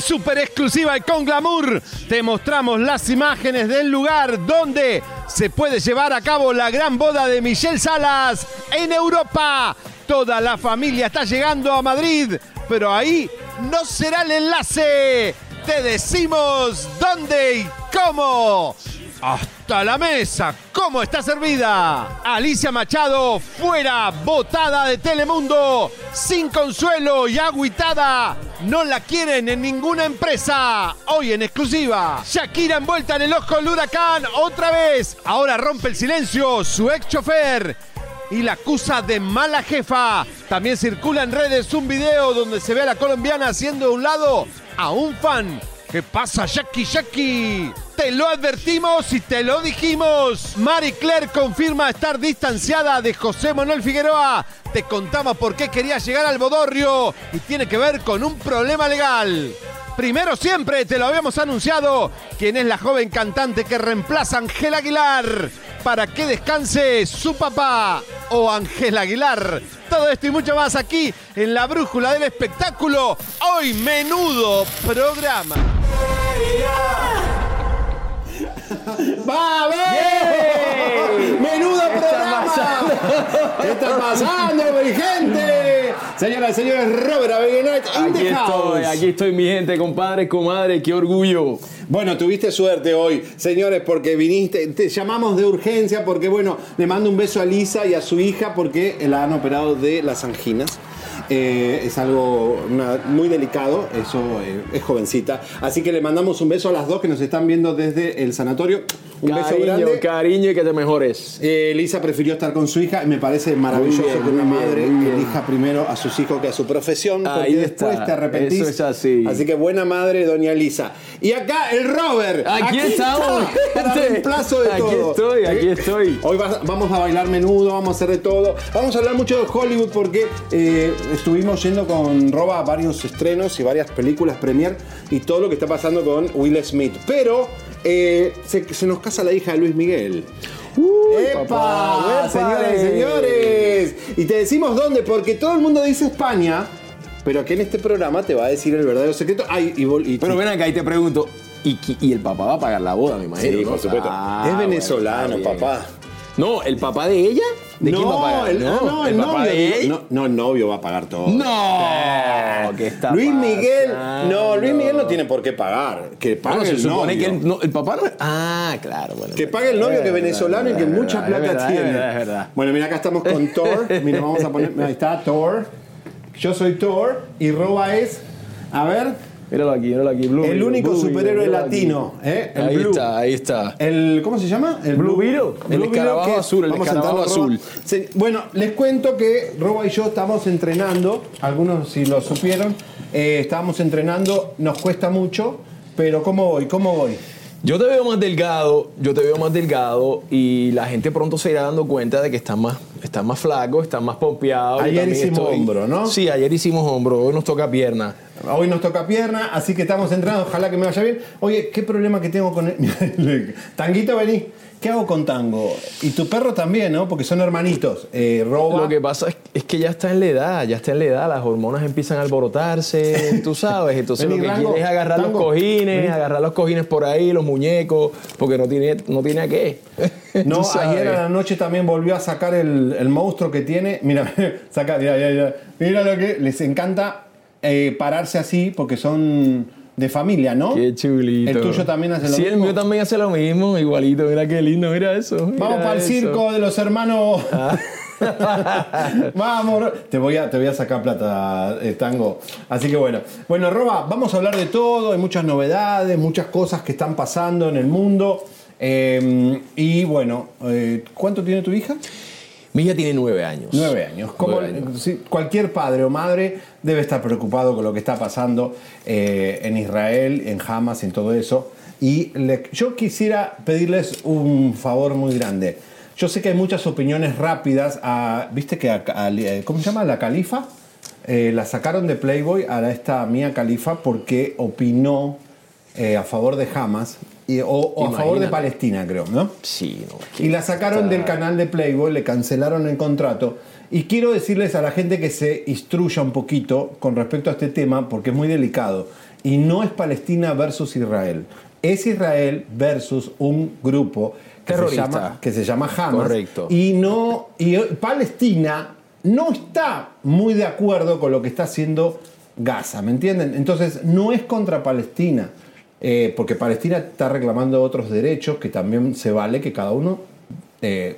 Super exclusiva y con glamour te mostramos las imágenes del lugar donde se puede llevar a cabo la gran boda de Michelle Salas en Europa. Toda la familia está llegando a Madrid, pero ahí no será el enlace. Te decimos dónde y cómo. Hasta la mesa, ¿cómo está servida? Alicia Machado, fuera, botada de Telemundo, sin consuelo y agüitada. No la quieren en ninguna empresa. Hoy en exclusiva. Shakira envuelta en el ojo del huracán otra vez. Ahora rompe el silencio su ex chofer y la acusa de mala jefa. También circula en redes un video donde se ve a la colombiana haciendo de un lado a un fan. ¿Qué pasa, Jackie Jackie? Te lo advertimos y te lo dijimos. Marie Claire confirma estar distanciada de José Manuel Figueroa. Te contamos por qué quería llegar al Bodorrio y tiene que ver con un problema legal. Primero siempre te lo habíamos anunciado, quién es la joven cantante que reemplaza a Ángel Aguilar para que descanse su papá o Ángel Aguilar. Todo esto y mucho más aquí en la brújula del espectáculo. Hoy menudo programa. ¡Va ver! ¡Menudo programa! ¿Qué está pasando, mi gente? Señoras y señores, Robert Aquí estoy, aquí estoy mi gente, compadre, comadre, qué orgullo. Bueno, tuviste suerte hoy, señores, porque viniste, te llamamos de urgencia porque, bueno, le mando un beso a Lisa y a su hija porque la han operado de las anginas. Eh, es algo muy delicado, eso eh, es jovencita. Así que le mandamos un beso a las dos que nos están viendo desde el sanatorio. Un beso grande. cariño y que te mejores. Eh, Lisa prefirió estar con su hija y me parece maravilloso bien, que una madre bien. elija primero a sus hijos que a su profesión, porque Ahí después está, te arrepentís. eso es así. Así que buena madre, doña Lisa. Y acá el Robert. Aquí estamos, está, para gente. reemplazo de Aquí todo. estoy, aquí estoy. Hoy vas- vamos a bailar menudo, vamos a hacer de todo. Vamos a hablar mucho de Hollywood porque eh, estuvimos yendo con Roba a varios estrenos y varias películas premier y todo lo que está pasando con Will Smith. Pero eh, se, se nos casa la hija de Luis Miguel. ¡Epa! papá, Señoras y señores. Y te decimos dónde, porque todo el mundo dice España, pero aquí en este programa te va a decir el verdadero secreto. Ay, y, Pero ven acá y te pregunto, ¿y, el papá va a pagar la boda, me imagino? Sí, ¿no? por supuesto. Ah, es venezolano, papá. No, ¿el papá de ella? ¿De quién va a pagar? el, ah, no, el, papá novio. de ella. no, no, el novio va a pagar todo. No, ¿qué está Luis Miguel, no, Luis Miguel no tiene por qué pagar. Que pague Bueno, se el supone novio. que el, no, el papá no Ah, claro, bueno. Que pague el novio que es venezolano y que mucha plata verdad, tiene. Es verdad, es verdad. Bueno, mira, acá estamos con Thor. Mira, vamos a poner. Ahí está Thor. Yo soy Thor y Roba es. A ver. Míralo aquí, míralo aquí. Blue El Beetle, único Blue superhéroe latino, ¿eh? El ahí Blue. está, ahí está. El, ¿Cómo se llama? El Blue Beetle. El escarabajo azul, el escarabajo azul. Sí, bueno, les cuento que Roba y yo estamos entrenando, algunos si lo supieron, eh, estábamos entrenando, nos cuesta mucho, pero ¿cómo voy? ¿Cómo voy? Yo te veo más delgado, yo te veo más delgado y la gente pronto se irá dando cuenta de que estás más, estás más flaco, estás más pompeado. Ayer hicimos hombro, ¿no? Sí, ayer hicimos hombro, hoy nos toca pierna. Hoy nos toca pierna, así que estamos entrenando, ojalá que me vaya bien. Oye, ¿qué problema que tengo con el... Tanguito, vení. ¿Qué hago con Tango? Y tu perro también, ¿no? Porque son hermanitos. Eh, Roba... Lo que pasa es, es que ya está en la edad, ya está en la edad, las hormonas empiezan a alborotarse, tú sabes. Entonces lo que Rango, es agarrar Tango, los cojines, vení. agarrar los cojines por ahí, los muñecos, porque no tiene, no tiene a qué. No, ayer a la noche también volvió a sacar el, el monstruo que tiene. Mira, saca, mira, mira, mira. Mira lo que les encanta eh, pararse así porque son de familia, ¿no? Qué chulito. El tuyo también hace lo sí, mismo. el mío también hace lo mismo, igualito. Mira qué lindo, mira eso. Vamos para el circo de los hermanos. Vamos, te voy a, te voy a sacar plata, eh, Tango. Así que bueno. Bueno, Roba, vamos a hablar de todo. Hay muchas novedades, muchas cosas que están pasando en el mundo. Eh, y bueno, eh, ¿cuánto tiene tu hija? Mi hija tiene nueve años. Nueve años. Como Nueve años. sí, cualquier padre o madre debe estar preocupado con lo que está pasando eh, en Israel, en Hamas, en todo eso. Y le- yo quisiera pedirles un favor muy grande. Yo sé que hay muchas opiniones rápidas. a- ¿Viste que a- a- ¿Cómo se llama? La califa. Eh, la sacaron de Playboy a esta Mía Califa porque opinó eh, a favor de Hamas y- o, o a favor de. Palestina, creo, ¿no? Sí, no. Y la sacaron está- del canal de Playboy, le cancelaron el contrato. Y quiero decirles a la gente que se instruya un poquito con respecto a este tema, porque es muy delicado. Y no es Palestina versus Israel. Es Israel versus un grupo que, se Terrorista. llama, que se llama Hamas. Correcto. Y, no, y Palestina no está muy de acuerdo con lo que está haciendo Gaza, ¿me entienden? Entonces, no es contra Palestina. Eh, porque Palestina está reclamando otros derechos que también se vale que cada uno eh,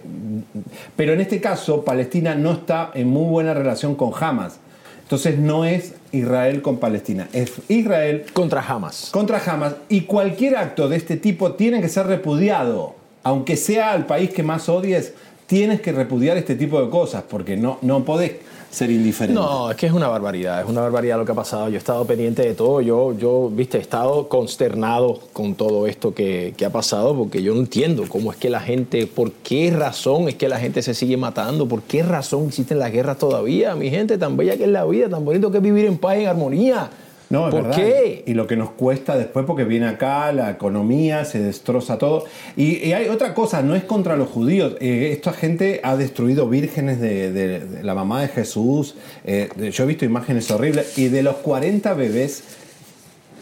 pero en este caso, Palestina no está en muy buena relación con Hamas. Entonces no es Israel con Palestina, es Israel Contra Hamas. contra Hamas. Y cualquier acto de este tipo tiene que ser repudiado. Aunque sea el país que más odies, tienes que repudiar este tipo de cosas, porque no, no podés ser indiferente. No, es que es una barbaridad, es una barbaridad lo que ha pasado. Yo he estado pendiente de todo, yo, yo viste, he estado consternado con todo esto que, que ha pasado, porque yo no entiendo cómo es que la gente, por qué razón es que la gente se sigue matando, por qué razón existen las guerras todavía, mi gente, tan bella que es la vida, tan bonito que es vivir en paz y en armonía. No, es ¿Por verdad. qué? Y lo que nos cuesta después, porque viene acá, la economía, se destroza todo. Y, y hay otra cosa, no es contra los judíos. Eh, esta gente ha destruido vírgenes de, de- de la mamá de Jesús. Eh, yo he visto imágenes horribles. Y de los 40 bebés,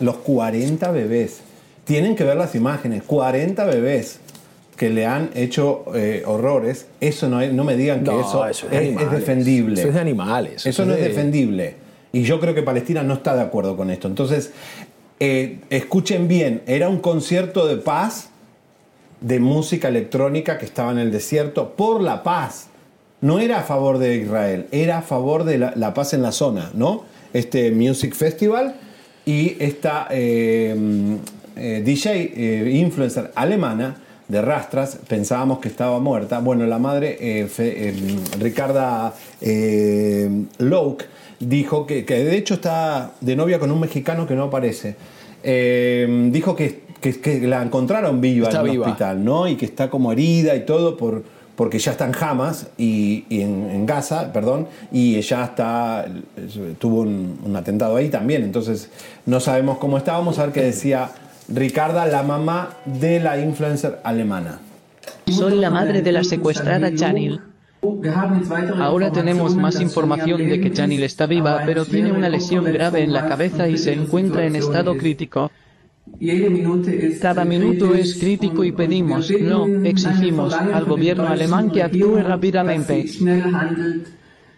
los 40 bebés, tienen que ver las imágenes, 40 bebés que le han hecho eh, horrores, eso no, es- no me digan que No, eso, eso es defendible. Eso es de animales. Eso no es de- defendible. Y yo creo que Palestina no está de acuerdo con esto. Entonces, eh, escuchen bien, era un concierto de paz, de música electrónica que estaba en el desierto, por la paz. No era a favor de Israel, era a favor de la, la paz en la zona, ¿no? Este Music Festival y esta eh, eh, DJ, influencer alemana de Rastras, pensábamos que estaba muerta. Bueno, la madre, Fe- Ricarda Louk, dijo que, que de hecho está de novia con un mexicano que no aparece. Eh, dijo que, que- que la encontraron viva Está en un viva. hospital, ¿no? Y que está como herida y todo por, porque ya está en Hamas y, y en, en Gaza, perdón, y ella está, tuvo un, un atentado ahí también. Entonces, no sabemos cómo está. Vamos a ver qué decía Ricarda, la mamá de la influencer alemana. Soy la madre de la secuestrada Chanil. Ahora tenemos más información de que Chanil está viva, pero tiene una lesión grave en la cabeza y se encuentra en estado crítico. Cada minuto es crítico y pedimos, no, exigimos al gobierno alemán que actúe rápidamente.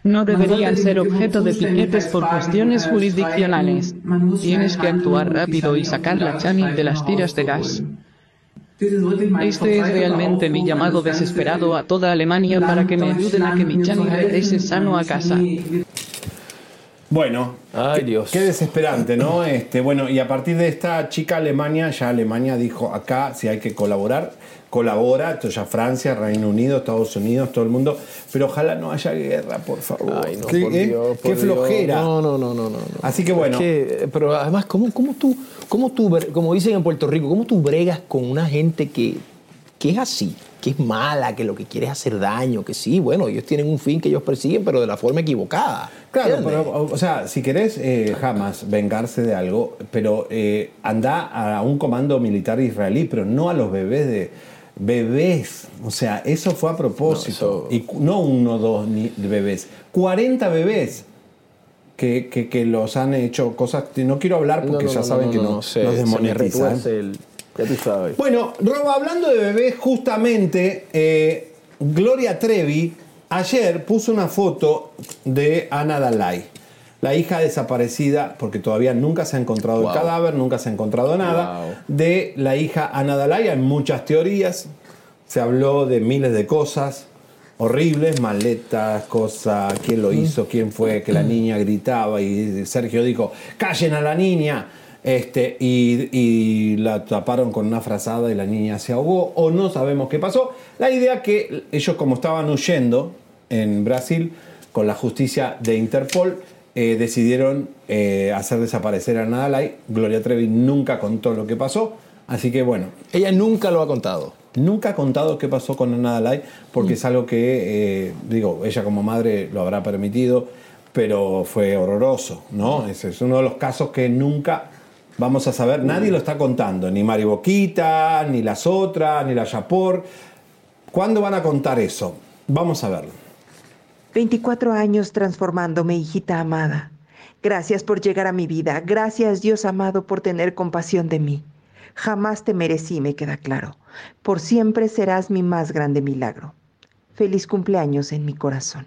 No deberían ser objeto de piquetes por cuestiones jurisdiccionales. Tienes que actuar rápido y sacar la Chanil de las tiras de gas. Este es realmente mi llamado desesperado a toda Alemania para que me ayuden a que mi Chanil regrese sano a casa. Bueno, Ay, qué, Dios. qué desesperante, ¿no? Este, bueno, y a partir de esta chica Alemania, ya Alemania dijo acá si hay que colaborar, colabora, esto ya Francia, Reino Unido, Estados Unidos, todo el mundo, pero ojalá no haya guerra, por favor. Ay, no, qué por eh? Dios, qué por flojera. No, no, no, no, no. Así que bueno. Es que, eh, pero además, ¿cómo, cómo tú, cómo tú, como dicen en Puerto Rico, cómo tú bregas con una gente que, que es así, que es mala, que lo que quiere es hacer daño, que sí, bueno, ellos tienen un fin que ellos persiguen, pero de la forma equivocada. Claro, ¿entiendes? pero, o o sea, si querés eh, jamás vengarse de algo, pero eh, anda a un comando militar israelí, pero no a los bebés de bebés. O sea, eso fue a propósito. No, eso- Y no uno, dos ni- bebés, 40 bebés. Que, que- que los han hecho cosas que no quiero hablar porque no, ya saben no, que no, no, no, nos ya tú sabes. Bueno, Roba, hablando de bebés, justamente eh, Gloria Trevi ayer puso una foto de Ana Dalai, la hija desaparecida, porque todavía nunca se ha encontrado Wow. el cadáver, nunca se ha encontrado nada, Wow. de la hija Ana Dalai. Hay muchas teorías, se habló de miles de cosas horribles, maletas, cosas, quién lo hizo, quién fue, que la niña gritaba y Sergio dijo, callen a la niña. Este, y, y la taparon con una frazada y la niña se ahogó, o no sabemos qué pasó. La idea que ellos, como estaban huyendo en Brasil con la justicia de Interpol, eh, decidieron eh, hacer desaparecer a Nadalai. Gloria Trevi nunca contó lo que pasó, así que bueno, Ella nunca lo ha contado. Nunca ha contado qué pasó con Ana Dalai, porque es algo que, eh, digo, ella como madre lo habrá permitido, pero fue horroroso, ¿no? Ese es uno de los casos que nunca vamos a saber, nadie lo está contando, ni Mari Boquita, ni las otras, ni la Yapor. ¿Cuándo van a contar eso? Vamos a verlo. 24 años transformándome, hijita amada. Gracias por llegar a mi vida. Gracias, Dios amado, por tener compasión de mí. Jamás te merecí, me queda claro. Por siempre serás mi más grande milagro. Feliz cumpleaños en mi corazón.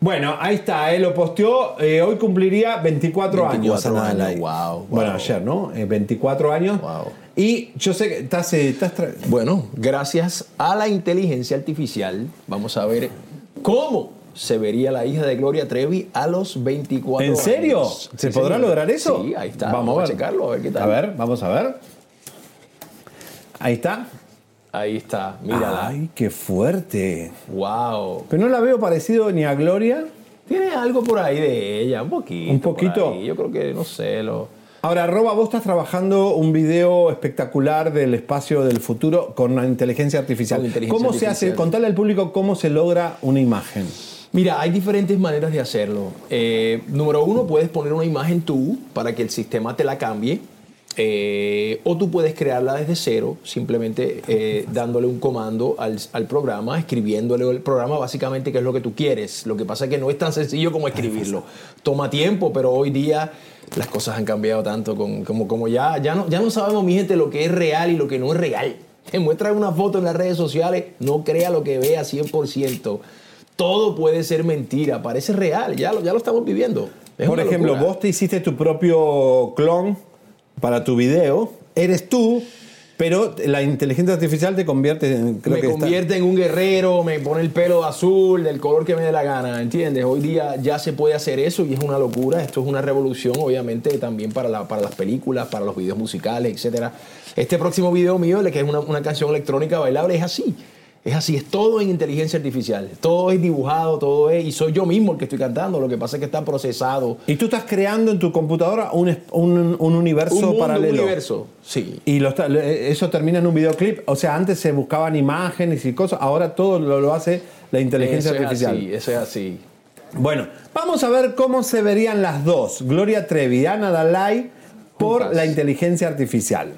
Bueno, ahí está, él lo posteó. eh, hoy cumpliría 24, años. 24 Ana Dalai. años, wow, wow. Bueno, ayer, ¿no? Eh, 24 años. Wow. Y yo sé que estás. eh, estás tra- Bueno, gracias a la inteligencia artificial, vamos a ver cómo se vería la hija de Gloria Trevi a los 24 ¿En serio? años. ¿Se Sí, podrá señor. lograr eso? Sí, ahí está. Vamos, a ver. checarlo, a ver qué tal. A ver, vamos a ver. Ahí está. Ahí está, mírala. Ay, qué fuerte. Wow. Pero no la veo parecido ni a Gloria. Tiene algo por ahí de ella, un poquito. ¿Un poquito? Yo creo que, no sé, lo... Ahora, Roba, vos estás trabajando un video espectacular del espacio del futuro con la inteligencia artificial. Inteligencia ¿Cómo se hace? Contale al público cómo se logra una imagen. Mira, hay diferentes maneras de hacerlo. Eh, número uno, puedes poner una imagen tú para que el sistema te la cambie. Eh, o tú puedes crearla desde cero, simplemente eh, dándole un comando al, al programa, escribiéndole el programa básicamente qué es lo que tú quieres. Lo que pasa es que no es tan sencillo como escribirlo. Toma tiempo, pero hoy día las cosas han cambiado tanto con- como, como ya, ya, no, ya no sabemos, mi gente, lo que es real y lo que no es real. Te muestran una foto en las redes sociales, no crea lo que vea 100%. Todo puede ser mentira, parece real, ya lo, ya lo estamos viviendo. Es Por ejemplo, locura. vos te hiciste tu propio clon para tu video. Eres tú, pero la inteligencia artificial te convierte en. Creo me que está- convierte en un guerrero, me pone el pelo azul, del color que me dé la gana, ¿entiendes? Hoy día ya se puede hacer eso y es una locura. Esto es una revolución, obviamente, también para, la- para las películas, para los videos musicales, etcétera. Este próximo video mío, que es una, una canción electrónica bailable, es así. Es así, es todo en inteligencia artificial. Todo es dibujado, todo es. Y soy yo mismo el que estoy cantando. Lo que pasa es que está procesado. Y tú estás creando en tu computadora un, es- un- un universo Un mundo, paralelo. un universo. Sí. Y lo eso termina en un videoclip. O sea, antes se buscaban imágenes y cosas, ahora todo lo, lo hace la inteligencia Eso es artificial. así, eso es así. Bueno, vamos a ver cómo se verían las dos, Gloria Trevi y Ana Dalai, por Juntas. la inteligencia artificial.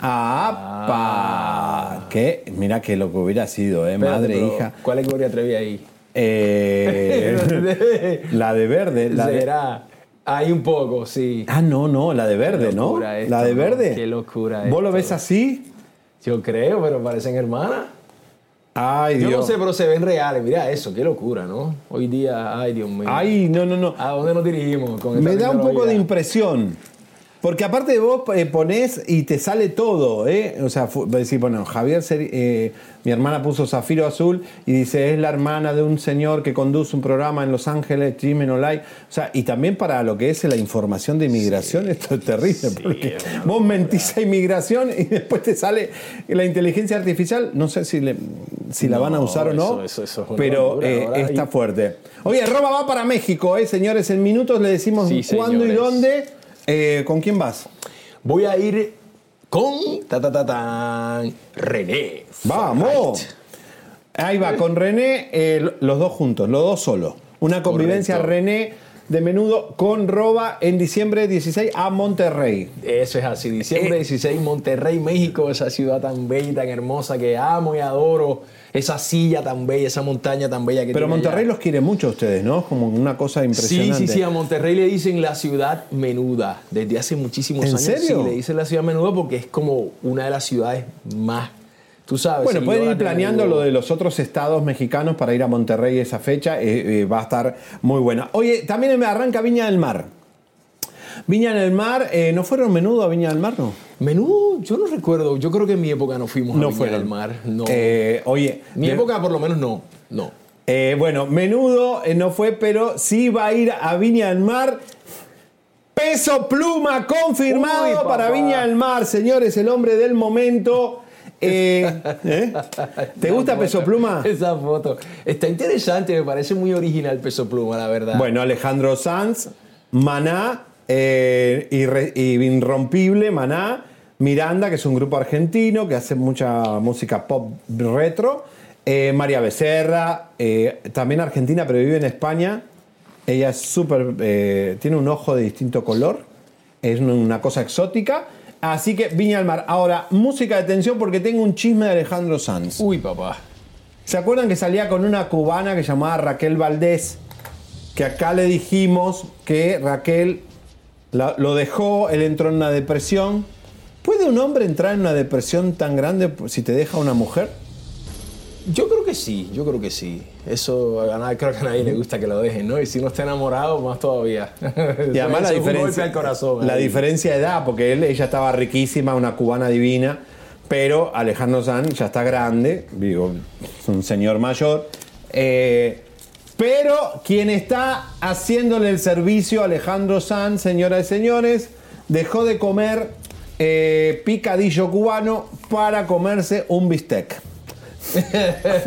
¡Apa! Que, mira que lo que hubiera sido, ¿eh? Madre, pero, hija. ¿Cuál es Gloria Trevi ahí? Eh, la de verde. La de, Será. Hay un poco, sí. ah, no, no, la de verde, Qué ¿no? esto, la de verde. Qué locura ¿Vos lo ves así? Yo creo, pero parecen hermanas. Ay, Yo Dios. no sé, pero se ven reales. Mira eso, qué locura, ¿no? Hoy día, ay, Dios mío. Ay, no, no, no. ¿A dónde nos dirigimos con esta Me da un poco de impresión. Porque aparte de vos eh, ponés y te sale todo, ¿eh? O sea, decir, bueno, Javier, eh, mi hermana puso Zafiro Azul y dice, es la hermana de un señor que conduce un programa en Los Ángeles, Jimmy Olay. O sea, y también para lo que es la información de inmigración, esto es terrible, porque vos mentís a inmigración y después te sale la inteligencia artificial, no sé si, le- si la No, van a usar o no, eso- eso- eso es pero eh, está fuerte. Oye, Roba va para México, ¿eh, señores? En minutos le decimos Sí, cuándo y dónde. Eh, ¿Con quién vas? Voy a ir con ta ta ta tan René. ¡Vamos! Fight. Ahí va, con René, eh, los dos juntos, los dos solos. Una convivencia Correcto. René de menudo con Roba en diciembre 16 a Monterrey. Eso es así. Eh. Diciembre 16, Monterrey, México, esa ciudad tan bella y tan hermosa que amo y adoro. Esa silla tan bella, esa montaña tan bella que Pero tiene Monterrey allá. los quiere mucho a ustedes, ¿no? Como una cosa Sí, impresionante. sí, sí, a Monterrey le dicen la ciudad menuda. Desde hace muchísimos ¿En años. serio? Sí, le dicen la ciudad menuda porque es como una de las ciudades más. Tú sabes. Bueno, pueden ir planeando lo de los otros estados mexicanos para ir a Monterrey esa fecha. eh, eh, va a estar muy buena. Oye, también me arranca Viña del Mar. Viña del Mar, eh, ¿no fueron menudo a Viña del Mar, no? Menudo, yo no recuerdo. Yo creo que en mi época no fuimos No a Viña fueron. del Mar. No. Oye, mi de- época por lo menos no. No. Bueno, menudo no fue, pero sí va a ir a Viña del Mar. Peso Pluma confirmado Uy, para Viña del Mar, señores, el hombre del momento. Eh, ¿eh? ¿Te gusta foto, Peso Pluma? Esa foto. Está interesante, me parece muy original Peso Pluma, la verdad. Bueno, Alejandro Sanz, Maná, eh, Irre- Irrompible, Maná, Miranda, que es un grupo argentino que hace mucha música pop retro, eh, María Becerra, también argentina, pero vive en España. Ella es súper, tiene un ojo de distinto color, es una cosa exótica. Así que Viña al Mar. Ahora, música de tensión porque tengo un chisme de Alejandro Sanz. Uy, papá. ¿Se acuerdan que salía con una cubana que llamaba Raquel Valdés? Que acá le dijimos que Raquel la- lo dejó, él entró en una depresión. ¿Puede un hombre entrar en una depresión tan grande si te deja una mujer? Yo creo que sí, yo creo que sí. Eso a nadie, creo que a nadie le gusta que lo dejen, ¿no? Y si no está enamorado, más todavía. Y además la diferencia, corazón. la diferencia de edad, porque él, ella estaba riquísima, una cubana divina, pero Alejandro Sanz ya está grande, digo, es un señor mayor. eh, pero quien está haciéndole el servicio a Alejandro Sanz, señoras y señores, dejó de comer eh, picadillo cubano para comerse un bistec.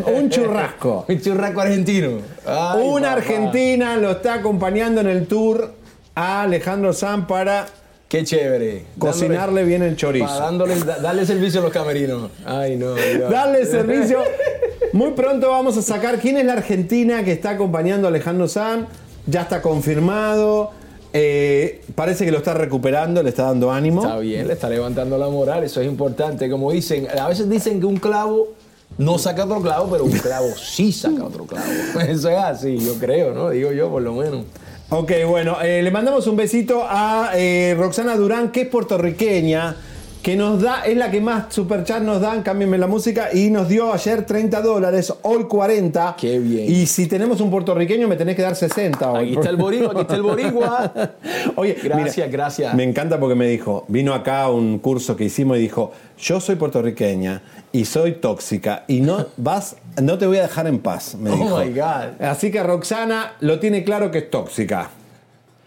Un churrasco. Un churrasco argentino. Ay, Una papá. argentina lo está acompañando en el tour a Alejandro Sanz para Qué chévere. cocinarle bien el chorizo. dándole, da- darle servicio a los camerinos. Ay, no. Dios. Darle servicio. Muy pronto vamos a sacar quién es la argentina que está acompañando a Alejandro Sanz. Ya está confirmado. Eh, parece que lo está recuperando, le está dando ánimo. Está bien, le está levantando la moral, eso es importante. Como dicen, a veces dicen que un clavo no saca otro clavo, pero un clavo sí saca otro clavo. Eso es así, yo creo, ¿no? Digo yo, por lo menos. Ok, bueno, eh, le mandamos un besito a eh, Roxana Durán, que es puertorriqueña, que nos da, es la que más superchat nos dan, cámbienme la música, y nos dio ayer 30 dólares, hoy 40. Qué bien. Y si tenemos un puertorriqueño, me tenés que dar 60 hoy. Aquí está el boricua, aquí está el boricua. Oye, Gracias, mira, gracias. Me encanta porque me dijo, vino acá a un curso que hicimos y dijo, yo soy puertorriqueña y soy tóxica y no vas, no te voy a dejar en paz, me Oh dijo. my God. Así que Roxana lo tiene claro que es tóxica.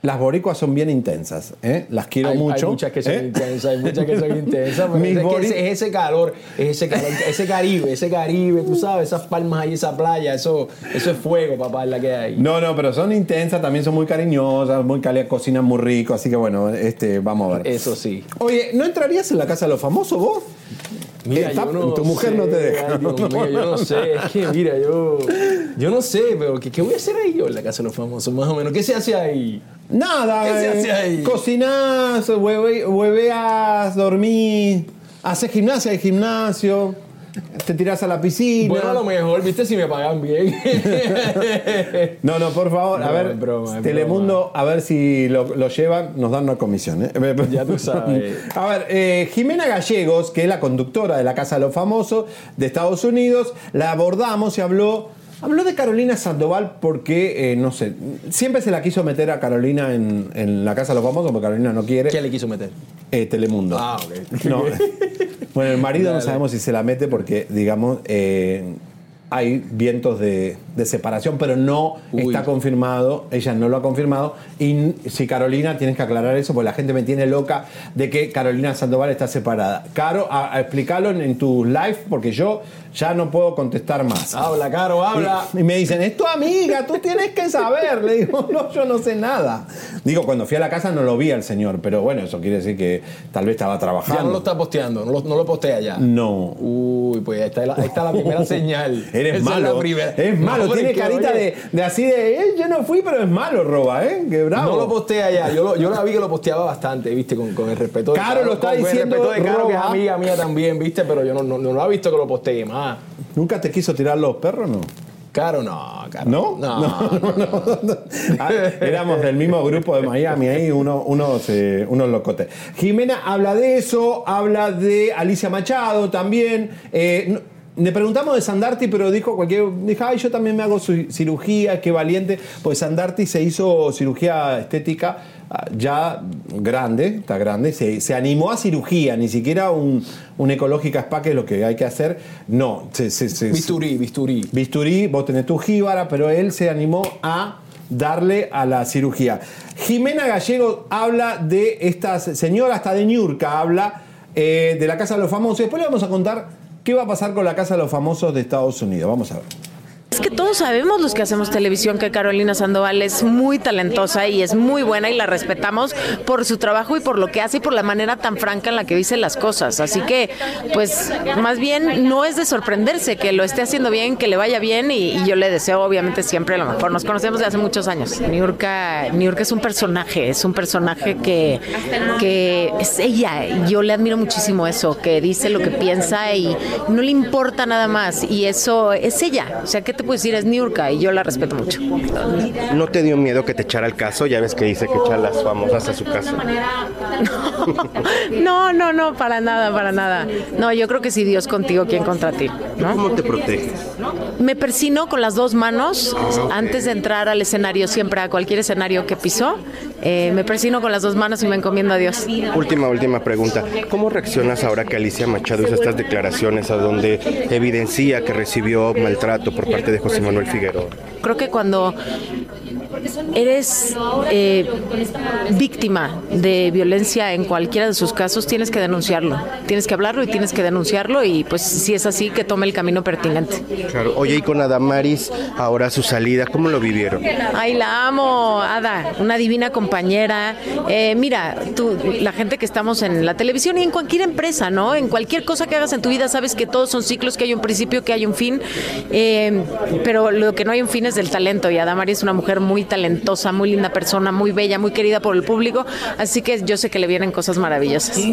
Las boricuas son bien intensas, ¿eh? las quiero hay, mucho. Hay muchas que son ¿eh? intensas, hay muchas que son intensas, pero es, que es ese calor, es ese calor, ese Caribe, ese Caribe, tú sabes, esas palmas ahí, esa playa, eso, eso es fuego, papá, la que hay. No, no, pero son intensas, también son muy cariñosas, muy cálidas, cocinan muy rico, así que bueno, este, vamos a ver. Eso sí. Oye, ¿no entrarías en la casa de los famosos vos? Mira, Está- yo no tu mujer sé, no te deja. ay, Dios mío, yo no sé, es que mira, yo, yo no sé, pero ¿qué, qué voy a hacer ahí yo en la casa de los famosos, más o menos? ¿Qué se hace ahí? Nada, ¿Qué se eh, hace ahí? cocinás, hueve- hueveas, dormís, haces gimnasia de gimnasio, te tirás a la piscina. Bueno, a lo mejor, viste, si me pagan bien. No, no, por favor, a ver, broma, Telemundo, a ver si lo, lo llevan, nos dan una comisión. ¿eh? Ya tú sabes. A ver, eh, Jimena Gallegos, que es la conductora de la Casa de los Famosos de Estados Unidos, la abordamos y habló, habló de Carolina Sandoval porque, eh, no sé, siempre se la quiso meter a Carolina en, en la Casa de los Famosos porque Carolina no quiere. ¿Qué le quiso meter? Eh, Telemundo. Ah, ok. No. Bueno, el marido no sabemos si se la mete porque, digamos, eh, hay vientos de, de separación, pero no Uy. está confirmado, ella no lo ha confirmado. Y si Carolina, tienes que aclarar eso, porque la gente me tiene loca de que Carolina Sandoval está separada. Caro, a, a explicarlo en, en tu live, porque yo ya no puedo contestar más. Habla, Caro, habla. Y, y me dicen, es tu amiga, tú tienes que saber. Le digo, no, yo no sé nada. Digo, cuando fui a la casa no lo vi al señor, pero bueno, eso quiere decir que tal vez estaba trabajando. Ya no lo está posteando, no lo, no lo postea ya. No. Uy, pues ahí está la, ahí está la primera señal. Eres Esa es malo. la primera. Es No, hombre, tiene carita de, de así de, "Eh, yo no fui, pero es malo, Roba, ¿eh? Que bravo. No lo postea ya. Yo, lo, yo la vi que lo posteaba bastante, viste, con, con el respeto de Caro lo está con, diciendo, Con el respeto de Caro, que es Roba. amiga mía también, viste, pero yo no, no, no lo ha visto que lo postee más. ¿Nunca te quiso tirar los perros, no? Caro, no, Caro. ¿No? No. Ah, éramos del mismo grupo de Miami ahí, uno, unos, eh, unos locotes. Jimena habla de eso, habla de Alicia Machado también. Eh, no- le preguntamos de Sandarti, pero dijo cualquier. Dijo, ay, yo también me hago cirugía, qué valiente. Pues Sandarti se hizo cirugía estética ah, ya grande, está grande, se, se animó a cirugía, ni siquiera un, un ecológica spa, que es lo que hay que hacer. No, se, se- se- Bisturí, bisturí. bisturí, vos tenés tu jíbara, pero él se animó a darle a la cirugía. Jimena Gallego habla de estas señoras, hasta de Niurka habla eh, de la Casa de los Famosos. Después le vamos a contar qué va a pasar con la Casa de los Famosos de Estados Unidos. Vamos a ver. Es que todos sabemos los que hacemos televisión que Carolina Sandoval es muy talentosa y es muy buena y la respetamos por su trabajo y por lo que hace y por la manera tan franca en la que dice las cosas. Así que, pues, más bien no es de sorprenderse que lo esté haciendo bien, que le vaya bien y, yo le deseo obviamente siempre lo mejor. Nos conocemos de hace muchos años. Niurka, Niurka es un personaje, es un personaje que, que es ella. Yo le admiro muchísimo eso, que dice lo que piensa y no le importa nada más. Y eso es ella. O sea, ¿qué te puedo decir? Es Niurka y yo la respeto mucho. ¿No te dio miedo que te echara el caso? Ya ves que dice que echa las famosas a su casa. No, no, no, para nada, para nada. No, yo creo que si Dios contigo, ¿quién contra ti? ¿no? ¿Cómo te proteges? Me persino con las dos manos antes de entrar al escenario, siempre a cualquier escenario que pisó. eh, me persino con las dos manos y me encomiendo a Dios. Última, última pregunta. ¿Cómo reaccionas ahora que Alicia Machado hizo estas declaraciones a donde evidencia que recibió maltrato por parte de José Manuel Figueroa? Creo que cuando eres eh, víctima de violencia en cualquiera de sus casos, tienes que denunciarlo. Tienes que hablarlo y tienes que denunciarlo y pues si es así, que tome el camino pertinente. Claro. Oye, y con Adamaris, ahora su salida, ¿cómo lo vivieron? Ay, la amo, Ada, una divina compañera. Eh, mira, tú, la gente que estamos en la televisión y en cualquier empresa, ¿no? En cualquier cosa que hagas en tu vida, sabes que todos son ciclos, que hay un principio, que hay un fin. Eh, pero lo que no hay un fin es del talento. Y Adamari es una mujer muy talentosa, muy linda persona, muy bella, muy querida por el público. Así que yo sé que le vienen cosas maravillosas.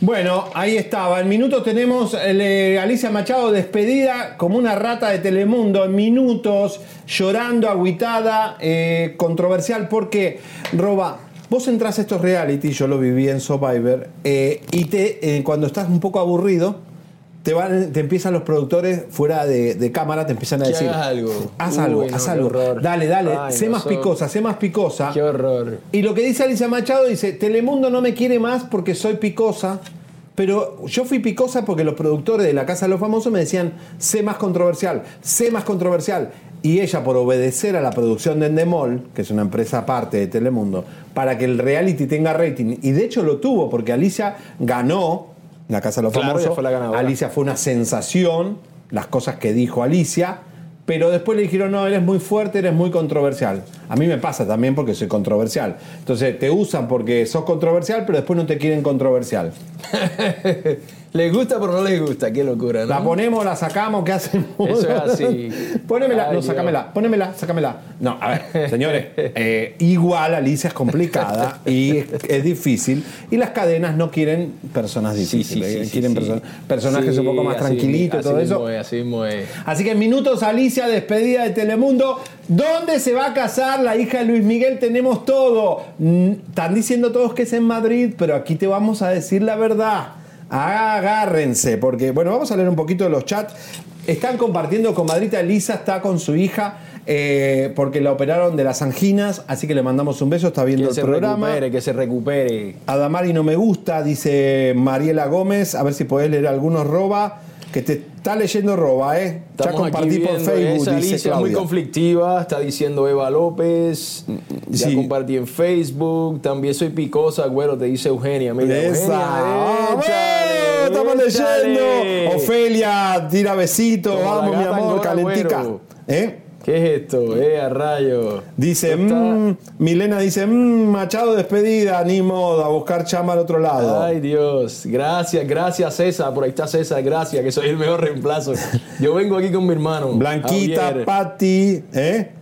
Bueno, ahí estaba. En minutos tenemos eh, Alicia Machado despedida como una rata de Telemundo. En minutos, llorando, agüitada, eh, controversial, porque, Roba, vos entras a estos reality, yo lo viví en Survivor, eh, y te, eh, cuando estás un poco aburrido, te, van, te empiezan los productores fuera de, de cámara, te empiezan a Que decir: hagas algo. Haz algo, haz algo. Dale, dale, Ay, sé no, más picosa, sé más picosa. Qué horror. Y lo que dice Alicia Machado dice, Telemundo no me quiere más porque soy picosa, pero yo fui picosa porque los productores de La Casa de los Famosos me decían, sé más controversial, sé más controversial. Y ella, por obedecer a la producción de Endemol, que es una empresa aparte de Telemundo, para que el reality tenga rating, y de hecho lo tuvo, porque Alicia ganó La Casa de los Claro, Famosos. fue la ganadora. Alicia fue una sensación, las cosas que dijo Alicia, pero después le dijeron, no, eres muy fuerte, eres muy controversial. A mí me pasa también porque soy controversial. Entonces te usan porque sos controversial, pero después no te quieren controversial. les gusta, pero no les gusta. Qué locura, ¿no? La ponemos, la sacamos, ¿qué hacemos? Eso es así. Ponémela, Ay, no, Dios. sácamela, ponémela, sácamela. No, a ver, señores, eh, igual Alicia es complicada y es, es difícil y las cadenas no quieren personas difíciles, sí, sí, quieren perso- personajes un poco más tranquilitos y todo eso. es, así es. Así que en minutos, Alicia, despedida de Telemundo. ¿Dónde se va a casar la hija de Luis Miguel? Tenemos todo. Mm, Están diciendo todos que es en Madrid, pero aquí te vamos a decir la verdad. Agárrense, porque, bueno, vamos a leer un poquito de los chats. Están compartiendo con Madrita Elisa, está con su hija, eh, porque la operaron de las anginas, así que le mandamos un beso, está viendo Que el se programa. recupere, que se recupere. Adamari no me gusta, dice Mariela Gómez. A ver si podés leer algunos roba. Que te está leyendo roba, ¿eh? ya Estamos aquí compartí por viendo Facebook, esa dice muy conflictiva, está diciendo Eva López. Ya Sí. compartí en Facebook. También soy picosa, güero, te dice Eugenia. Mira, Esa. Eugenia, Ah, estamos leyendo. Ofelia, tira besitos. Vamos, mi amor, calentica. ¿Eh? ¿Qué es esto? Eh, a rayo. Dice, mm, Milena dice, mm, Machado despedida, ni modo, a buscar chama al otro lado. Ay Dios, gracias, gracias César, por ahí está César, gracias, que soy el mejor reemplazo. Yo vengo aquí con mi hermano. Blanquita, Javier. Patti, ¿eh?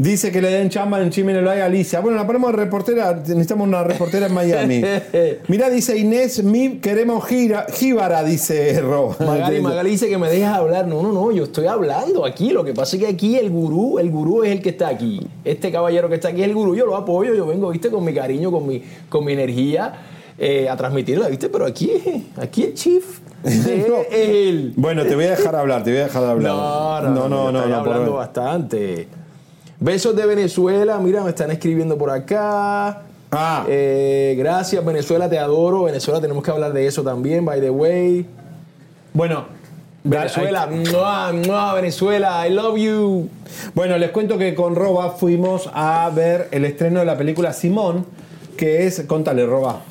Dice que le den chamba en Chimene a Alicia. Bueno, la ponemos reportera, necesitamos una reportera en Miami. Mira, dice Inés Mib, queremos gira, jíbara, dice Ro. Magali, Magali dice que me dejas hablar. No, no, no, yo estoy hablando aquí. Lo que pasa es que aquí el gurú, el gurú es el que está aquí. Este caballero que está aquí es el gurú. Yo lo apoyo, yo vengo, viste, con mi cariño, con mi, con mi energía eh, a transmitirla, viste, pero aquí, aquí el chief es él. Bueno, te voy a dejar hablar, te voy a dejar hablar. No, no, no, no, no, no, por- hablando bastante. Besos de Venezuela, mira, me están escribiendo por acá. Ah. Eh, gracias, Venezuela, te adoro. Venezuela, tenemos que hablar de eso también, by the way. Bueno, Venezuela, ¡mua, mua, Venezuela, I love you. Bueno, les cuento que con Roba fuimos a ver el estreno de la película Simón, que es, contale Roba.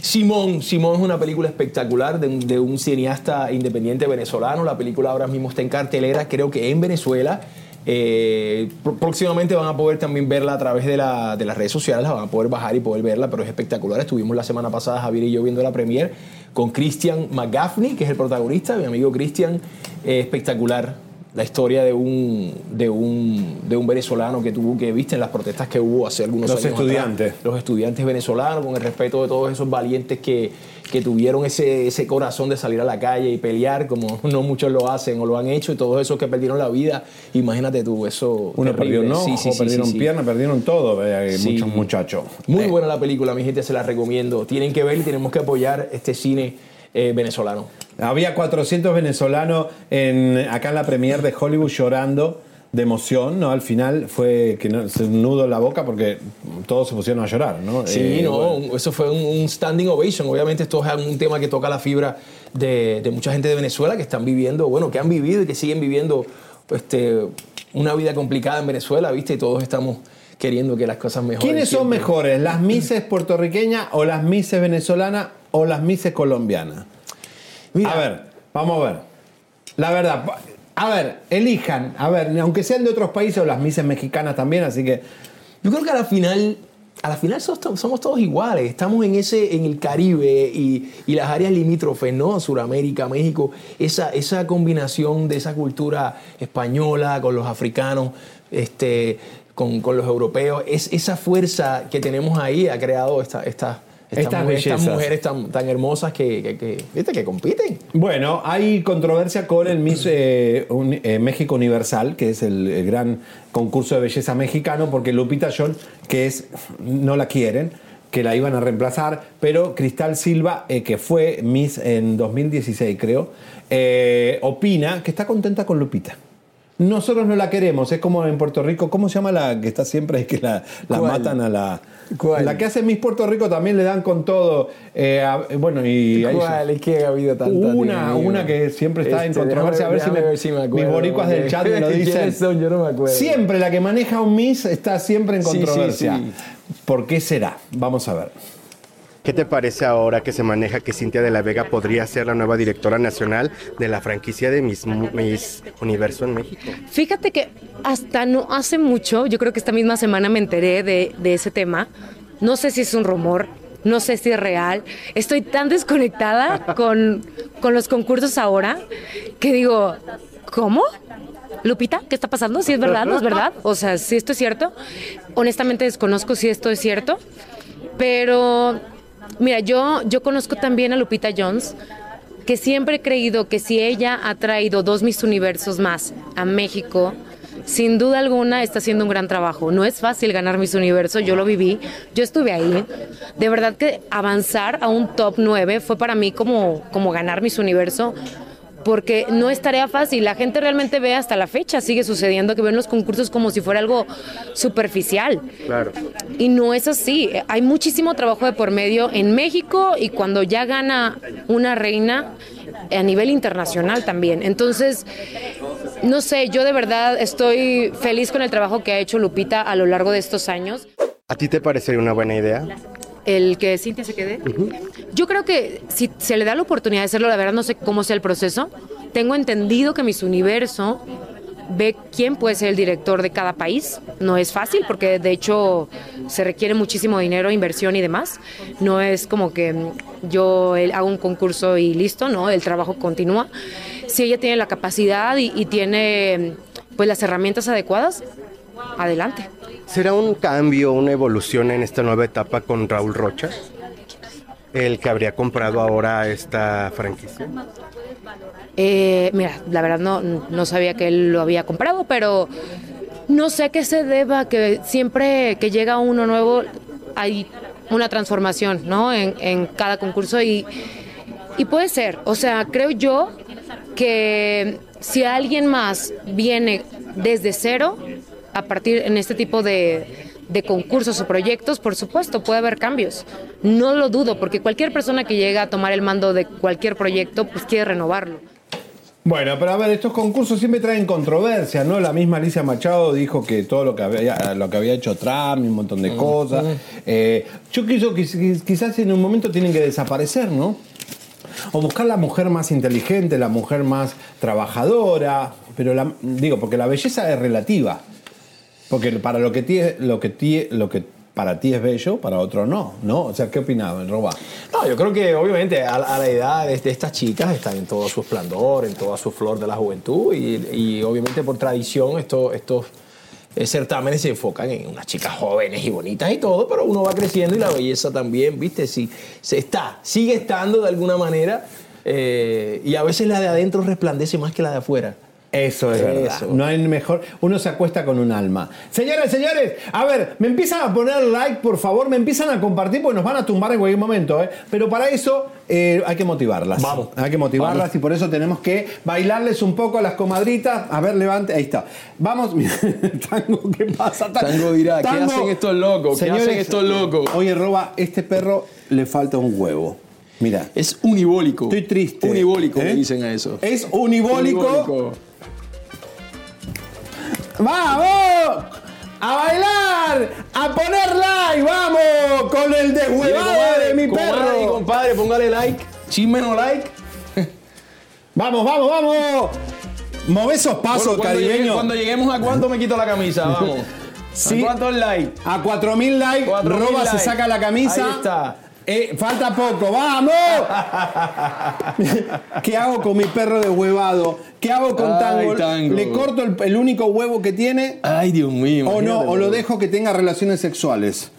Simón, Simón es una película espectacular de un, de un cineasta independiente venezolano. La película ahora mismo está en cartelera, creo que en Venezuela. Eh, pr- próximamente van a poder también verla a través de, la- de las redes sociales, la van a poder bajar y poder verla, pero es espectacular. Estuvimos la semana pasada, Javier y yo, viendo la premier con Christian McGaffney, que es el protagonista, mi amigo Christian, eh, espectacular. La historia de un, de, un, de un venezolano que tuvo que, viste, en las protestas que hubo hace algunos Los años. atrás, estudiantes. los estudiantes venezolanos, con el respeto de todos esos valientes que, que tuvieron ese, ese corazón de salir a la calle y pelear, como no muchos lo hacen o lo han hecho, y todos esos que perdieron la vida. Imagínate tú, eso. Uno perdió un ojo, Sí, sí, sí, perdieron sí, pierna, perdieron todo, eh, muchos muchachos. Muy Eh, buena la película, mi gente, se la recomiendo. Tienen que ver y tenemos que apoyar este cine eh, venezolano. Había 400 venezolanos en, acá en la premier de Hollywood llorando de emoción, ¿no? Al final fue que no, se nudo en la boca porque todos se pusieron a llorar, ¿no? Sí, Eh, no, bueno. eso fue un, un standing ovation. Obviamente esto es un tema que toca la fibra de, de mucha gente de Venezuela que están viviendo, bueno, que han vivido y que siguen viviendo este, una vida complicada en Venezuela, ¿viste? Y todos estamos queriendo que las cosas mejoren. ¿Quiénes son siempre. mejores, las mises puertorriqueñas o las mises venezolanas o las mises colombianas? Mira, A ver, vamos a ver. La verdad, a ver, elijan, a ver, aunque sean de otros países o las mises mexicanas también, así que Yo creo que a la final, a la final somos, to- somos todos iguales. Estamos en ese, en el Caribe y, y las áreas limítrofes, ¿no? Suramérica, México. Esa, esa combinación de esa cultura española con los africanos, este, con, con los europeos, es esa fuerza que tenemos ahí ha creado esta, esta- estas, Estas mujeres, estas bellezas. mujeres tan, tan hermosas que, que, que, ¿viste? que compiten. Bueno, hay controversia con el Miss eh, un- eh, México Universal, que es el, el gran concurso de belleza mexicano, porque Lupita Jones, que es, no la quieren, que la iban a reemplazar, pero Cristal Silva, eh, que fue Miss en 2016, creo, opina que está contenta con Lupita. Nosotros no la queremos. Es como en Puerto Rico, ¿cómo se llama la que está siempre? Es que la, matan a la. ¿Cuál? La que hace Miss Puerto Rico también le dan con todo. Eh, a- bueno, y. ¿Cuál? Es que ha habido tantas. Una, una que siempre está en Este, controversia. A ver si, me- ver si me acuerdo, mis boricuas del chat me lo dicen. ¿Quiénes son? Yo no me acuerdo. Siempre la que maneja un Miss está siempre en Sí, sí, controversia. sí. ¿Por qué será? Vamos a ver. ¿Qué te parece ahora que se maneja que Cintia de la Vega podría ser la nueva directora nacional de la franquicia de Miss, Miss Universo en México? Fíjate que hasta no hace mucho, yo creo que esta misma semana me enteré de, ese tema. No sé si es un rumor, no sé si es real. Estoy tan desconectada con, con los concursos ahora que digo, ¿cómo? Lupita, ¿qué está pasando? ¿Si es verdad? ¿No es verdad? O sea, si esto es cierto. Honestamente desconozco si esto es cierto. Pero, mira, yo, yo conozco también a Lupita Jones, que siempre he creído que si ella ha traído dos Miss Universos más a México, sin duda alguna está haciendo un gran trabajo. No es fácil ganar Miss Universo, yo lo viví, yo estuve ahí. De verdad que avanzar a un top 9 fue para mí como, como ganar Miss Universo porque no es tarea fácil. La gente realmente ve hasta la fecha, sigue sucediendo que ven los concursos como si fuera algo superficial. Claro. Y no es así. Hay muchísimo trabajo de por medio en México y cuando ya gana una reina a nivel internacional también. Entonces, no sé, yo de verdad estoy feliz con el trabajo que ha hecho Lupita a lo largo de estos años. ¿A ti te parecería una buena idea? El que Cintia se quede. Yo creo que si se le da la oportunidad de hacerlo, la verdad no sé cómo sea el proceso. Tengo entendido que Miss Universo ve quién puede ser el director de cada país. No es fácil porque de hecho se requiere muchísimo dinero, inversión y demás. No es como que yo hago un concurso y listo, no, el trabajo continúa. Si ella tiene la capacidad y, y tiene pues las herramientas adecuadas, adelante. ¿Será un cambio, una evolución en esta nueva etapa con Raúl Rocha? El que habría comprado ahora esta franquicia. Eh, mira, la verdad no, no sabía que él lo había comprado, pero no sé qué se deba que siempre que llega uno nuevo hay una transformación, ¿no? En, en cada concurso y, y puede ser, o sea, creo yo que si alguien más viene desde cero, a partir en este tipo de, de concursos o proyectos, por supuesto, puede haber cambios. No lo dudo, porque cualquier persona que llega a tomar el mando de cualquier proyecto, pues quiere renovarlo. Bueno, pero a ver, estos concursos siempre traen controversia, ¿no? La misma Alicia Machado dijo que todo lo que había, lo que había hecho Trump y un montón de cosas. Eh, yo quiso que quizás en un momento tienen que desaparecer, ¿no? O buscar la mujer más inteligente, la mujer más trabajadora. Pero la- digo, porque la belleza es relativa. Porque para lo que ti, lo que ti- lo que para ti es bello, para otro no, ¿no? O sea, ¿qué opinaba, Roba? No, yo creo que obviamente a, la- edad de, estas chicas están en todo su esplendor, en toda su flor de la juventud y, obviamente por tradición esto- estos eh, certámenes se enfocan en unas chicas jóvenes y bonitas y todo, pero uno va creciendo y la belleza también, ¿viste? Si se está, sigue estando de alguna manera eh, y a veces la de adentro resplandece más que la de afuera. Eso es verdad. Eso. No hay mejor. Uno se acuesta con un alma. Señores, señores, a ver, me empiezan a poner like, por favor, me empiezan a compartir porque nos van a tumbar en cualquier momento, ¿eh? Pero para eso eh, hay que motivarlas. Vamos. Hay que motivarlas Vamos. y por eso tenemos que bailarles un poco a las comadritas. A ver, levante. Ahí está. Vamos. Tango, ¿qué pasa? Ta- Tango dirá, ¿qué hacen estos locos? ¿Qué hacen estos locos? Oye, Roba, este perro le falta un huevo. Mira. Es unibólico. Estoy triste. Unibólico, ¿Eh? dicen a eso. Es unibólico. Unibólico. ¡Vamos! ¡A bailar! ¡A poner like! ¡Vamos! Con el deshuevado de mi perro. compadre, póngale like. Chismeno like. ¡Vamos, vamos, vamos! Move esos pasos, Bueno, cuando, llegue- caribeño. cuando lleguemos a cuánto me quito la camisa, vamos. Sí. ¿A cuántos like? A 4000 likes, 4.000 Roba se likes. saca la camisa. Ahí está. Eh, falta poco, ¡vamos! ¿Qué hago con mi perro deshuevado? ¿Qué hago con Ay, Tango? ¿Le corto el, el único huevo que tiene? Ay, Dios mío. ¿O no? ¿O lo dejo que tenga relaciones sexuales?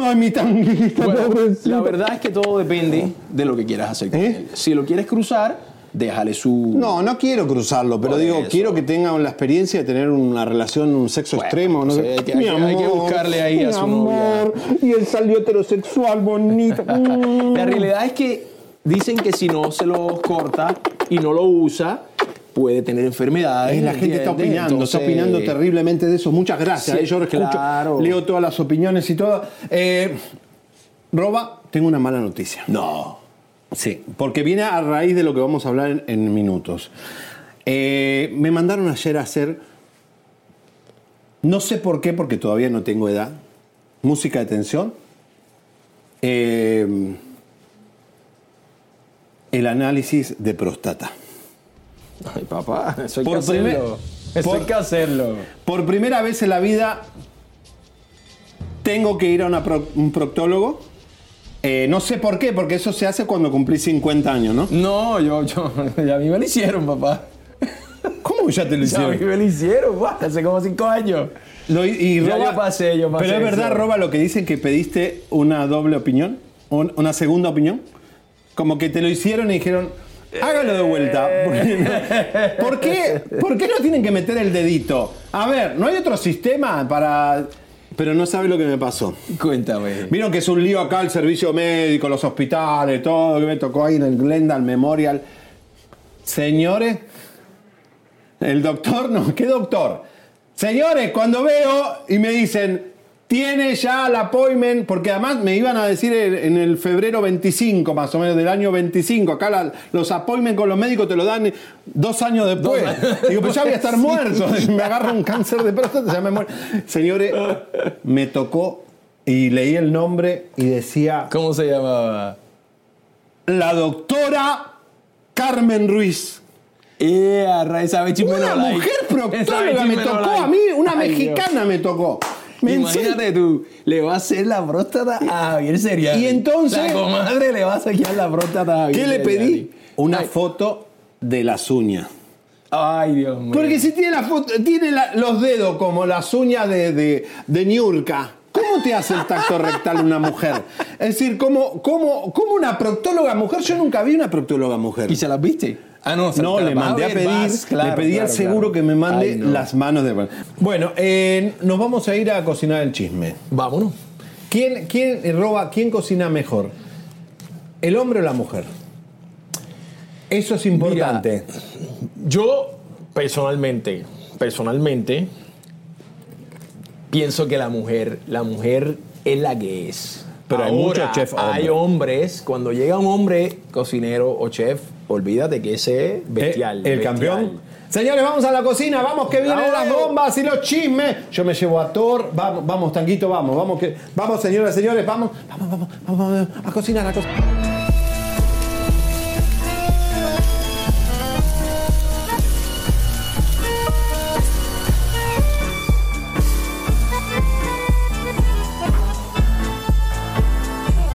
Ay, mi tanguita, Bueno, la verdad es que todo depende de lo que quieras hacer ¿Eh? Si lo quieres cruzar, déjale su. No, no quiero cruzarlo, pero digo, eso. quiero que tenga la experiencia de tener una relación, un sexo Bueno, extremo. No sí, sé. hay que- hay que- hay que buscarle ahí a su amor. Y él salió heterosexual, bonito. La realidad es que dicen que si no se lo corta y no lo usa, puede tener enfermedades. Eh, la gente está opinando, está opinando terriblemente de eso. Muchas gracias. Sí, eh, yo escucho, claro. leo todas las opiniones y todo. Eh, Roba, tengo una mala noticia. No. Sí, porque viene a raíz de lo que vamos a hablar en, en minutos. Eh, me mandaron ayer a hacer, no sé por qué, porque todavía no tengo edad, música de tensión. Eh, el análisis de próstata. Ay, papá, eso hay Por que hacerlo. Eso por- hay que hacerlo. Por primera vez en la vida tengo que ir a una pro- un proctólogo. Eh, no sé por qué, porque eso se hace cuando cumplí 50 años, ¿no? No, yo, yo, a mí me lo hicieron, papá. ¿Cómo ya te lo Ya a mí hicieron? me lo hicieron, guau, hace como cinco años. Lo- y Ya yo pasé, yo pasé Pero es verdad, eso. Roba, lo que dicen que pediste una doble opinión, un- una segunda opinión. Como que te lo hicieron y dijeron, hágalo de vuelta. Porque- ¿Por qué, ¿Por qué no tienen que meter el dedito? A ver, ¿no hay otro sistema para...? Pero no sabe lo que me pasó. Cuéntame. Vieron que es un lío acá el servicio médico, los hospitales, todo, que me tocó ahí en el Glendale Memorial. Señores, el doctor, no, ¿qué doctor? Señores, cuando veo y me dicen, tiene ya el appointment, porque además me iban a decir en el febrero 25, más o menos del año 25, acá la- los appointments con los médicos te lo dan dos años después. Digo, pues ya voy a estar muerto, me agarra un cáncer de próstata, ya me muero. Señores, me tocó y leí el nombre y decía... ¿Cómo se llamaba? La doctora Carmen Ruiz. Yeah, vez Una mujer proctóloga me tocó a mí, una mexicana me tocó. Imagínate tú, le va a hacer la próstata a Javier Seriani. Y entonces- La comadre le va a saquear la próstata a Javier ¿Qué le pedí? Seriani. Una foto de las uñas. Ay, Dios mío. Porque si tiene, la foto, tiene la- los dedos como las uñas de, de, de Niurka, ¿cómo te hace el tacto rectal una mujer? Es decir, ¿cómo, cómo, cómo una proctóloga mujer? Yo nunca vi una proctóloga mujer. ¿Y se las viste? Ah, no, No, le mandé a pedir, vas, claro, le pedí al seguro claro. que me mande Ay, no. las manos de... Bueno, eh, nos vamos a ir a cocinar el chisme. Vámonos. ¿Quién, quién roba, quién cocina mejor? ¿El hombre o la mujer? Eso es importante. Yo, personalmente, personalmente, pienso que la mujer, la mujer es la que es. Pero hay Ahora, muchos chefs Hay hombres, cuando llega un hombre cocinero o chef, olvídate que ese es bestial. Eh, el bestial. campeón. Señores, vamos a la cocina, vamos que vienen las bombas y los chismes. Yo me llevo a Thor, vamos, vamos, Tanquito, vamos, vamos, que, vamos, señoras, señores, vamos, vamos, vamos, vamos, vamos a cocinar, a cocinar.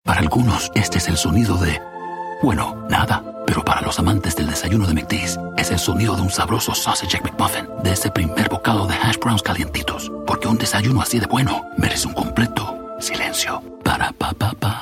Para algunos, este es el sonido de, bueno, nada. Pero para los amantes del desayuno de McDee's, es el sonido de un sabroso sausage McMuffin, de ese primer bocado de hash browns calientitos. Porque un desayuno así de bueno merece un completo silencio. Para pa pa pa.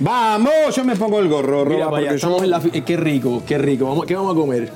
Vamos, yo me pongo el gorro, Mira, Roba, vaya, porque estamos yo... en la fi- eh, qué rico, qué rico. Vamos, ¿Qué vamos a comer?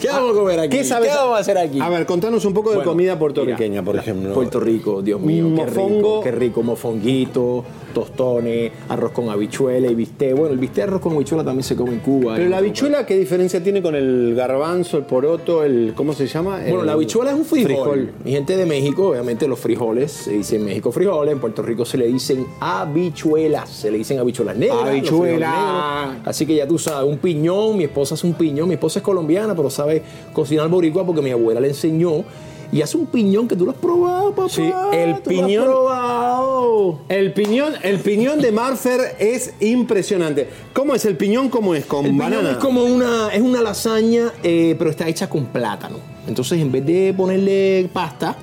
¿Qué vamos a comer aquí? ¿Qué sabes? vamos a hacer aquí? A ver, contanos un poco de Bueno, comida puertorriqueña, mira, por ejemplo. Puerto Rico, Dios mío, qué Mofongo. rico, qué rico, mofonguito, tostones, arroz con habichuela y bistec. Bueno, el bistec arroz con habichuela también se come en Cuba. Pero en- la habichuela, ¿qué diferencia tiene con el garbanzo, el poroto, el... ¿Cómo se llama? Bueno, El- la habichuela es un frijol. frijol. Mi gente de México, obviamente los frijoles, se dice en México frijoles, en Puerto Rico se le dicen habichuelas, se le dicen habichuelas negras. Habichuela. Así que ya tú sabes, un piñón, mi esposa hace un piñón, mi esposa es colombiana, pero sabe cocinar boricua porque mi abuela le enseñó. Y hace un piñón que tú lo has probado, papá. Sí, el tú lo has piñón- probado. El piñón, el piñón de Marfer es impresionante. ¿Cómo es el piñón? ¿Cómo es? ¿Con El piñón banana? es como una, es una lasaña, eh, pero está hecha con plátano. Entonces, en vez de ponerle pasta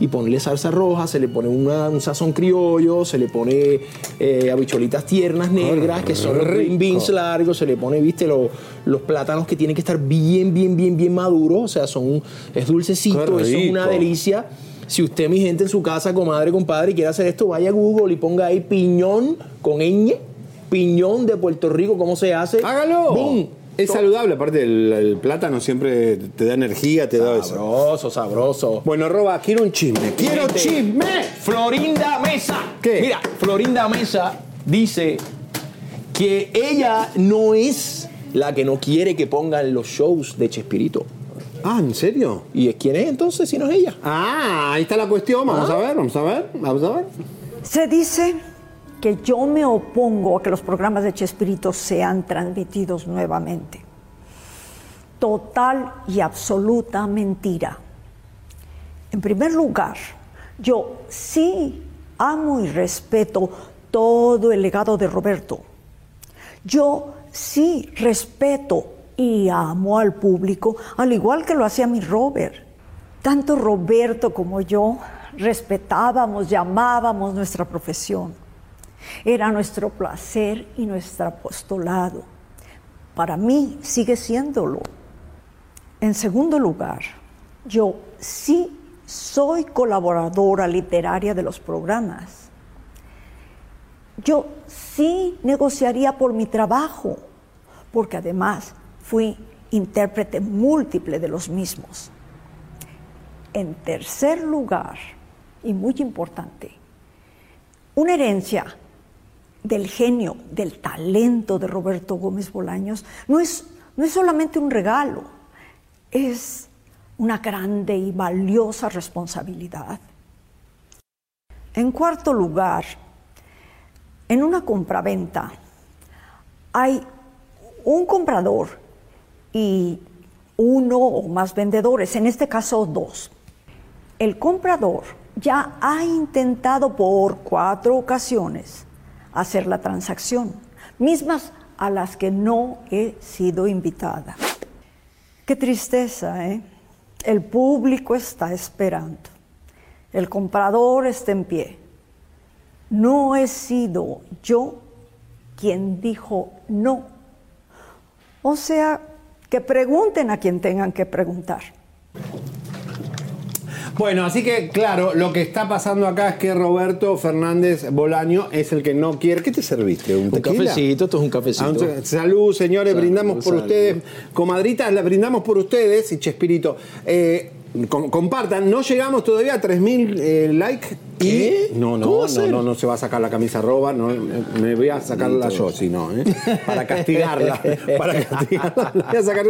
y ponerle salsa roja, se le pone una- un sazón criollo, se le pone eh, habichuelitas tiernas negras, que son los green beans largos, se le pone, viste, lo- los plátanos que tienen que estar bien, bien, bien, bien maduros, o sea, son, es dulcecito, eso es una delicia. Si usted, mi gente, en su casa, comadre, compadre, quiere hacer esto, vaya a Google y ponga ahí piñón con ñ, piñón de Puerto Rico, ¿cómo se hace? ¡Hágalo! ¡Bum! Es saludable, aparte el, el plátano siempre te da energía, te da eso. Sabroso, sabroso. Bueno, Roba, quiero un chisme. ¡Quiero Gente, chisme! Florinda Mesa. ¿Qué? Mira, Florinda Mesa dice que ella no es la que no quiere que pongan los shows de Chespirito. Ah, ¿en serio? ¿Y es quién es entonces si no es ella? Ah, ahí está la cuestión. Vamos Ah. a ver, vamos a ver, vamos a ver. Se dice que yo me opongo a que los programas de Chespirito sean transmitidos nuevamente. Total y absoluta mentira. En primer lugar, yo sí amo y respeto todo el legado de Roberto. Yo sí respeto y amo al público, al igual que lo hacía mi Robert. Tanto Roberto como yo respetábamos, llamábamos nuestra profesión. Era nuestro placer y nuestro apostolado. Para mí sigue siéndolo. En segundo lugar, yo sí soy colaboradora literaria de los programas. Yo sí negociaría por mi trabajo, porque además fui intérprete múltiple de los mismos. En tercer lugar, y muy importante, una herencia del genio, del talento de Roberto Gómez Bolaños no es, no es solamente un regalo, es una grande y valiosa responsabilidad. En cuarto lugar, en una compraventa hay un comprador y uno o más vendedores, en este caso dos. El comprador ya ha intentado por cuatro ocasiones hacer la transacción, mismas a las que no he sido invitada. Qué tristeza, ¿eh? El público está esperando. El comprador está en pie. No he sido yo quien dijo no. O sea, que pregunten a quien tengan que preguntar. Bueno, así que claro, lo que está pasando acá es que Roberto Fernández Bolaño es el que no quiere. ¿Qué te serviste? ¿Un, Un cafecito, esto es un cafecito. Ah, un- salud, señores, Salud, brindamos por salud. ustedes. Comadritas, la brindamos por ustedes y Chespirito. eh, com- compartan, no llegamos todavía a 3.000 eh, likes. ¿Qué? Y, no, ¿Cómo no, no, no, no se va a sacar la camisa roba, no, me voy a sacarla yo, si no, ¿eh? para castigarla, para castigarla, la voy a sacar.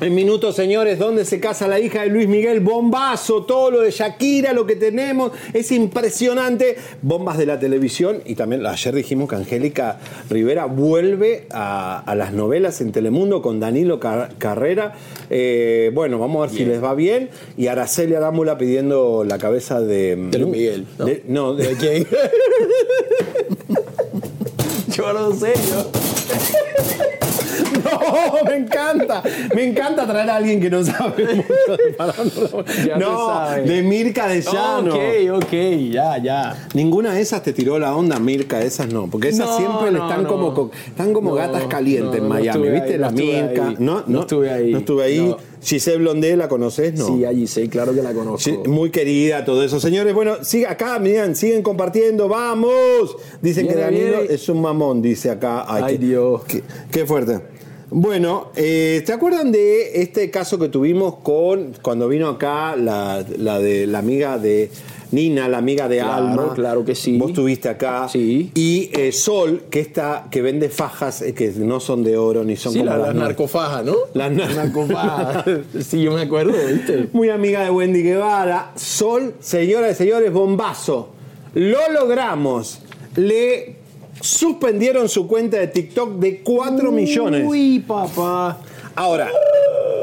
En minutos, señores, ¿dónde se casa la hija de Luis Miguel? Bombazo, todo lo de Shakira, lo que tenemos, es impresionante. Bombas de la televisión y también ayer dijimos que Angélica Rivera vuelve a, a las novelas en Telemundo con Danilo Car- Carrera. Eh, bueno, vamos a ver si les va bien. Y Araceli Arámbula pidiendo la cabeza de... De Luis Miguel, ¿no? de- no, de, ¿De quién? yo no sé, yo. No, me encanta. Me encanta traer a alguien que no sabe mucho de No, de Mirka de Llano. Ok, ok, ya, ya. Ninguna de esas te tiró la onda, Mirka, esas no, porque esas No, siempre no, están no. como co- están como gatas calientes en Miami, ¿viste? ahí, la Mirka, ahí. no, No estuve ahí. No estuve ahí. Giselle Blondé, ¿la conoces? No. Sí, allí sé, claro que la conozco. Muy querida, todo eso. Señores, bueno, sigue acá, miren, siguen compartiendo, vamos. Dicen que Danilo viene. es un mamón, dice acá. Ay, qué- Dios. Qué, qué fuerte. Bueno, eh, ¿te acuerdan de este caso que tuvimos con cuando vino acá la, la de la amiga de Nina, la amiga de Claro, Alma? claro que sí. Vos estuviste acá. Sí. Y eh, Sol, que está, que vende fajas eh, que no son de oro ni son Sí, como la, las narcofajas, ¿no? Las nar- narcofajas. sí, yo me acuerdo, ¿viste? Muy amiga de Wendy Guevara. Sol, señoras y señores, bombazo. Lo logramos. Le suspendieron su cuenta de TikTok de 4 millones. Uy, papá. Ahora,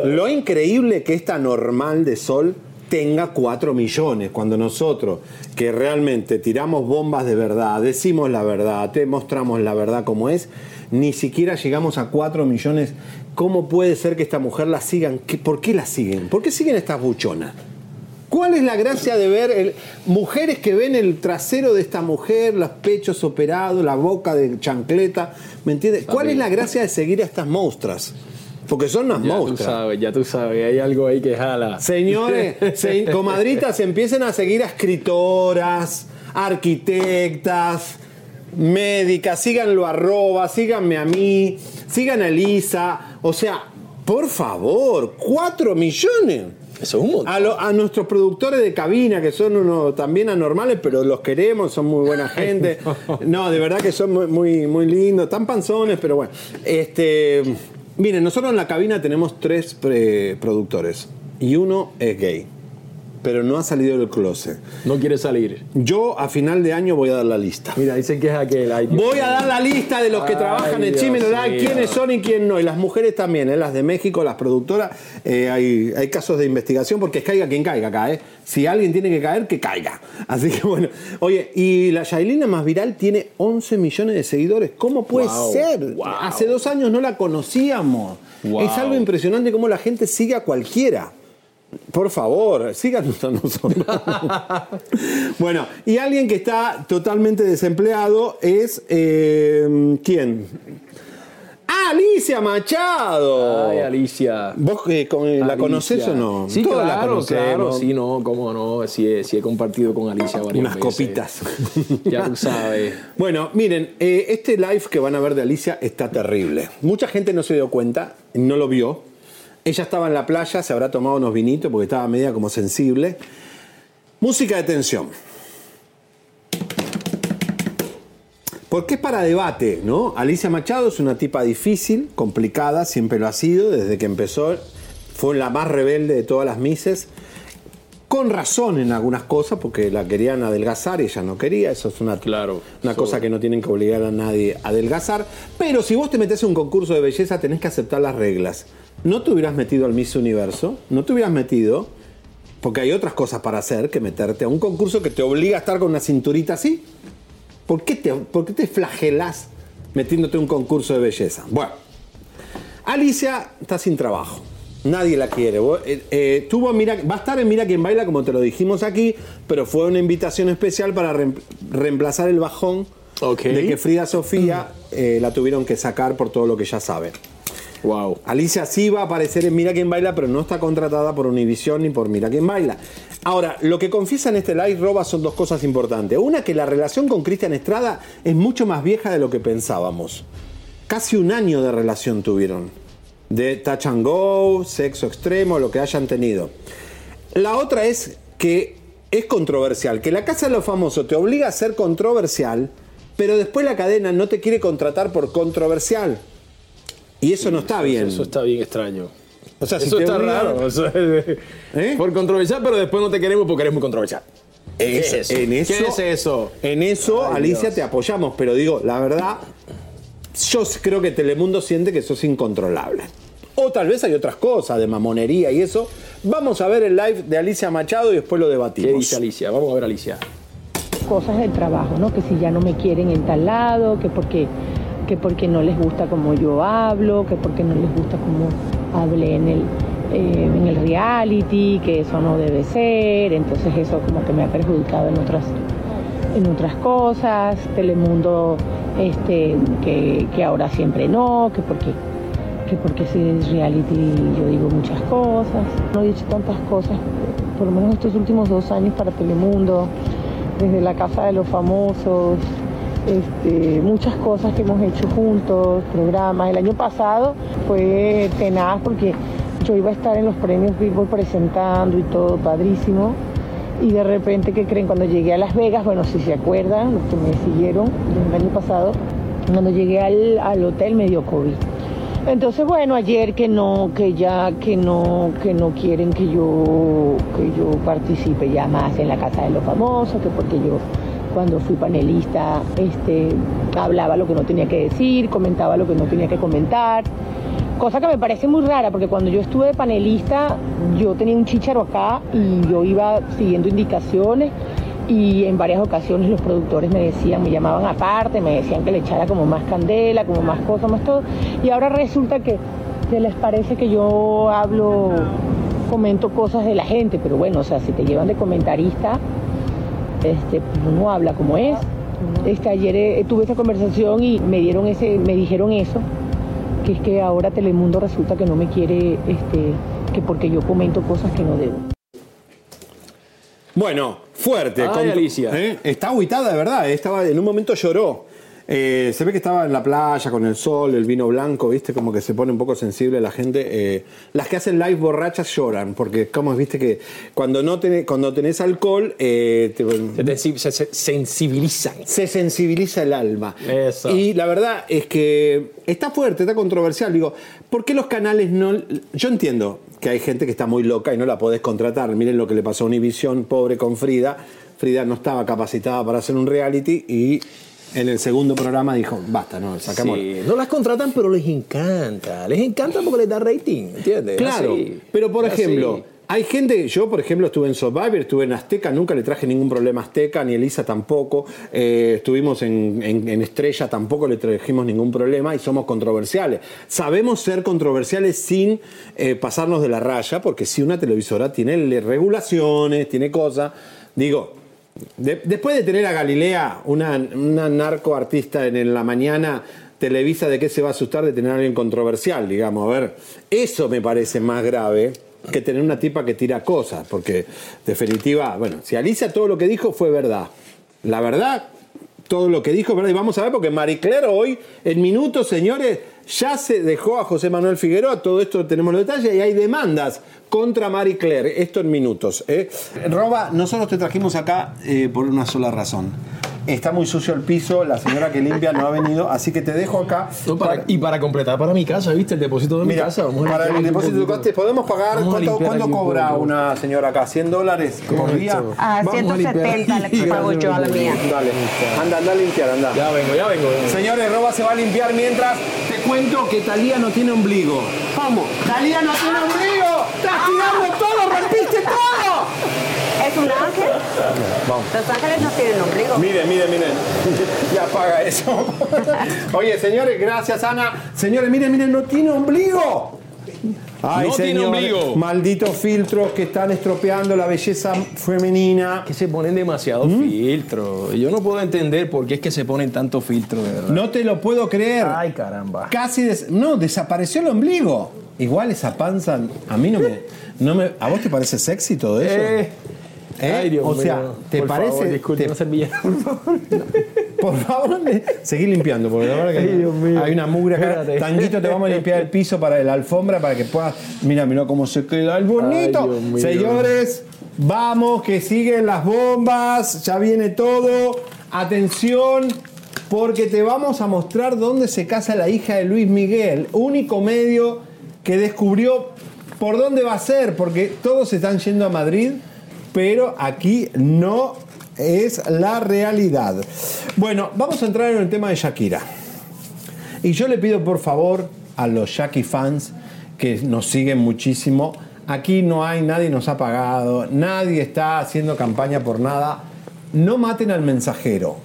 lo increíble que esta normal de Sol tenga 4 millones, cuando nosotros que realmente tiramos bombas de verdad, decimos la verdad, te mostramos la verdad como es, ni siquiera llegamos a 4 millones. ¿Cómo puede ser que esta mujer la sigan? ¿Qué- ¿Por qué la siguen? ¿Por qué siguen estas buchonas? ¿Cuál es la gracia de ver el- mujeres que ven el trasero de esta mujer, los pechos operados, la boca de chancleta? ¿Me entiendes? ¿Cuál es la gracia de seguir a estas monstras? Porque son unas Ya tú sabes, ya tú sabes, hay algo ahí que jala. Señores, se- comadritas, empiecen a seguir a escritoras, arquitectas, médicas, síganlo arroba, síganme a mí, sigan a Elisa. O sea, por favor, cuatro millones. Eso es un montón. A, lo- a nuestros productores de cabina, que son unos también anormales, pero los queremos, son muy buena gente. No, de verdad que son muy, muy, muy lindos, están panzones, pero bueno. Este, miren, nosotros en la cabina tenemos tres productores y uno es gay, pero no ha salido del closet. No quiere salir. Yo a final de año voy a dar la lista. Mira, dicen que es aquel. ay, Voy a dar la lista de los que Ay, trabajan en Dios Chimeno Live, mío. quiénes son y quién no. Y las mujeres también, ¿eh? las de México, las productoras. eh, hay, hay casos de investigación porque es caiga quien caiga acá. ¿eh? Si alguien tiene que caer, que caiga. Así que bueno. Oye, y la Yailina más viral tiene 11 millones de seguidores. ¿Cómo puede Wow, ser? wow. Hace dos años no la conocíamos. Wow. Es algo impresionante cómo la gente sigue a cualquiera. Por favor, síganos a nosotros. bueno, y alguien que está totalmente desempleado es. eh, ¿Quién? ¡Ah, Alicia Machado! Ay, Alicia. ¿Vos eh, con- la conocés o no? Sí, Todos claro, la claro. Sí, no, cómo no. Sí, he- sí he compartido con Alicia varias Unas veces. copitas. Ya tú sabes. Bueno, miren, eh, este live que van a ver de Alicia está terrible. Mucha gente no se dio cuenta, no lo vio. Ella estaba en la playa, se habrá tomado unos vinitos porque estaba media como sensible. Música de tensión. Porque es para debate, ¿no? Alicia Machado es una tipa difícil, complicada, siempre lo ha sido, desde que empezó. Fue la más rebelde de todas las mises. Con razón en algunas cosas, porque la querían adelgazar y ella no quería. Eso es una, Claro, una cosa que no tienen que obligar a nadie a adelgazar. Pero si vos te metes en un concurso de belleza, tenés que aceptar las reglas. No te hubieras metido al Miss Universo, no te hubieras metido, porque hay otras cosas para hacer que meterte a un concurso que te obliga a estar con una cinturita así. ¿Por qué te, por qué te flagelás metiéndote a un concurso de belleza? Bueno, Alicia está sin trabajo. Nadie la quiere. Vos, eh, eh, tuvo Mira, va a estar en Mira quien baila, como te lo dijimos aquí, pero fue una invitación especial para reem- reemplazar el bajón de que Frida Sofía eh, la tuvieron que sacar por todo lo que ya saben. Wow. Alicia sí va a aparecer en Mira quién baila, pero no está contratada por Univision ni por Mira quién baila. Ahora, lo que confiesa en este live Roba son dos cosas importantes. Una, que la relación con Cristian Estrada es mucho más vieja de lo que pensábamos. Casi un año de relación tuvieron. De touch and go, sexo extremo, lo que hayan tenido. La otra es que es controversial. Que la Casa de los Famosos te obliga a ser controversial, pero después la cadena no te quiere contratar por controversial. Y eso no está bien. Eso está bien extraño. O sea, eso está obligan- raro. Eso es- ¿Eh? Por controversial, pero después no te queremos porque eres muy controversial. ¿Qué es eso? En eso, ¿Qué es eso? En eso, Ay, Alicia, Dios. te apoyamos, pero digo, la verdad, yo creo que Telemundo siente que eso es incontrolable. O tal vez hay otras cosas de mamonería y eso. Vamos a ver el live de Alicia Machado y después lo debatimos. ¿Qué dice Alicia? Vamos a ver Alicia. cosas del trabajo, ¿no? Que si ya no me quieren en tal lado, que porque, que porque no les gusta como yo hablo, que porque no les gusta como hablé en el, eh, en el reality, que eso no debe ser, entonces eso como que me ha perjudicado en otras, en otras cosas, Telemundo, este, que, que ahora siempre no, que porque que porque si es reality yo digo muchas cosas. No he dicho tantas cosas, por lo menos estos últimos dos años para Telemundo, desde la Casa de los Famosos, este, muchas cosas que hemos hecho juntos, programas. El año pasado fue tenaz porque yo iba a estar en los premios Billboard presentando y todo, padrísimo. Y de repente, ¿qué creen? Cuando llegué a Las Vegas, bueno, si se acuerdan, los que me siguieron el año pasado, cuando llegué al, al hotel me dio COVID. Entonces, bueno, ayer que no, que ya, que no, que no quieren que yo, que yo participe ya más en la Casa de los Famosos, que porque yo cuando fui panelista, este, hablaba lo que no tenía que decir, comentaba lo que no tenía que comentar. Cosa que me parece muy rara, porque cuando yo estuve de panelista, yo tenía un chícharo acá y yo iba siguiendo indicaciones y en varias ocasiones los productores me decían, me llamaban aparte, me decían que le echara como más candela, como más cosas, más todo. Y ahora resulta que, que les parece que yo hablo comento cosas de la gente, pero bueno, o sea, si te llevan de comentarista, este, pues uno habla como es. Este, ayer eh, tuve esa conversación y me dieron ese, me dijeron eso, que es que ahora Telemundo resulta que no me quiere, este, que porque yo comento cosas que no debo. Bueno, fuerte. Ay, con- Alicia. ¿eh? Está aguitada de verdad. eh, Estaba, en un momento lloró. Eh, se ve que estaba en la playa con el sol, el vino blanco, ¿viste? Como que se pone un poco sensible la gente. Eh, las que hacen live borrachas lloran, porque como viste que cuando no tenés, cuando tenés alcohol, eh, te- Se, se- sensibilizan. se sensibiliza el alma. Eso. Y la verdad es que está fuerte, está controversial. Digo, ¿por qué los canales no.? Yo entiendo que hay gente que está muy loca y no la podés contratar. Miren lo que le pasó a Univision, pobre con Frida. Frida no estaba capacitada para hacer un reality y en el segundo programa dijo, basta, no, sacamos. Sí, no las contratan, pero les encanta. Les encanta porque les da rating, ¿entiendes? Claro, Así. pero por Así. ejemplo, hay gente, yo por ejemplo estuve en Survivor, estuve en Azteca, nunca le traje ningún problema a Azteca, ni Elisa tampoco, Eh, estuvimos en, en- en Estrella, tampoco le trajimos ningún problema y somos controversiales. Sabemos ser controversiales sin eh, pasarnos de la raya, porque si una televisora tiene regulaciones, tiene cosas, digo... de- después de tener a Galilea, una, una narcoartista en, en la mañana, Televisa, ¿de qué se va a asustar de tener a alguien controversial? Digamos, a ver, eso me parece más grave que tener una tipa que tira cosas, porque definitiva, bueno, si Alicia todo lo que dijo fue verdad. La verdad, todo lo que dijo, ¿verdad? Y vamos a ver, porque Marie Claire hoy, en minutos, señores, ya se dejó a José Manuel Figueroa, todo esto tenemos los detalles, y hay demandas contra Marie Claire, esto en minutos. ¿eh? Roba, nosotros te trajimos acá eh, por una sola razón. Está muy sucio el piso, la señora que limpia no ha venido, así que te dejo acá. No, para- y para completar para mi casa, ¿viste? El depósito de mi casa. Vamos para el depósito de poquito. costes, ¿podemos pagar? ¿Cuánto, un cobra una señora acá? ¿100 dólares por día? Ah, Vamos a limpiar 170 le aquí. pago yo a la mía. Dale, anda, anda a limpiar, anda. Ya vengo, ya vengo. Señores, Roba se va a limpiar mientras te cuento que Talía no tiene ombligo. ¿Cómo? ¡Talía no tiene ombligo! ¡Estás tirando todo! ¡Rompiste todo! ¿Es un ángel? Vamos. Los ángeles no tienen ombligo. Miren, miren, miren. ya apaga eso. Oye, señores, gracias, Ana. Señores, miren, miren, no tiene ombligo. Ay, No tiene señores, ombligo. Malditos filtros que están estropeando la belleza femenina. Que se ponen demasiados ¿Mm? filtros. Yo no puedo entender por qué es que se ponen tantos filtros, de verdad. No te lo puedo creer. Ay, caramba. Casi des- no, desapareció el ombligo. Igual esa panza a mí no me, no me ¿a vos te parece sexy todo eso? Eh. ¿Eh? Ay, Dios o sea, mío. ¿te Por parece? favor, disculpe, te- una servilleta, por favor. Por favor, seguí limpiando, porque la verdad que Ay, Dios mío. hay una mugre acá. Espérate. Tanguito, te vamos a limpiar el piso para la alfombra para que puedas. Mira, mira cómo se queda el bonito. Ay. Señores, vamos, que siguen las bombas. Ya viene todo. Atención, porque te vamos a mostrar dónde se casa la hija de Luis Miguel. Único medio que descubrió por dónde va a ser, porque todos están yendo a Madrid, pero aquí no es la realidad. Bueno, vamos a entrar en el tema de Shakira. Y yo le pido por favor a los Shaki fans que nos siguen muchísimo. Aquí no hay, nadie nos ha pagado, nadie está haciendo campaña por nada. No maten al mensajero.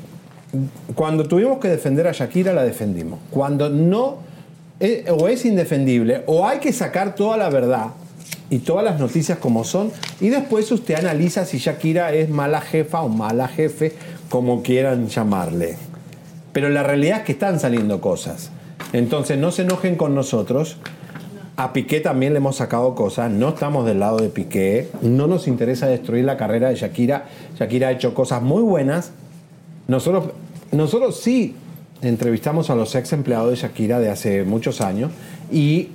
Cuando tuvimos que defender a Shakira, la defendimos. Cuando no, eh, o es indefendible, o hay que sacar toda la verdad y todas las noticias como son, y después usted analiza si Shakira es mala jefa o mala jefe, como quieran llamarle. Pero la realidad es que están saliendo cosas. Entonces no se enojen con nosotros. A Piqué también le hemos sacado cosas. No estamos del lado de Piqué. No nos interesa destruir la carrera de Shakira. Shakira ha hecho cosas muy buenas. Nosotros, nosotros sí entrevistamos a los ex empleados de Shakira de hace muchos años y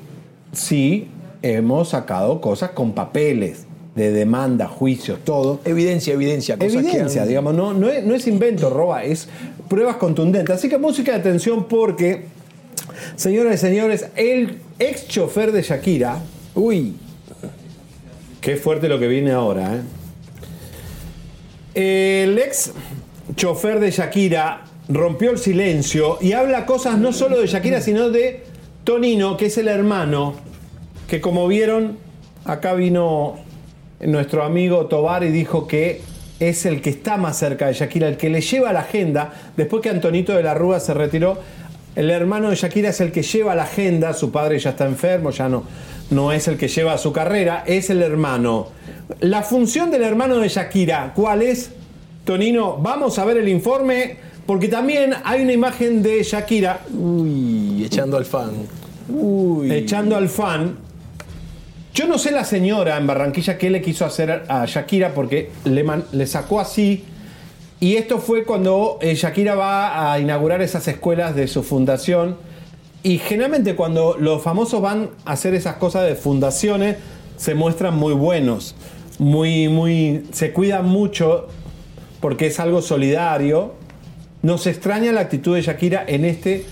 sí hemos sacado cosas con papeles de demanda, juicios, todo. Evidencia, evidencia. cosas que Evidencia, han- digamos, no, no, es, no es invento, roba, es pruebas contundentes. Así que música de atención porque, señoras y señores, el ex chofer de Shakira, uy, qué fuerte lo que viene ahora, ¿eh? El ex chofer de Shakira rompió el silencio y habla cosas no solo de Shakira, sino de Tonino, que es el hermano, que como vieron, acá vino nuestro amigo Tobar y dijo que es el que está más cerca de Shakira, el que le lleva la agenda, después que Antonito de la Rúa se retiró, el hermano de Shakira es el que lleva la agenda, su padre ya está enfermo, ya no, no es el que lleva su carrera, es el hermano. La función del hermano de Shakira, ¿cuál es? Tonino, vamos a ver el informe, porque también hay una imagen de Shakira. Uy, echando al fan. Echando al fan. Yo no sé la señora en Barranquilla qué le quiso hacer a Shakira porque le, le sacó así. Y esto fue cuando eh, Shakira va a inaugurar esas escuelas de su fundación. Y generalmente cuando los famosos van a hacer esas cosas de fundaciones, se muestran muy buenos. Muy, muy. Se cuidan mucho porque es algo solidario. Nos extraña la actitud de Shakira en este.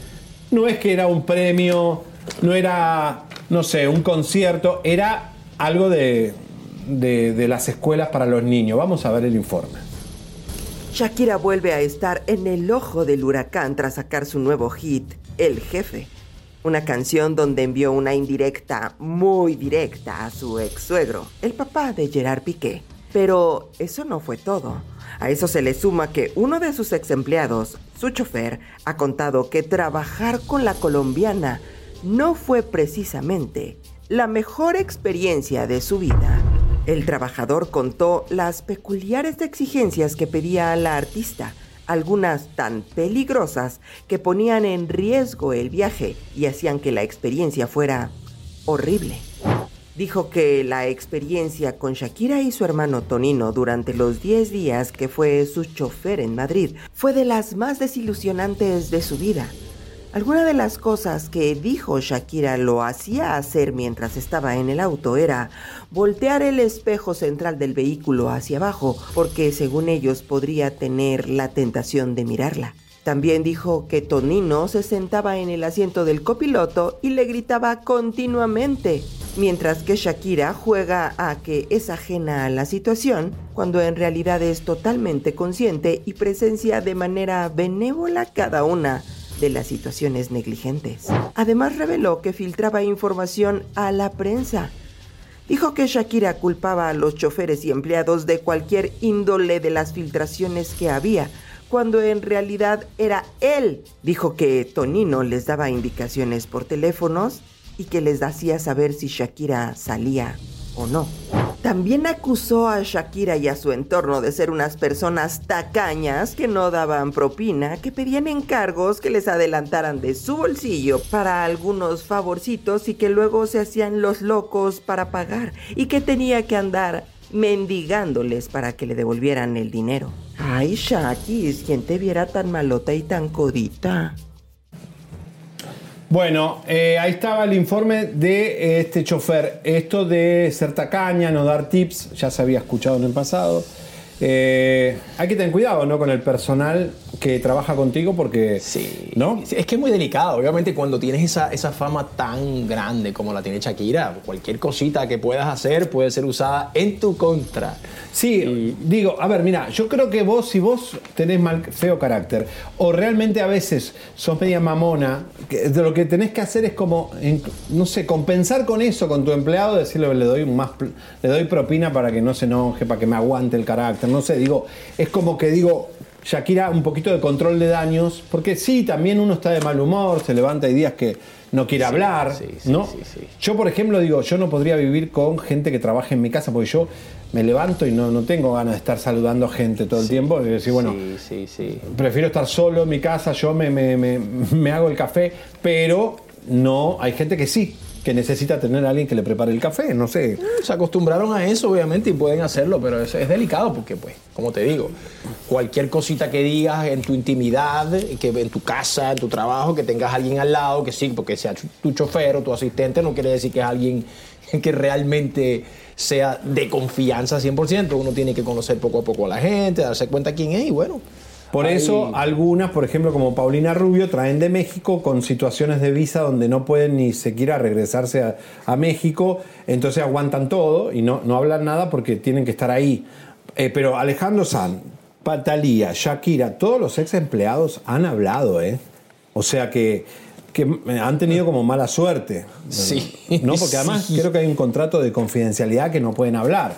No es que era un premio, no era, no sé, un concierto, era algo de, de, las escuelas para los niños. Vamos a ver el informe. Shakira vuelve a estar en el ojo del huracán tras sacar su nuevo hit, El Jefe. Una canción donde envió una indirecta muy directa a su ex suegro, el papá de Gerard Piqué. Pero eso no fue todo. A eso se le suma que uno de sus ex empleados, su chofer, ha contado que trabajar con la colombiana no fue precisamente la mejor experiencia de su vida. El trabajador contó las peculiares exigencias que pedía a la artista, algunas tan peligrosas que ponían en riesgo el viaje y hacían que la experiencia fuera horrible. Dijo que la experiencia con Shakira y su hermano Tonino durante los 10 días que fue su chofer en Madrid fue de las más desilusionantes de su vida. Alguna de las cosas que dijo Shakira lo hacía hacer mientras estaba en el auto era voltear el espejo central del vehículo hacia abajo porque según ellos podría tener la tentación de mirarla. También dijo que Tonino se sentaba en el asiento del copiloto y le gritaba continuamente, mientras que Shakira juega a que es ajena a la situación, cuando en realidad es totalmente consciente y presencia de manera benévola cada una de las situaciones negligentes. Además reveló que filtraba información a la prensa. Dijo que Shakira culpaba a los choferes y empleados de cualquier índole de las filtraciones que había, cuando en realidad era él. Dijo que Tonino les daba indicaciones por teléfonos y que les hacía saber si Shakira salía o no. También acusó a Shakira y a su entorno de ser unas personas tacañas que no daban propina, que pedían encargos que les adelantaran de su bolsillo para algunos favorcitos y que luego se hacían los locos para pagar y que tenía que andar mendigándoles para que le devolvieran el dinero. Ay, Shakis, quien te viera tan malota y tan codita. Bueno, eh, ahí estaba el informe de eh, este chofer. Esto de ser tacaña, no dar tips, ya se había escuchado en el pasado. Eh, hay que tener cuidado, ¿no? Con el personal que trabaja contigo porque... Sí. ¿No? Es que es muy delicado. Obviamente, cuando tienes esa, esa fama tan grande como la tiene Shakira, cualquier cosita que puedas hacer puede ser usada en tu contra. Sí, digo, a ver, mira, yo creo que vos, si vos tenés mal, feo carácter, o realmente a veces sos media mamona, que de lo que tenés que hacer es como, en- no sé, compensar con eso, con tu empleado, decirle, le doy más, le doy propina para que no se enoje, para que me aguante el carácter, no sé, digo, es como que digo, Shakira, un poquito de control de daños, porque sí, también uno está de mal humor, se levanta, hay días que no quiere hablar, ¿no? Yo, por ejemplo, digo, yo no podría vivir con gente que trabaje en mi casa, porque yo me levanto y no, no tengo ganas de estar saludando gente todo el tiempo, y decir, bueno, prefiero estar solo en mi casa, yo me, me- me- me hago el café, pero no, hay gente que sí, que necesita tener a alguien que le prepare el café, no sé. Se acostumbraron a eso, obviamente, y pueden hacerlo, pero es, es delicado porque, pues, como te digo, cualquier cosita que digas en tu intimidad, que en tu casa, en tu trabajo, que tengas a alguien al lado, que sí, porque sea tu- chofer o tu asistente, no quiere decir que es alguien que realmente sea de confianza 100%. Uno tiene que conocer poco a poco a la gente, darse cuenta quién es y bueno. Por ahí- eso algunas, por ejemplo, como Paulina Rubio, traen de México con situaciones de visa donde no pueden ni siquiera regresarse a, a México, entonces aguantan todo y no, no hablan nada porque tienen que estar ahí. Eh, pero Alejandro San, Patalía, Shakira, todos los ex empleados han hablado, ¿eh? O sea que, que han tenido como mala suerte. Sí. ¿No? Porque además Sí. creo que hay un contrato de confidencialidad que no pueden hablar.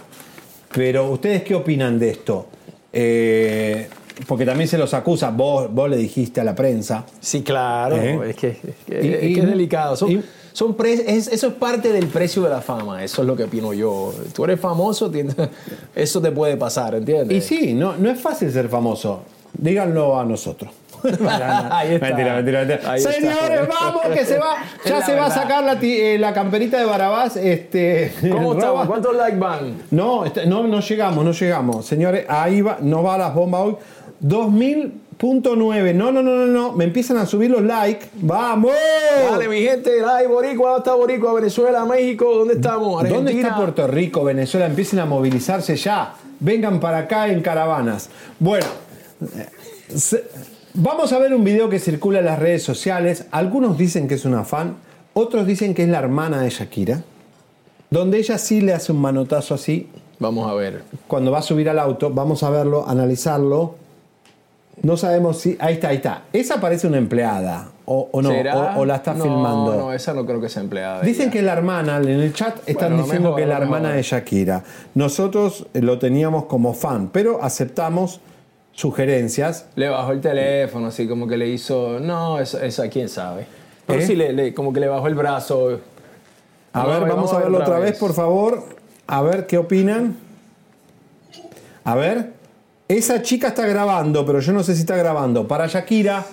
Pero ¿ustedes qué opinan de esto? Eh, porque también se los acusa, vos, vos le dijiste a la prensa. Sí, claro, ¿Eh? es, que, es, que, Y- es y- que es delicado. Son, y- son pre- es- eso es parte del precio de la fama, eso es lo que opino yo. Tú eres famoso, eso te puede pasar, ¿entiendes? Y sí, no, no es fácil ser famoso. Díganlo a nosotros. Ahí está. Mentira, mentira, mentira. Ahí está. Señores, vamos, que se va. Ya se va a sacar la, eh, la camperita de Barabás. Este, ¿Cómo estamos? ¿Cuántos likes van? No, este- no, no llegamos, no llegamos. Señores, ahí va, no va las bombas hoy. 2000.9. No, no, no, no, no. Me empiezan a subir los likes. ¡Vamos! Dale, mi gente, ay, Boricua, ¿dónde está Boricua? Venezuela, México, ¿dónde estamos? Argentina. ¿Dónde está Puerto Rico, Venezuela? Empiecen a movilizarse ya. Vengan para acá en caravanas. Bueno, vamos a ver un video que circula en las redes sociales. Algunos dicen que es una fan, otros dicen que es la hermana de Shakira. Donde ella sí le hace un manotazo así. Vamos a ver. Cuando va a subir al auto, vamos a verlo, analizarlo. No sabemos si. Ahí está, ahí está. Esa parece una empleada. O, o no, o, o la está No, filmando. No, esa no creo que sea empleada. Dicen ella. que es la hermana, en el chat están Bueno, diciendo mejor, que es la hermana mejor. de Shakira. Nosotros eh, lo teníamos como fan, pero aceptamos sugerencias. Le bajó el teléfono, así como que le hizo. No, esa, esa quién sabe. Pero ¿Eh? sí, le, le- como que le bajó el brazo. A ver, vamos, a verlo otra vez, por favor. A ver qué opinan. A ver. Esa chica está grabando, pero yo no sé si está grabando. Para Shakira,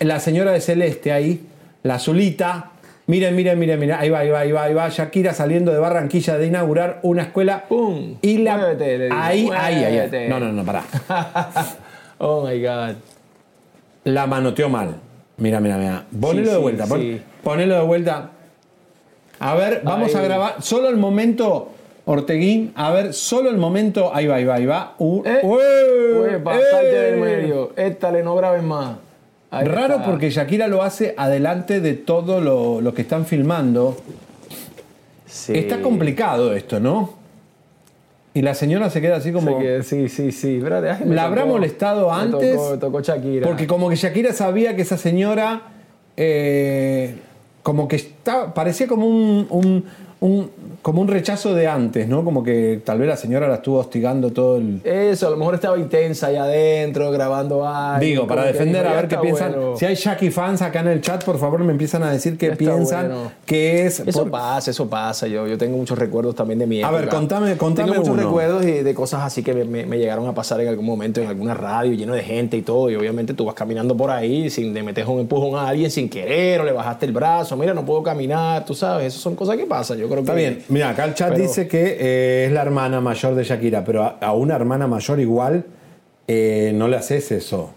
la señora de Celeste ahí, la azulita. Miren, miren, miren, miren. Ahí va, ahí va, ahí va, ahí va. Shakira saliendo de Barranquilla de inaugurar una escuela. ¡Pum! Y la. Muévete, le digo, ahí, ahí, ahí. No, no, no, pará. oh my God. La manoteó mal. Mira, mira, mira. Ponelo Sí, de sí, vuelta. pon- sí. Ponelo de vuelta. A ver, vamos a grabar. Solo el momento, Orteguín. A ver, solo el momento. Ahí va, ahí va, ahí va. Uh, Eh, ¡Ué! Ué, salte del medio. Éstale, no grabes más. Ahí Raro está. porque Shakira lo hace adelante de todo lo, lo que están filmando. Sí. Está complicado esto, ¿no? Y la señora se queda así como. Queda- sí, sí, sí. Ay, ¿La habrá tocó- molestado me antes? Tocó, me tocó Shakira. Porque como que Shakira sabía que esa señora, eh, como que está, parecía como un, un- un- como un rechazo de antes, ¿no? Como que tal vez la señora la estuvo hostigando todo el... Eso, a lo mejor estaba intensa allá adentro, grabando algo. Digo, para defender, dijo, a "Ya ver qué está piensan. bueno". Si hay Shaki fans acá en el chat, por favor me empiezan a decir qué está piensan bueno. que es... Eso por- pasa, eso pasa. Yo, yo tengo muchos recuerdos también de mi A época. ver, contame- contame Tengo muchos uno. recuerdos de, de cosas así que me, me- llegaron a pasar en algún momento en alguna radio lleno de gente y todo. Y obviamente tú vas caminando por ahí sin de meter un empujón a alguien sin querer o le bajaste el brazo. Mira, no puedo caminar, tú sabes. Esas son cosas que pasan. Yo creo Está que. bien, mira, acá el chat Pero- dice que eh, es la hermana mayor de Shakira, pero a, a una hermana mayor igual eh, no le haces eso.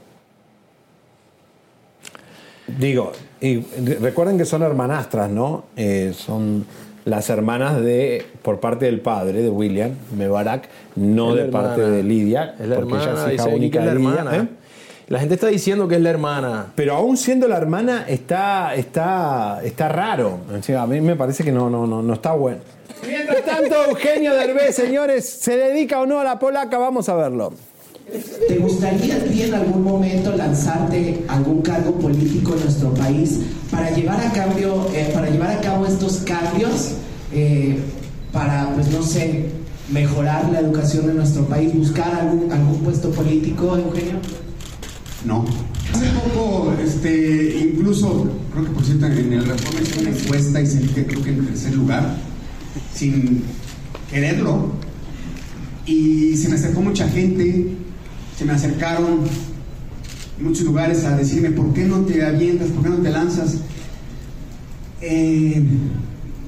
Digo, y re- recuerden que son hermanastras, ¿no? Eh, son las hermanas de, por parte del padre de William Mebarak, no de parte de Lidia, Es la porque hermana, ella es hija única de Lidia. La gente está diciendo que es la hermana. Pero aún siendo la hermana, está, está, está raro. O sea, a mí me parece que no, no, no, no está bueno. Mientras tanto, Eugenio Derbez, señores, ¿se dedica o no a la polaca? Vamos a verlo. ¿Te gustaría a ti en algún momento lanzarte a algún cargo político en nuestro país para llevar a cambio, eh, para llevar a cabo estos cambios, eh, para, pues no sé, mejorar la educación de nuestro país, buscar algún, algún puesto político, Eugenio? No. Hace poco, este, incluso, creo que por cierto en el Reforma hice una encuesta y salí que creo que en tercer lugar, sin quererlo. Y se me acercó mucha gente, se me acercaron muchos lugares a decirme, ¿por qué no te avientas? ¿Por qué no te lanzas? Eh,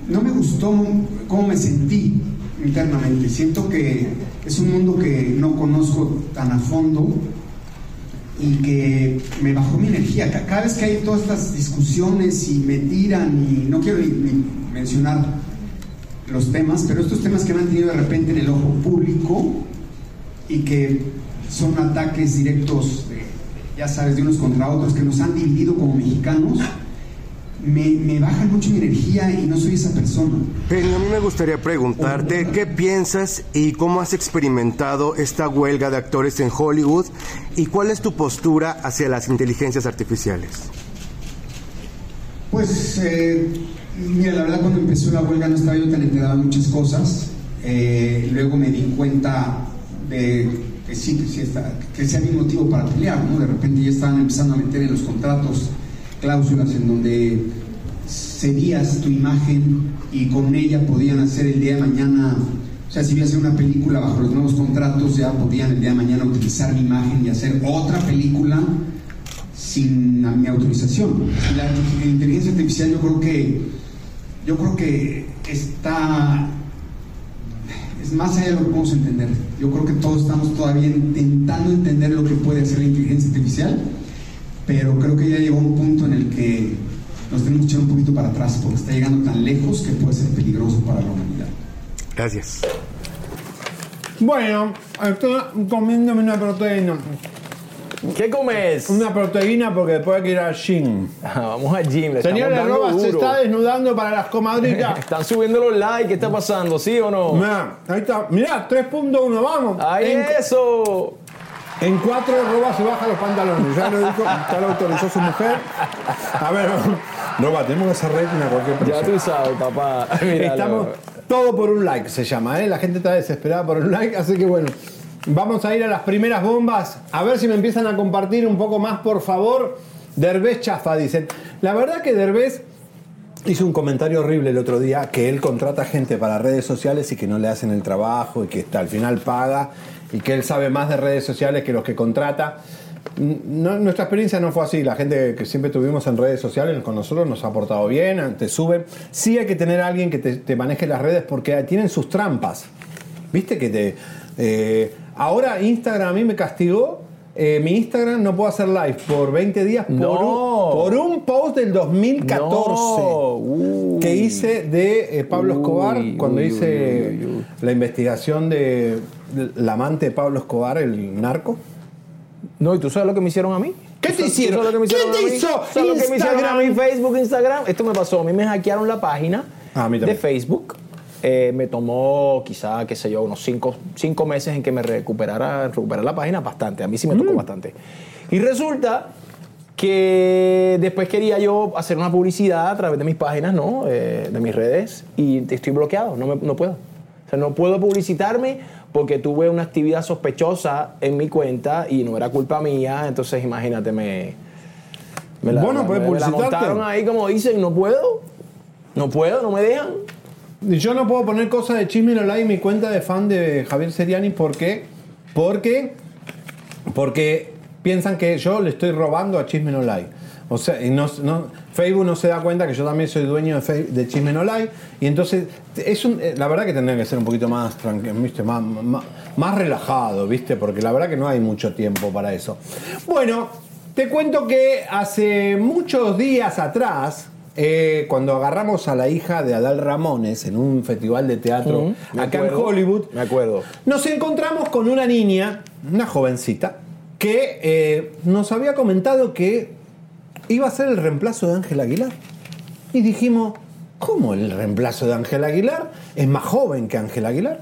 no me gustó cómo me sentí internamente. Siento que es un mundo que no conozco tan a fondo y que me bajó mi energía. Ca- Cada vez que hay todas estas discusiones y me tiran y no quiero ni, ni mencionar los temas, pero estos temas que me han tenido de repente en el ojo público y que son ataques directos, de, ya sabes, de unos contra otros, que nos han dividido como mexicanos, me, me bajan mucho mi energía y no soy esa persona. Penny, a mí me gustaría preguntarte qué piensas y cómo has experimentado esta huelga de actores en Hollywood y cuál es tu postura hacia las inteligencias artificiales. Pues, eh, mira, la verdad cuando empezó la huelga no estaba yo tan enterado en muchas cosas. Eh, luego me di cuenta de que sí, que sí, está, que ese había motivo para pelear, ¿no? De repente ya estaban empezando a meter en los contratos cláusulas en donde cedías tu imagen y con ella podían hacer el día de mañana, o sea, si iba a hacer una película bajo los nuevos contratos, ya podían el día de mañana utilizar mi imagen y hacer otra película sin mi autorización. La inteligencia artificial yo creo que yo creo que está es más allá de lo que podemos entender. Yo creo que todos estamos todavía intentando entender lo que puede hacer la inteligencia artificial, pero creo que ya llegó un punto en el que nos tenemos que echar un poquito para atrás porque está llegando tan lejos que puede ser peligroso para la humanidad. Gracias. Bueno, estoy comiéndome una proteína. ¿Qué comes? Una proteína porque después hay que ir al gym. Vamos al gym. le Señor estamos dando Roba se está desnudando para las comadritas. Están subiendo los likes. ¿Qué está pasando? ¿Sí o no? Mirá, ahí está. Mirá, 3.1, vamos. ¡Ahí En- eso! En cuatro Roba se baja los pantalones. Ya lo dijo, ya lo autorizó su mujer. A ver, Roba, tenemos que hacer rating a cualquier persona. Ya tú sabes, papá. Míralo. Estamos todo por un like, se llama, ¿eh? La gente está desesperada por un like, así que bueno. Vamos a ir a las primeras bombas. A ver si me empiezan a compartir un poco más, por favor. Derbez chafa, dicen. La verdad que Derbez hizo un comentario horrible el otro día que él contrata gente para redes sociales y que no le hacen el trabajo y que hasta al final paga y que él sabe más de redes sociales que los que contrata. No- nuestra experiencia no fue así. La gente que siempre tuvimos en redes sociales con nosotros nos ha portado bien, te suben. Sí hay que tener a alguien que te, te maneje las redes porque tienen sus trampas. Viste que te. eh, ahora Instagram a mí me castigó. eh, mi Instagram no puedo hacer live por 20 días por, No. un, por un post del 2014 que hice de eh, Pablo Escobar cuando uy, hice uy, la investigación de la amante de Pablo Escobar, el narco. No, ¿y tú sabes lo que me hicieron a mí? ¿Qué ¿Tú te hicieron? sabes lo que me ¿Quién hicieron te hizo? ¿Sabes lo que me hicieron a mí? Facebook, Instagram. Esto me pasó. A mí me hackearon la página A mí de. Facebook. Eh, me tomó quizá, qué sé yo, unos cinco, cinco meses en que me recuperara recuperar la página bastante. A mí sí me Mm. tocó bastante. Y resulta que después quería yo hacer una publicidad a través de mis páginas, ¿no? Eh, de mis redes y estoy bloqueado, no, me- no puedo. O sea, no puedo publicitarme porque tuve una actividad sospechosa en mi cuenta y no era culpa mía, entonces imagínate, me... me Vos no podés me- me la publicitarte. montaron ahí como dicen, no puedo, no puedo, no me dejan. Yo no puedo poner cosas de Chisme No Like en mi cuenta de fan de Javier Seriani. ¿Por qué? Porque, porque piensan que yo le estoy robando a Chisme No Like. O sea, y no, no- Facebook no se da cuenta que yo también soy dueño de, de Chisme No Like. Y entonces, es un- eh, la verdad que tendría que ser un poquito más tranquilo, ¿viste? Más, más, más relajado, ¿viste? Porque la verdad que no hay mucho tiempo para eso. Bueno, te cuento que hace muchos días atrás, eh, cuando agarramos a la hija de Adal Ramones en un festival de teatro acá acuerdo, en Hollywood, Me acuerdo. nos encontramos con una niña, una jovencita, que eh, nos había comentado que iba a ser el reemplazo de Ángel Aguilar. Y dijimos, ¿cómo el reemplazo de Ángel Aguilar? Es más joven que Ángel Aguilar.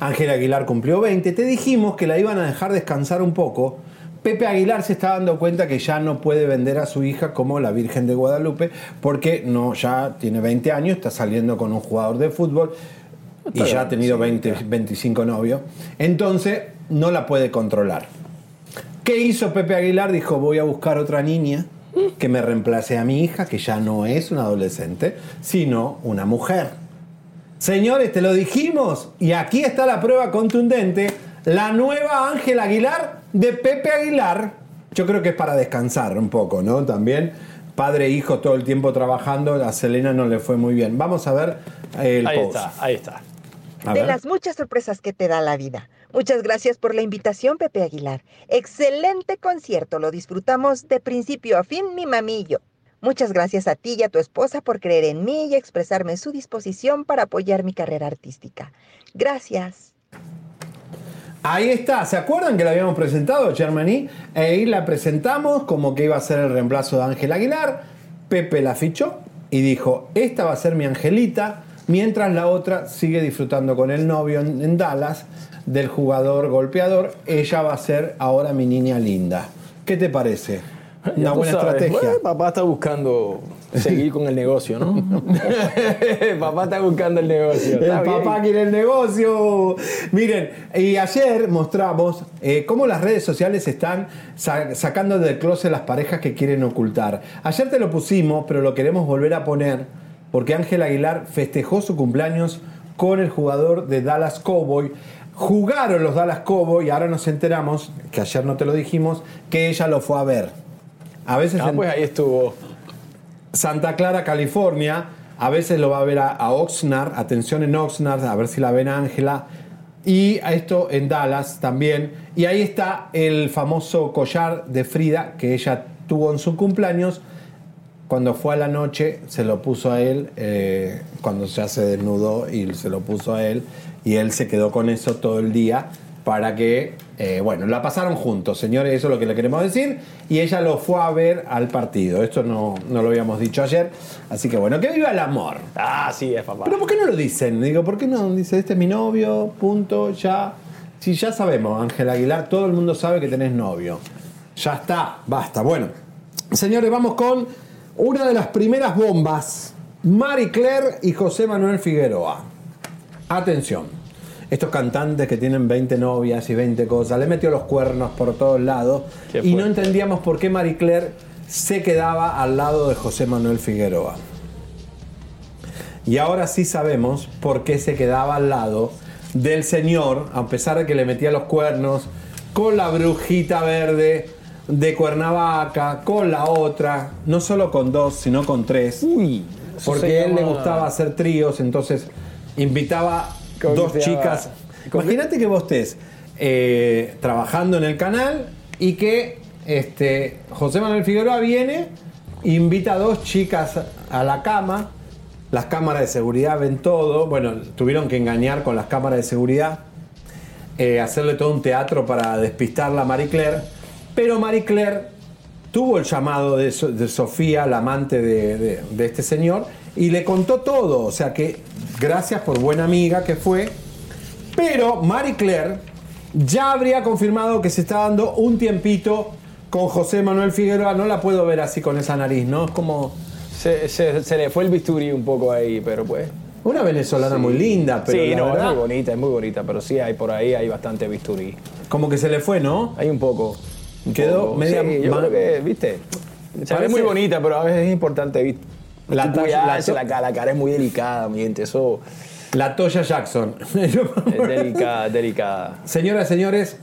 Ángel Aguilar cumplió 20. Te dijimos que la iban a dejar descansar un poco. Pepe Aguilar se está dando cuenta que ya no puede vender a su hija como la Virgen de Guadalupe porque no, ya tiene 20 años, está saliendo con un jugador de fútbol y ya ha tenido 20, 25 novios. Entonces no la puede controlar. ¿Qué hizo Pepe Aguilar? Dijo, voy a buscar otra niña que me reemplace a mi hija, que ya no es una adolescente, sino una mujer. Señores, te lo dijimos y aquí está la prueba contundente. La nueva Ángel Aguilar de Pepe Aguilar. Yo creo que es para descansar un poco, ¿no? También padre e hijo todo el tiempo trabajando. A Selena no le fue muy bien. Vamos a ver el Ahí post. está, ahí está. A de ver. las muchas sorpresas que te da la vida. Muchas gracias por la invitación, Pepe Aguilar. Excelente concierto, lo disfrutamos de principio a fin, mi mamillo. Muchas gracias a ti y a tu esposa por creer en mí y expresarme su disposición para apoyar mi carrera artística. Gracias. Ahí está, ¿se acuerdan que la habíamos presentado, Germany? Ahí la presentamos como que iba a ser el reemplazo de Ángel Aguilar. Pepe la fichó y dijo, esta va a ser mi Angelita, mientras la otra sigue disfrutando con el novio en, en Dallas del jugador golpeador. Ella va a ser ahora mi niña linda. ¿Qué te parece? Una buena sabes, estrategia. bueno, papá está buscando seguir con el negocio, ¿no? papá está buscando el negocio. El bien. papá quiere el negocio. Miren, y ayer mostramos eh, cómo las redes sociales están sa- sacando del closet las parejas que quieren ocultar. Ayer te lo pusimos, pero lo queremos volver a poner porque Ángel Aguilar festejó su cumpleaños con el jugador de Dallas Cowboy. Jugaron los Dallas Cowboy y ahora nos enteramos, que ayer no te lo dijimos, que ella lo fue a ver. A veces Ah, en- pues ahí estuvo. Santa Clara, California. A veces lo va a ver a, a Oxnard, atención en Oxnard, a ver si la ven a Ángela. Y a esto en Dallas también. Y ahí está el famoso collar de Frida que ella tuvo en su cumpleaños. Cuando fue a la noche, se lo puso a él, eh, cuando ya se desnudó y se lo puso a él. Y él se quedó con eso todo el día para que, eh, bueno, la pasaron juntos, señores, eso es lo que le queremos decir. Y ella lo fue a ver al partido. Esto no, no lo habíamos dicho ayer. Así que bueno, que viva el amor. Ah, sí, es papá. Pero ¿por qué no lo dicen? Digo, ¿por qué no? Dice, este es mi novio, punto, ya. Si ya sabemos, Ángel Aguilar, todo el mundo sabe que tenés novio. Ya está, basta. Bueno, señores, vamos con una de las primeras bombas. Marie Claire y José Manuel Figueroa. Atención. Estos cantantes que tienen 20 novias y 20 cosas, le metió los cuernos por todos lados y no entendíamos por qué Marie Claire se quedaba al lado de José Manuel Figueroa. Y ahora sí sabemos por qué se quedaba al lado del señor, a pesar de que le metía los cuernos, con la brujita verde de Cuernavaca, con la otra, no solo con dos, sino con tres. eso porque a él le gustaba hacer tríos, entonces invitaba ¿Cómo dos chicas. ¿Cómo que- Imagínate que vos estés eh, trabajando en el canal y que este, José Manuel Figueroa viene, invita a dos chicas a la cama, las cámaras de seguridad ven todo, bueno, tuvieron que engañar con las cámaras de seguridad, eh, hacerle todo un teatro para despistarla a Marie Claire, pero Marie Claire tuvo el llamado de, So- de Sofía, la amante de, de- de este señor, y le contó todo, o sea que gracias por buena amiga que fue, pero Marie Claire ya habría confirmado que se está dando un tiempito con José Manuel Figueroa, no la puedo ver así con esa nariz, ¿no? Es como... Se, se- se le fue el bisturí un poco ahí, pero pues. Una venezolana Sí. muy linda, pero Sí, la no, verdad- es muy bonita, es muy bonita, pero sí, hay por ahí hay bastante bisturí. Como que se le fue, ¿no? Hay un poco. Quedó media Sí, yo ma- creo que, viste, Parece- muy bonita, pero a veces es importante, viste. La cara, es muy delicada, mi gente, eso La Toya Jackson. es delicada, es delicada. Señoras y señores,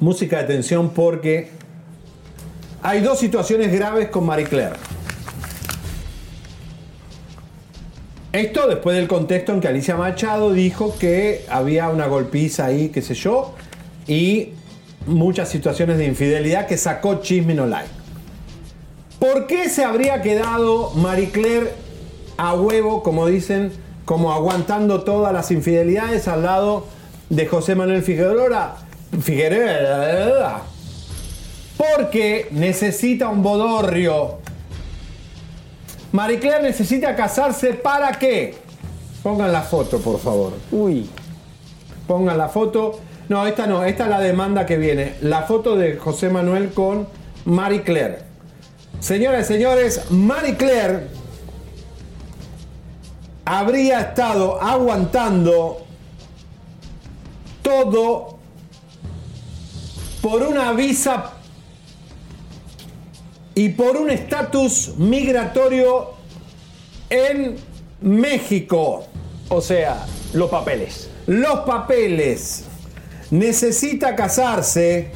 música de tensión porque hay dos situaciones graves con Marie Claire. Esto después del contexto en que Alicia Machado dijo que había una golpiza ahí, qué sé yo, y muchas situaciones de infidelidad que sacó Chismin Online. ¿Por qué se habría quedado Marie Claire a huevo, como dicen, como aguantando todas las infidelidades al lado de José Manuel Figueroa? Figueroa. Porque necesita un bodorrio. Marie Claire necesita casarse para qué? Pongan la foto, por favor. Uy. Pongan la foto. No, esta no, esta es la demanda que viene. La foto de José Manuel con Marie Claire. Señoras y señores, Marie Claire habría estado aguantando todo por una visa y por un estatus migratorio en México. O sea, los papeles. Los papeles. Necesita casarse.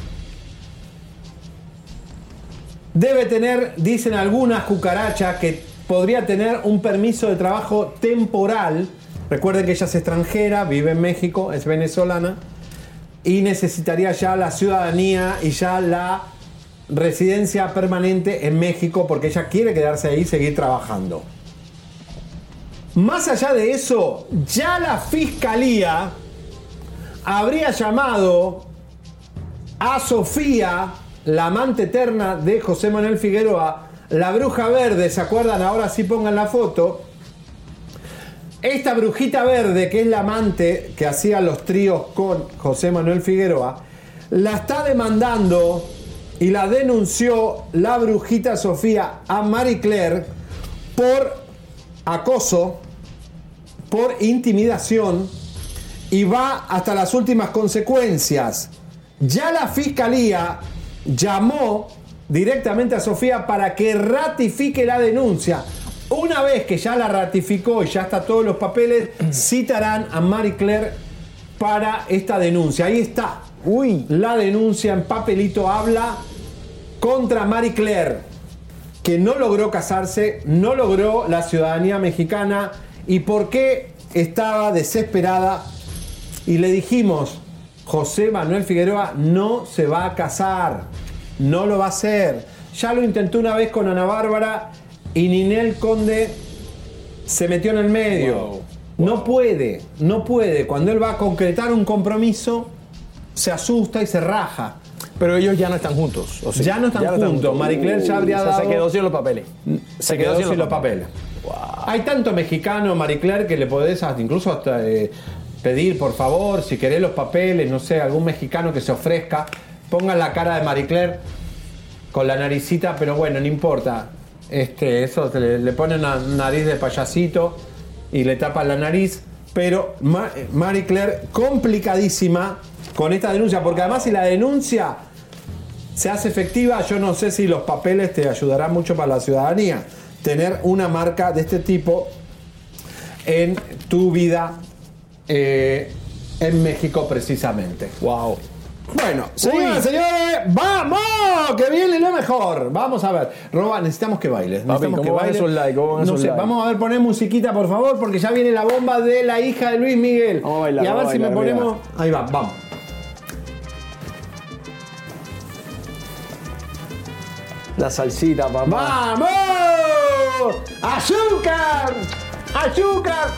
Debe tener, dicen algunas cucarachas, que podría tener un permiso de trabajo temporal. Recuerden que ella es extranjera, vive en México, es venezolana. Y necesitaría ya la ciudadanía y ya la residencia permanente en México porque ella quiere quedarse ahí y seguir trabajando. Más allá de eso, ya la fiscalía habría llamado a Sofía, la amante eterna de José Manuel Figueroa, la bruja verde, ¿se acuerdan? Ahora sí pongan la foto. Esta brujita verde, que es la amante que hacía los tríos con José Manuel Figueroa, la está demandando y la denunció la brujita Sofía a Marie Claire por acoso, por intimidación y va hasta las últimas consecuencias. Ya la fiscalía llamó directamente a Sofía para que ratifique la denuncia. Una vez que ya la ratificó y ya está todos los papeles, citarán a Marie Claire para esta denuncia. Ahí está. Uy. La denuncia en papelito habla contra Marie Claire, que no logró casarse, no logró la ciudadanía mexicana y por qué estaba desesperada. Y le dijimos, José Manuel Figueroa no se va a casar, no lo va a hacer. Ya lo intentó una vez con Ana Bárbara y Ninel Conde se metió en el medio. No puede, no puede. Cuando él va a concretar un compromiso, se asusta y se raja. Pero ellos ya no están juntos. Ya no están juntos. Marie Claire ya habría Uh, o sea, dado- Se quedó sin los papeles. Se quedó sin los papeles. Hay tanto mexicano, Marie Claire, que le podés hasta- incluso hasta eh, pedir, por favor, si querés los papeles, no sé, algún mexicano que se ofrezca, pongan la cara de Marie Claire con la naricita, pero bueno, no importa. Este, eso le, le ponen una nariz de payasito y le tapan la nariz. Pero Ma- Marie Claire, complicadísima con esta denuncia, porque además si la denuncia se hace efectiva, yo no sé si los papeles te ayudarán mucho para la ciudadanía. Tener una marca de este tipo en tu vida eh, en México precisamente. Wow. Bueno, señoras y señores, ¡vamos! Que viene lo mejor. Vamos a ver. Roba, necesitamos que bailes. Papi, Necesitamos ¿cómo que van bailes. esos likes? ¿Cómo van no esos sé, likes? vamos a ver, poner musiquita, por favor, porque ya viene la bomba de la hija de Luis Miguel. Vamos a bailar, y a ver vamos a si me bailar, ponemos. Ahí va, vamos. La salsita, papá. ¡Vamos! ¡Azúcar! ¡Azúcar!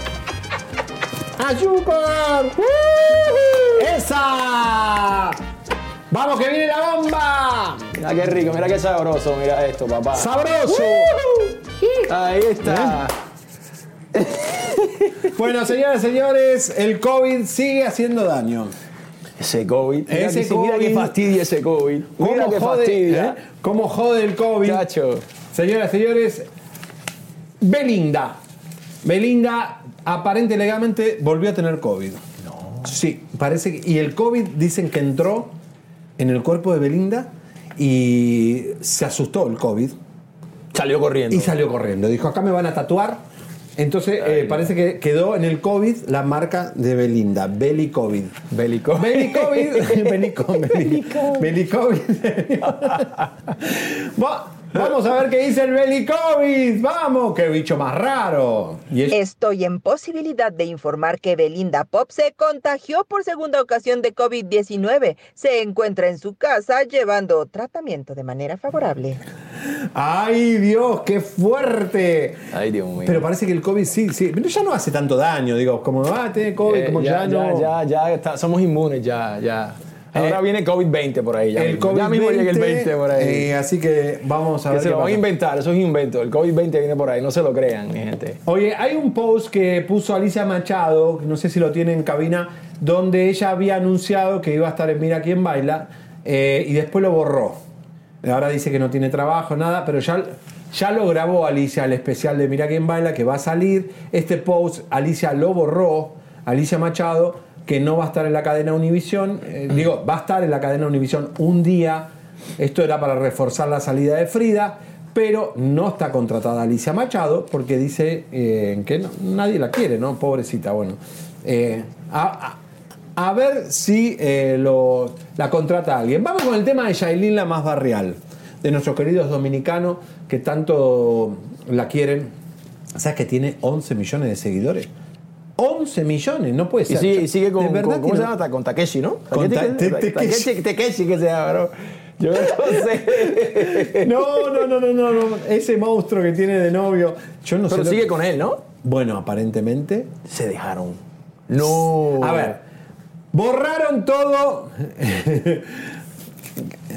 ¡Azúcar! ¡Uh! ¡Esa! ¡Vamos que viene la bomba! Mira qué rico, mira qué sabroso, mira esto, papá. ¡Sabroso! Ahí está. Bueno, señoras y señores, el COVID sigue haciendo daño. Ese COVID. Mira, Ese que, mira que COVID. fastidia ese COVID. Mira ¿Cómo que jode, fastidia. eh? ¿Cómo jode el COVID? Chacho. Señoras y señores, Belinda. Belinda aparente legalmente volvió a tener COVID. No. Sí, parece que. Y el COVID dicen que entró en el cuerpo de Belinda y se asustó el COVID. Salió corriendo. Y salió corriendo. Dijo, acá me van a tatuar. Entonces eh, parece que quedó en el COVID la marca de Belinda, Beli COVID. Beli COVID. Beli COVID. Beli COVID. Beli COVID. Va- Vamos a ver qué dice el Beli COVID. Vamos, qué bicho más raro. Y es- Estoy en posibilidad de informar que Belinda Pop se contagió por segunda ocasión de COVID-19. Se encuentra en su casa llevando tratamiento de manera favorable. ¡Ay, Dios, qué fuerte! Ay, Dios mío. Pero parece que el COVID sí, sí. Pero ya no hace tanto daño, digo, como, ah, tiene COVID, Eh, como ya, ya, no. ya, ya, ya está- somos inmunes, ya, ya. Ahora Eh, viene COVID-20 por ahí. Ya el mismo. COVID ya mismo llega el 20 por ahí. eh, así que vamos a que ver. se qué lo van a pasa. inventar, eso es invento. El COVID-20 viene por ahí, no se lo crean, mi gente. Oye, hay un post que puso Alicia Machado, no sé si lo tiene en cabina, donde ella había anunciado que iba a estar en Mira quién baila eh, y después lo borró. Ahora dice que no tiene trabajo, nada, pero ya, ya lo grabó Alicia, el especial de Mira quién baila, que va a salir. Este post Alicia lo borró, Alicia Machado, que no va a estar en la cadena Univisión. Eh, digo, va a estar en la cadena Univisión un día. Esto era para reforzar la salida de Frida, pero no está contratada Alicia Machado porque dice eh, que no- nadie la quiere, ¿no? Pobrecita, bueno. Eh, a, a- a ver si lo, la contrata alguien. Vamos con el tema de Yailin, la más barrial, de nuestros queridos dominicanos que tanto la quieren. ¿Sabes que tiene 11 millones de seguidores? 11 millones, no puede Y ser. sigue, y sigue con, verdad con- ¿cómo se no- llama? Con Takeshi, ¿no? Takeshi, Takeshi. Que se llama, bro. Yo no sé. No, no, no, no, no, no. Ese monstruo que tiene de novio. Yo no Pero sé. sigue que- con él, ¿no? Bueno, aparentemente. Se dejaron. No. A ver, borraron todo.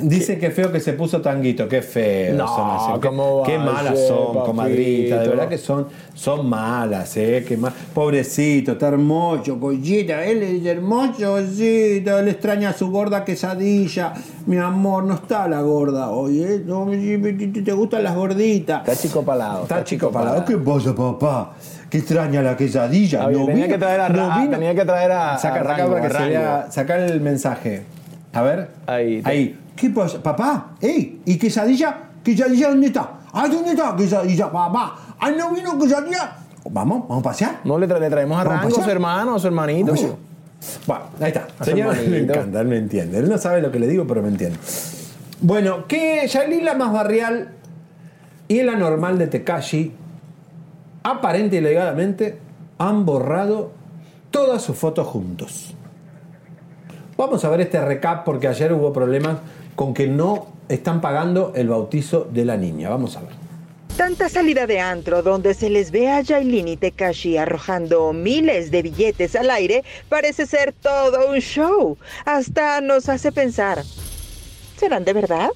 Dice que feo que se puso tanguito, qué feo. No, son así. Qué- ¿cómo va Qué malas son, papito? comadrita. De verdad que son, son malas, ¿eh? Qué mal. Pobrecito, está hermoso, collita. Él es hermoso, sí. Él extraña a su gorda quesadilla. Mi amor, no está la gorda hoy, ¿eh? No, te gustan las gorditas. Está chico palado. Está chico palado. ¿Qué pasa, papá? Que extraña la quesadilla. Oye, no tenía vino- que traer a no Ra- tenía que traer a- Saca, a saca Rango, para que a se Rango. vea. Sacar el mensaje. A ver. Ahí. Ahí. ¿Qué pasa? Papá, ¡ey! ¿Y quesadilla? ¿Quesadilla dónde está? ¡Ah, dónde está quesadilla, papá! ¡Ah, no vino quesadilla! Vamos, vamos a pasear. No le, tra- le traemos a Rango, su hermano, su hermanito. Bueno, ahí está. Señor, hermanito. encanta, él me entiende. Él no sabe lo que le digo, pero me entiende. Bueno, que Yailin la más barrial y la normal de Tekashi, aparente y legalmente, han borrado todas sus fotos juntos. Vamos a ver este recap porque ayer hubo problemas con que no están pagando el bautizo de la niña. Vamos a ver. Tanta salida de antro donde se les ve a Yailin y Tekashi arrojando miles de billetes al aire parece ser todo un show. Hasta nos hace pensar, ¿serán de verdad?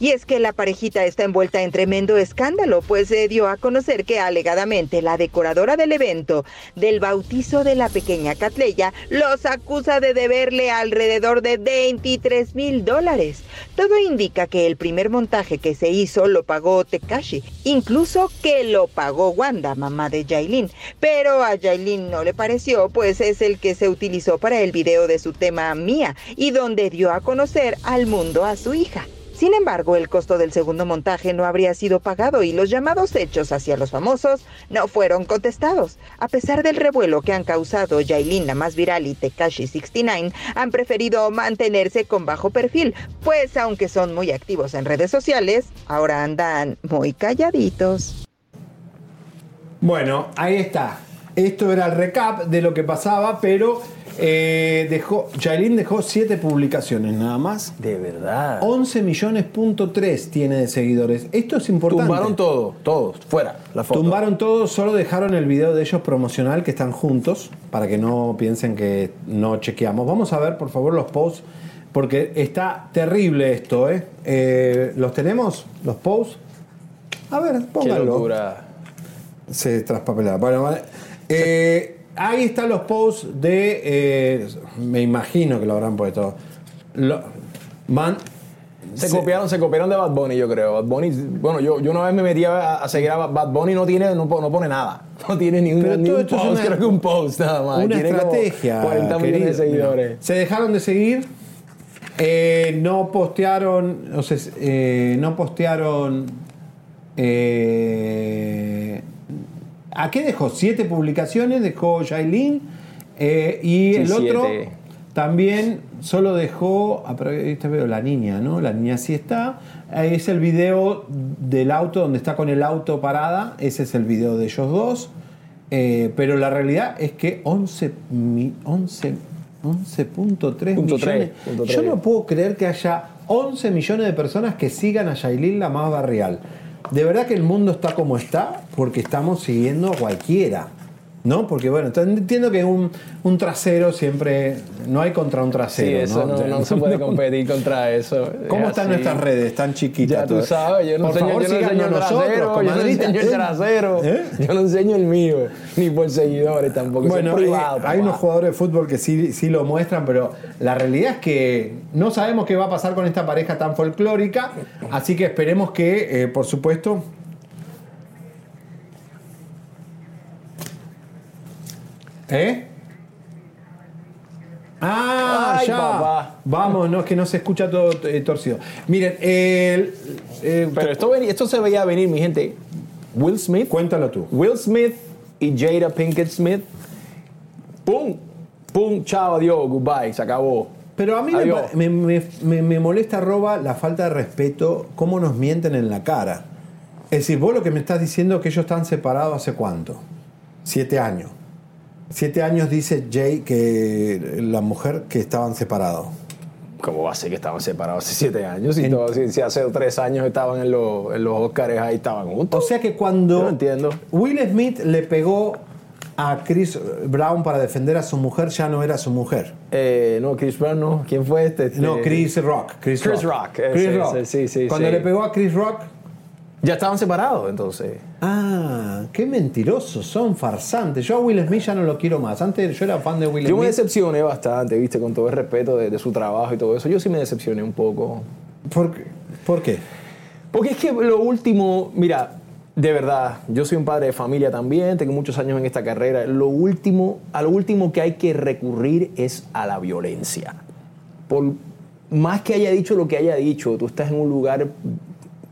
Y es que la parejita está envuelta en tremendo escándalo, pues se dio a conocer que alegadamente la decoradora del evento del bautizo de la pequeña Catleya los acusa de deberle alrededor de 23 mil dólares. Todo indica que el primer montaje que se hizo lo pagó Tekashi, incluso que lo pagó Wanda, mamá de Yailin. Pero a Yailin no le pareció, pues es el que se utilizó para el video de su tema Mía y donde dio a conocer al mundo a su hija. Sin embargo, el costo del segundo montaje no habría sido pagado y los llamados hechos hacia los famosos no fueron contestados. A pesar del revuelo que han causado Yailin, la más viral, y Tekashi 69, han preferido mantenerse con bajo perfil, pues aunque son muy activos en redes sociales, ahora andan muy calladitos. Bueno, ahí está. Esto era el recap de lo que pasaba, pero eh, dejó, Yailin dejó 7 publicaciones nada más. De verdad. 11 millones punto 3 tiene de seguidores. Esto es importante. Tumbaron todo, todos, fuera. La foto. Tumbaron todo, solo dejaron el video de ellos promocional que están juntos, para que no piensen que no chequeamos. Vamos a ver, por favor, los posts, porque está terrible esto, ¿eh? Eh, los tenemos? ¿Los posts? A ver, Qué pónganlo. locura. Se traspapelaba. Bueno, vale. Eh, ahí están los posts de. eh, me imagino que lo habrán puesto. Lo- man- Se, copiaron, se copiaron de Bad Bunny, yo creo. Bad Bunny, bueno, yo, yo una vez me metí a, a seguir a Bad- Bunny, no tiene, no, no pone nada. No tiene ni un, Pero ni todo un post, una- creo que un post nada más. Una Tiene estrategia. 40 millones de seguidores. Mira, se dejaron de seguir. eh, no postearon. O sea, eh, no postearon. eh, ¿A qué dejó? Siete publicaciones, dejó Yailin. eh, y Sí, el otro siete. también solo dejó. Ah, está veo la niña, ¿no? La niña sí está. Ahí es el video del auto, donde está con el auto parada. Ese es el video de ellos dos. Eh, pero la realidad es que 11, mi- 11 11.3 Punto millones. Yo no puedo creer que haya 11 millones de personas que sigan a Yailin la más barrial. De verdad que el mundo está como está porque estamos siguiendo a cualquiera. ¿No? Porque bueno, ent- entiendo que un, un trasero siempre. No hay contra un Sí, trasero. eso no, no se puede competir contra eso. ¿Cómo Es están así. nuestras redes? Tan chiquitas. Ya tú sabes, yo no Por enseño, favor, yo no enseño el nosotros, trasero, yo no enseño el ¿Eh? trasero, ¿Eh? yo no enseño el mío, ni por seguidores tampoco, Bueno, privado. eh, hay unos jugadores de fútbol que sí, sí lo muestran, pero la realidad es que no sabemos qué va a pasar con esta pareja tan folclórica, así que esperemos que, eh, por supuesto... ¿Eh? Ah, Ay, ya. papá. Vamos, no es que no se escucha todo eh, torcido. Miren, el- eh, Pero esto, esto se veía venir, mi gente. Will Smith. Cuéntalo tú. Will Smith y Jada Pinkett Smith. ¡Pum! ¡Pum! Chao, adiós, goodbye, se acabó. Pero a mí me- me molesta, Roba, la falta de respeto, cómo nos mienten en la cara. Es decir, vos lo que me estás diciendo es que ellos están separados hace cuánto? Siete años. Siete años dice Jay que la mujer que estaban separados. ¿Cómo va a ser que estaban separados hace siete años? Si, todo- si- si hace tres años estaban en, los- en los Oscars, ahí estaban juntos. O sea que cuando no entiendo. Will Smith le pegó a Chris Brown para defender a su mujer ya no era su mujer. Eh, no, Chris Brown no. ¿Quién fue este? Este- No, Chris Rock. Chris, Chris Rock, ese, Chris Rock. ese, sí, sí, Cuando sí. le pegó a Chris Rock. Ya estaban separados entonces. Ah, qué mentirosos, son farsantes. Yo a Will Smith ya no lo quiero más. Antes yo era fan de Will Yo me Smith. decepcioné bastante, viste, con todo el respeto de, de su trabajo y todo eso. Yo sí me decepcioné un poco. ¿Por qué? ¿Por qué? Porque es que lo último, mira, de verdad, yo soy un padre de familia también, tengo muchos años en esta carrera. Lo último, a lo último que hay que recurrir es a la violencia. Por más que haya dicho lo que haya dicho, tú estás en un lugar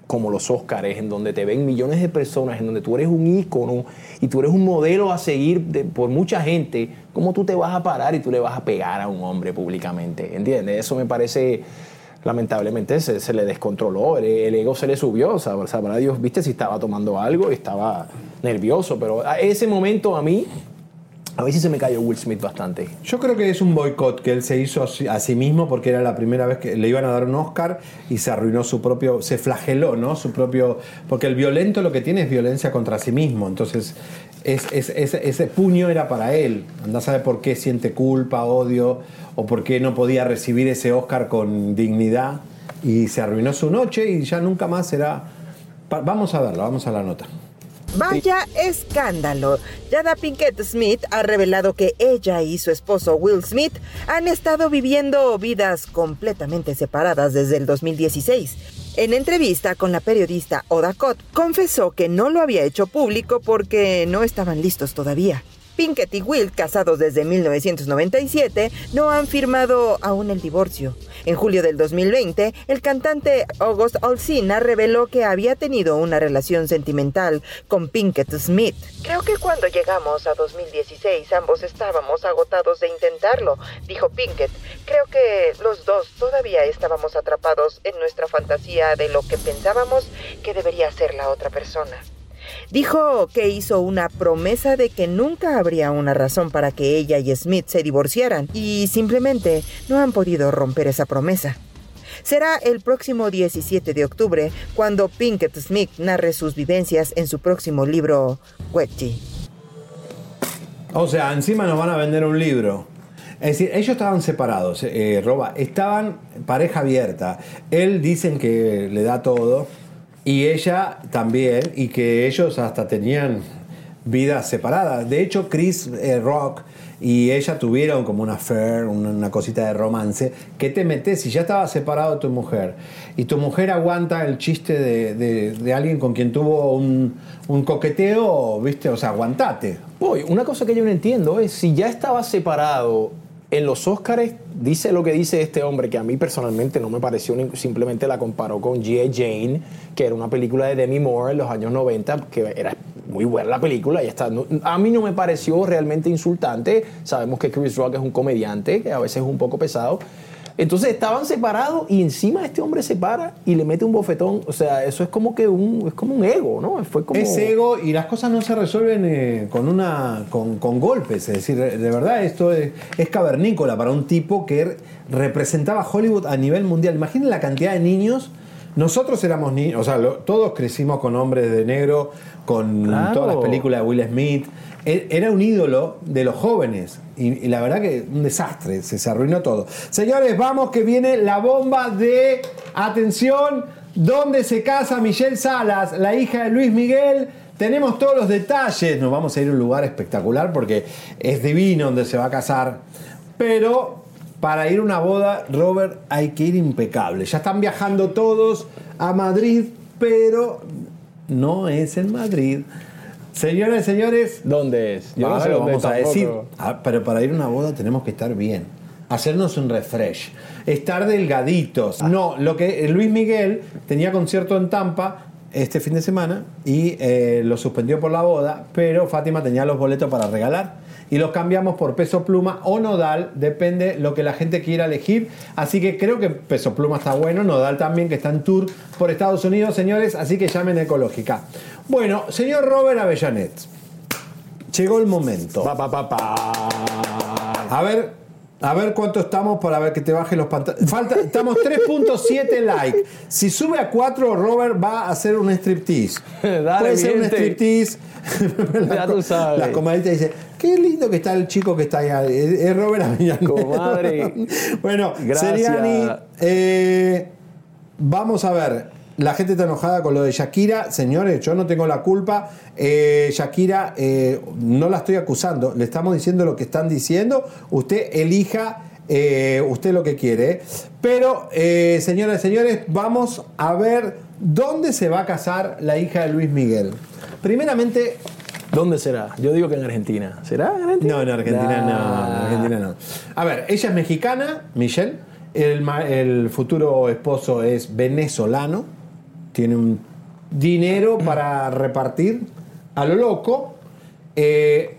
como los Óscares, en donde te ven millones de personas, en donde tú eres un ícono y tú eres un modelo a seguir por mucha gente, ¿cómo tú te vas a parar y tú le vas a pegar a un hombre públicamente? ¿Entiendes? Eso me parece, lamentablemente, se, se le descontroló, el, el ego se le subió, o sea, sabrá Dios, viste, si estaba tomando algo y estaba nervioso, pero a ese momento a mí, a veces se me cayó Will Smith bastante. Yo creo que es un boicot que él se hizo a sí- sí mismo porque era la primera vez que le iban a dar un Oscar y se arruinó su propio, se flageló, ¿no? Su propio, porque el violento lo que tiene es violencia contra sí mismo, entonces es, es- ese- puño era para él. Anda a saber por qué siente culpa, odio o por qué no podía recibir ese Oscar con dignidad y se arruinó su noche y ya nunca más será. Vamos a verla, vamos a la nota. Vaya escándalo. Jada Pinkett Smith ha revelado que ella y su esposo Will Smith han estado viviendo vidas completamente separadas desde el 2016. En entrevista con la periodista Oda Cott, confesó que no lo había hecho público porque no estaban listos todavía. Pinkett y Will, casados desde 1997, no han firmado aún el divorcio. En julio del 2020, el cantante August Alsina reveló que había tenido una relación sentimental con Pinkett Smith. Creo que cuando llegamos a 2016 ambos estábamos agotados de intentarlo, dijo Pinkett. Creo que los dos todavía estábamos atrapados en nuestra fantasía de lo que pensábamos que debería ser la otra persona. Dijo que hizo una promesa de que nunca habría una razón para que ella y Smith se divorciaran y simplemente no han podido romper esa promesa. Será el próximo 17 de octubre cuando Pinkett Smith narre sus vivencias en su próximo libro, Wedgie. O sea, encima nos van a vender un libro. Es decir, ellos estaban separados, eh, Roba, estaban pareja abierta. Él dicen que le da todo y ella también, y que ellos hasta tenían vidas separadas. De hecho, Chris eh, Rock y ella tuvieron como una affair, una, cosita de romance. que te metes si ya estaba separado tu mujer? Y tu mujer aguanta el chiste de, de- alguien con quien tuvo un, un coqueteo, ¿viste? O sea, aguantate. Uy, una cosa que yo no entiendo es si ya estaba separado en los Óscares, dice lo que dice este hombre, que a mí personalmente no me pareció, simplemente la comparó con G.I. Jane, que era una película de Demi Moore en los años 90, que era muy buena la película, y está, a mí no me pareció realmente insultante, sabemos que Chris Rock es un comediante, que a veces es un poco pesado, entonces estaban separados y encima este hombre se para y le mete un bofetón, o sea, eso es como que un, es como un ego, ¿no? Fue como... Es ego y las cosas no se resuelven eh, con una con, con golpes. Es decir, de verdad esto es, es cavernícola para un tipo que representaba Hollywood a nivel mundial. Imaginen la cantidad de niños. Nosotros éramos niños, o sea, lo- todos crecimos con hombres de negro, con Claro. todas las películas de Will Smith. Era un ídolo de los jóvenes. Y, y la verdad que un desastre, se, se arruinó todo. Señores, vamos que viene la bomba de atención. ¿Dónde se casa Michelle Salas, la hija de Luis Miguel? Tenemos todos los detalles. Nos vamos a ir a un lugar espectacular porque es divino donde se va a casar. Pero para ir a una boda, Robert, hay que ir impecable. Ya están viajando todos a Madrid, pero no es en Madrid. Señoras y señores, ¿dónde es? Yo no sé lo dónde vamos a tampoco. decir. Ah, pero para ir a una boda tenemos que estar bien. Hacernos un refresh. Estar delgaditos. No, lo que Luis Miguel tenía concierto en Tampa este fin de semana y eh, lo suspendió por la boda, pero Fátima tenía los boletos para regalar y los cambiamos por peso pluma o nodal, depende lo que la gente quiera elegir. Así que creo que peso pluma está bueno, nodal también, que está en tour por Estados Unidos, señores, así que llamen Ecológica. Bueno, señor Robert Avellanet, llegó el momento. A ver, a ver cuánto estamos para ver que te baje los pantalones. Falta, estamos 3.7 likes. Si sube a 4, Robert va a hacer un striptease. Dale, Puede ser un striptease. Ya tú sabes. La comadita dice, ¿qué lindo que está el chico que está ahí. Es Robert Avellaneda. Comadre. bueno, Gracias. Seriani, eh, vamos a ver. La gente está enojada con lo de Shakira. Señores, yo no tengo la culpa. Eh, Shakira, eh, no la estoy acusando. Le estamos diciendo lo que están diciendo. Usted elija eh, usted lo que quiere. Pero, eh, señoras y señores, vamos a ver dónde se va a casar la hija de Luis Miguel. Primeramente, ¿Dónde será? Yo digo que en Argentina. ¿Será en Argentina? no, en Argentina no, en Argentina no. A ver, ella es mexicana, Michelle. El futuro esposo es venezolano. Tiene un dinero para repartir a lo loco. Eh,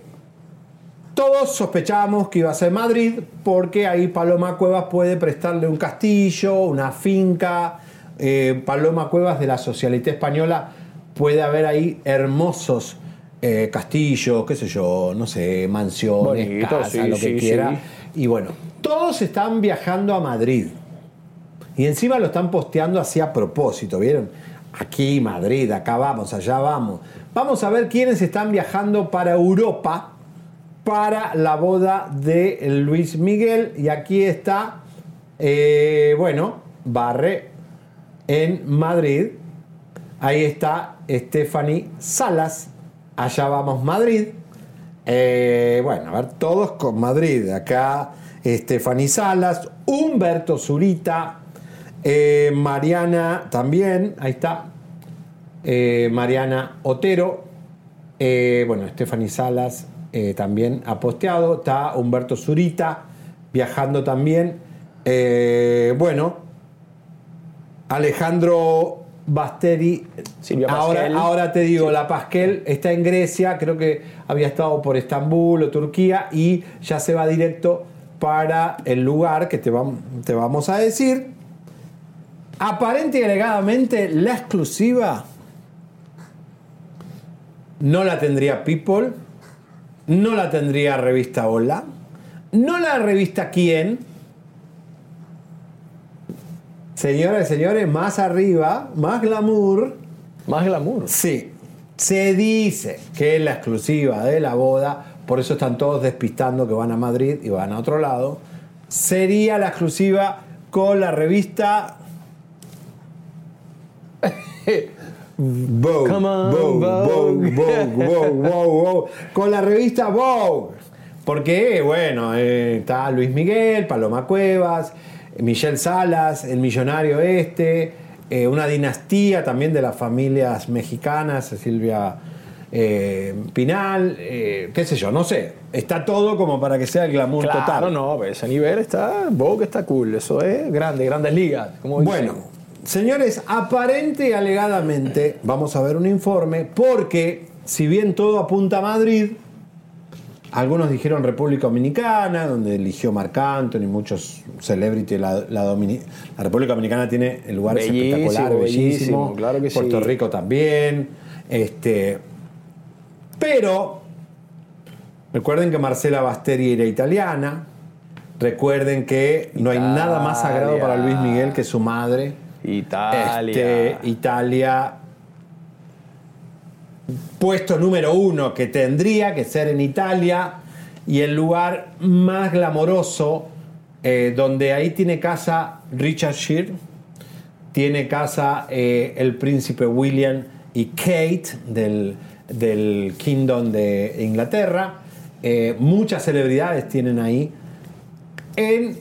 todos sospechábamos que iba a ser Madrid porque ahí Paloma Cuevas puede prestarle un castillo, una finca. Eh, Paloma Cuevas de la Socialité Española puede haber ahí hermosos eh, castillos, qué sé yo, no sé, mansiones, Bonito, casas, sí, lo que sí, quiera. sí. Y bueno, todos están viajando a Madrid. Y encima lo están posteando así a propósito, ¿vieron? Aquí, Madrid, acá vamos, allá vamos. Vamos a ver quiénes están viajando para Europa para la boda de Luis Miguel. Y aquí está, eh, bueno, Barre en Madrid. Ahí está Stephanie Salas. Allá vamos Madrid. Eh, bueno, a ver, todos con Madrid. Acá Stephanie Salas, Humberto Zurita, eh, Mariana también, ahí está. Eh, Mariana Otero. Bueno, Stephanie Salas también ha posteado. Está Humberto Zurita viajando también. Bueno, Alejandro Basteri. Silvia Ahora, Pasquel. ahora te digo, la Pasquel está en Grecia, creo que había estado por Estambul o Turquía y ya se va directo para el lugar que te, vam- te vamos a decir. Aparente y alegadamente, la exclusiva no la tendría People, no la tendría revista Hola, no la revista Quién. Señoras y señores, más arriba, más glamour. Más glamour. Sí. Se dice que es la exclusiva de la boda, por eso están todos despistando que van a Madrid y van a otro lado. Sería la exclusiva con la revista Vogue, Come on, Vogue, Vogue. Vogue, Vogue, Vogue, con la revista Vogue. Porque, bueno, eh, está Luis Miguel, Paloma Cuevas, Michelle Salas, el millonario este, eh, una dinastía también de las familias mexicanas, Silvia eh, Pinal, eh, qué sé yo, no sé. Está todo como para que sea el glamour Claro, total. no, pues, ese nivel está, Vogue está cool, eso es grande, grandes ligas. Como. Bueno, señores, aparente y alegadamente vamos a ver un informe porque si bien todo apunta a Madrid, algunos dijeron República Dominicana, donde eligió Marc Anthony, muchos celebrities, la, la, Domini- la República Dominicana tiene lugares Bellísimo, espectaculares, bellísimo, bellísimo, claro que sí. Puerto Rico también, este, pero recuerden que Marcela Basteri era italiana, recuerden que no hay nada más sagrado para Luis Miguel que su madre. Italia. Este, Italia. Puesto número uno que tendría que ser en Italia y el lugar más glamoroso eh, donde ahí tiene casa Richard Shear, tiene casa eh, el príncipe William y Kate del, del Kingdom de Inglaterra. Eh, muchas celebridades tienen ahí. En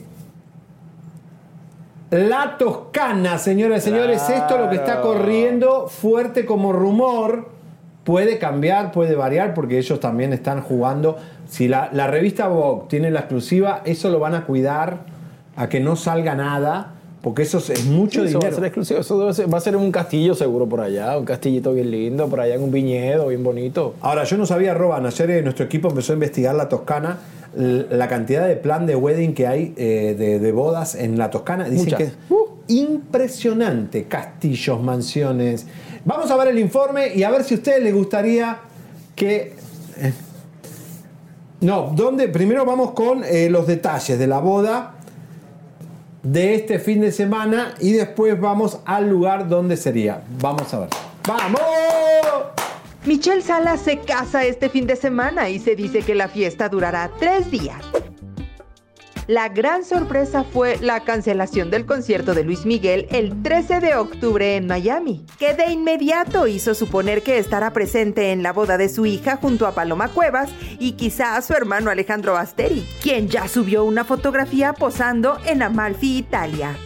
la Toscana, señoras y señores, esto es lo que está corriendo fuerte como rumor. Puede cambiar, puede variar, porque ellos también están jugando. Si la, la revista Vogue tiene la exclusiva, eso lo van a cuidar a que no salga nada, porque eso es, es mucho Sí, eso va a dinero. ser exclusivo. Eso debe ser- va a ser un castillo seguro por allá, un castillito bien lindo, por allá en un viñedo bien bonito. Ahora, yo no sabía, Roban, ayer eh, nuestro equipo empezó a investigar la Toscana, la cantidad de plan de wedding que hay eh, de, de bodas en la Toscana. Dicen Muchas. que es impresionante. Castillos, mansiones. Vamos a ver el informe y a ver si a ustedes les gustaría que... eh, No, ¿dónde? Primero vamos con eh, los detalles de la boda de este fin de semana y después vamos al lugar donde sería. Vamos a ver. ¡Vamos! Michelle Salas se casa este fin de semana y se dice que la fiesta durará tres días. La gran sorpresa fue la cancelación del concierto de Luis Miguel el 13 de octubre en Miami, que de inmediato hizo suponer que estará presente en la boda de su hija junto a Paloma Cuevas y quizá a su hermano Alejandro Basteri, quien ya subió una fotografía posando en Amalfi, Italia.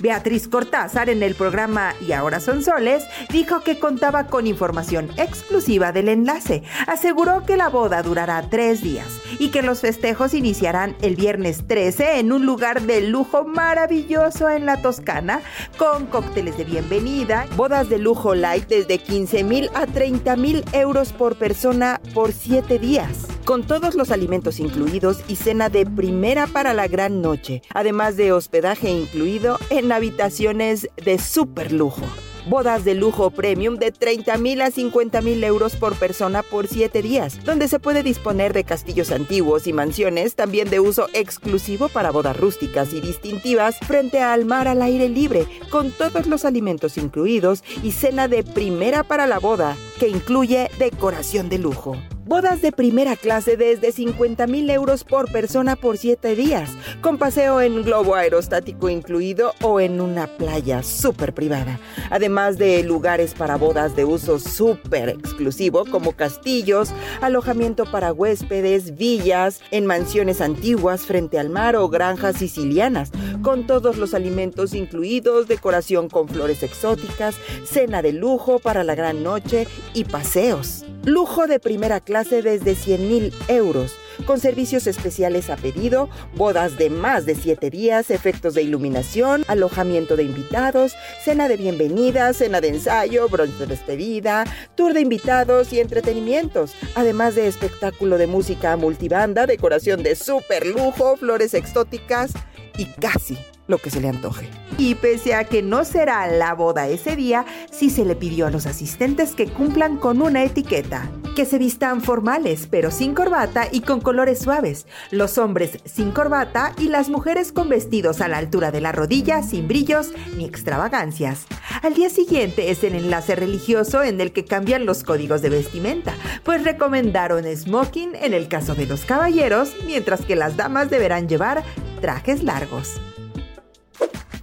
Beatriz Cortázar en el programa Y ahora son soles dijo que contaba con información exclusiva del enlace. Aseguró que la boda durará tres días y que los festejos iniciarán el viernes 13 en un lugar de lujo maravilloso en la Toscana con cócteles de bienvenida, bodas de lujo light desde 15 mil a 30 mil euros por persona por siete días con todos los alimentos incluidos y cena de primera para la gran noche, además de hospedaje incluido en habitaciones de super lujo. Bodas de lujo premium de 30 mil a 50 mil euros por persona por 7 días, donde se puede disponer de castillos antiguos y mansiones también de uso exclusivo para bodas rústicas y distintivas frente al mar al aire libre, con todos los alimentos incluidos y cena de primera para la boda, que incluye decoración de lujo. Bodas de primera clase desde 50 mil euros por persona por 7 días, con paseo en globo aerostático incluido o en una playa súper privada. Además de lugares para bodas de uso súper exclusivo como castillos, alojamiento para huéspedes, villas, en mansiones antiguas frente al mar o granjas sicilianas, con todos los alimentos incluidos, decoración con flores exóticas, cena de lujo para la gran noche y paseos. Lujo de primera clase desde 100 mil euros, con servicios especiales a pedido, bodas de más de 7 días, efectos de iluminación, alojamiento de invitados, cena de bienvenida, cena de ensayo, bronce de despedida, tour de invitados y entretenimientos, además de espectáculo de música multibanda, decoración de super lujo, flores exóticas y casi lo que se le antoje. Y pese a que no será la boda ese día, sí se le pidió a los asistentes que cumplan con una etiqueta. Que se vistan formales, pero sin corbata y con colores suaves. Los hombres sin corbata y las mujeres con vestidos a la altura de la rodilla, sin brillos ni extravagancias. Al día siguiente es el enlace religioso en el que cambian los códigos de vestimenta, pues recomendaron smoking en el caso de los caballeros, mientras que las damas deberán llevar trajes largos.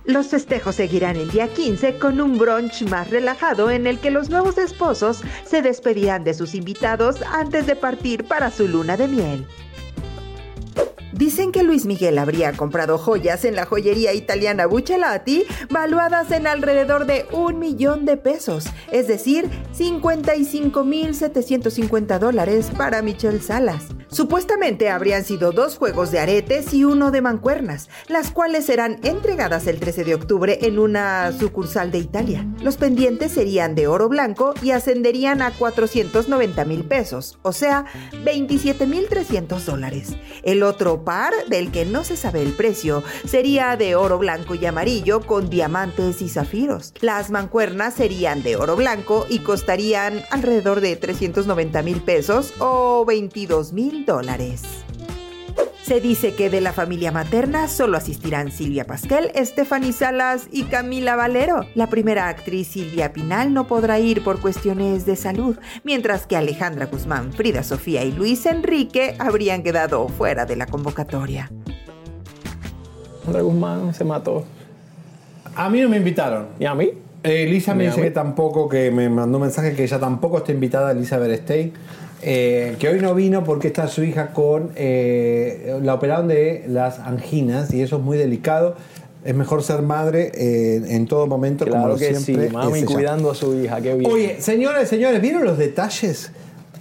Los festejos seguirán el día 15 con un brunch más relajado en el que los nuevos esposos se despedirán de sus invitados antes de partir para su luna de miel. Dicen que Luis Miguel habría comprado joyas en la joyería italiana Buccellati valuadas en alrededor de un millón de pesos, es decir, 55.750 dólares para Michelle Salas. Supuestamente habrían sido dos juegos de aretes y uno de mancuernas, las cuales serán entregadas el 13 de octubre en una sucursal de Italia. Los pendientes serían de oro blanco y ascenderían a 490 mil pesos, o sea, 27.300 dólares. El otro par, del que no se sabe el precio, sería de oro blanco y amarillo con diamantes y zafiros. Las mancuernas serían de oro blanco y costarían alrededor de 390 mil pesos o 22 mil dólares. Se dice que de la familia materna solo asistirán Silvia Pasquel, Stephanie Salas y Camila Valero. La primera actriz Silvia Pinal no podrá ir por cuestiones de salud, mientras que Alejandra Guzmán, Frida Sofía y Luis Enrique habrían quedado fuera de la convocatoria. Alejandra Guzmán se mató. A mí no me invitaron. ¿Y a mí? Eh, Elisa me Ni a dice que tampoco, que me mandó un mensaje que ella tampoco está invitada, Elizabeth Stein. Eh, que hoy no vino porque está su hija con. eh, la operaron de las anginas y eso es muy delicado. Es mejor ser madre eh, en todo momento, como Claro lo que siempre. sí, mami cuidando a su hija, qué bien. Oye, señores, señores, ¿vieron los detalles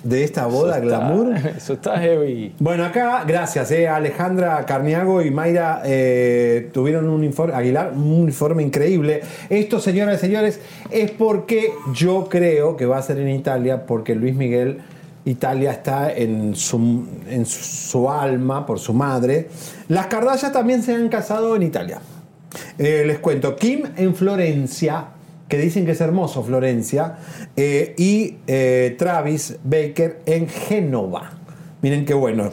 de esta boda Eso está- glamour? Eso está heavy. Bueno, acá, gracias, eh, Alejandra Carniago y Mayra eh, tuvieron un informe, Aguilar, un informe increíble. Esto, señoras y señores, es porque yo creo que va a ser en Italia, porque Luis Miguel, Italia está en su, en su, alma por su madre. Las Kardashian también se han casado en Italia. Eh, les cuento, Kim en Florencia, que dicen que es hermoso Florencia, eh, y eh, Travis Baker en Génova. Miren qué bueno.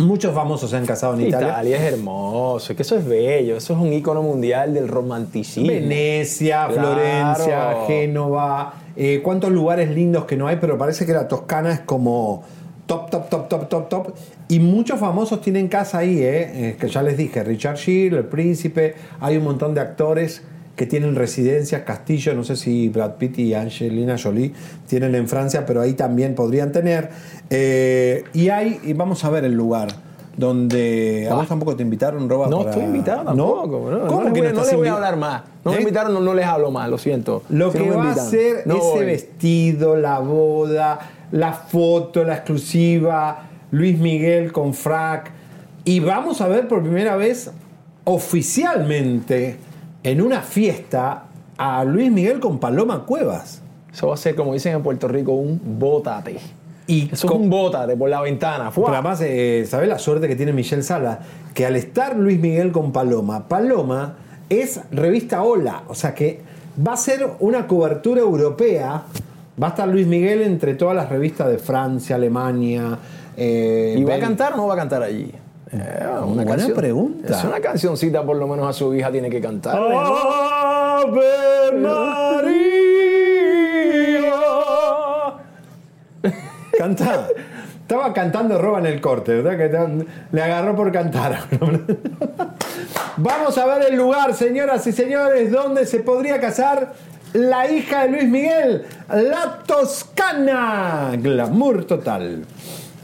Muchos famosos se han casado en Italia. Italia es hermoso, que eso es bello, eso es un ícono mundial del romanticismo. Venecia, Claro. Florencia, Génova. Eh, cuántos lugares lindos que no hay, pero parece que la Toscana es como top, top, top, top, top, top. Y muchos famosos tienen casa ahí, ¿eh? Eh, que ya les dije, Richard Gere, El Príncipe, hay un montón de actores que tienen residencias, castillos, no sé si Brad Pitt y Angelina Jolie tienen en Francia, pero ahí también podrían tener. Eh, y hay, y vamos a ver el lugar. Donde a vos tampoco te invitaron, Roba. No para- estoy invitado tampoco. No, ¿Cómo no, les que voy, no les voy a hablar más. No me ¿Eh? invitaron, no, no les hablo más, lo siento. Lo Si que no me va a ser ese voy. vestido, la boda, la foto, la exclusiva, Luis Miguel con frac. Y vamos a ver por primera vez oficialmente en una fiesta a Luis Miguel con Paloma Cuevas. Eso va a ser, como dicen en Puerto Rico, un bótate. Y Eso es un bótate por la ventana. ¡fua! Pero además, eh, ¿sabes la suerte que tiene Michelle Sala? Que al estar Luis Miguel con Paloma, Paloma es revista Hola. O sea que va a ser una cobertura europea. Va a estar Luis Miguel entre todas las revistas de Francia, Alemania. eh, ¿Y va a cantar o no va a cantar allí? Eh, una Buena canción. pregunta. Es una cancioncita, por lo menos a su hija tiene que cantar. ¡Ave María! Canta. Estaba cantando Roba en el corte, ¿verdad? Que le agarró por cantar. Vamos a ver el lugar, señoras y señores, donde se podría casar la hija de Luis Miguel, la Toscana. Glamour total.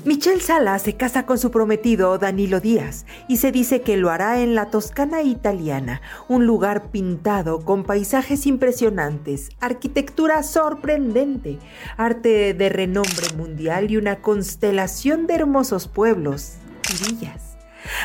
Michelle Sala se casa con su prometido Danilo Díaz y se dice que lo hará en la Toscana italiana, un lugar pintado con paisajes impresionantes, arquitectura sorprendente, arte de renombre mundial y una constelación de hermosos pueblos y villas.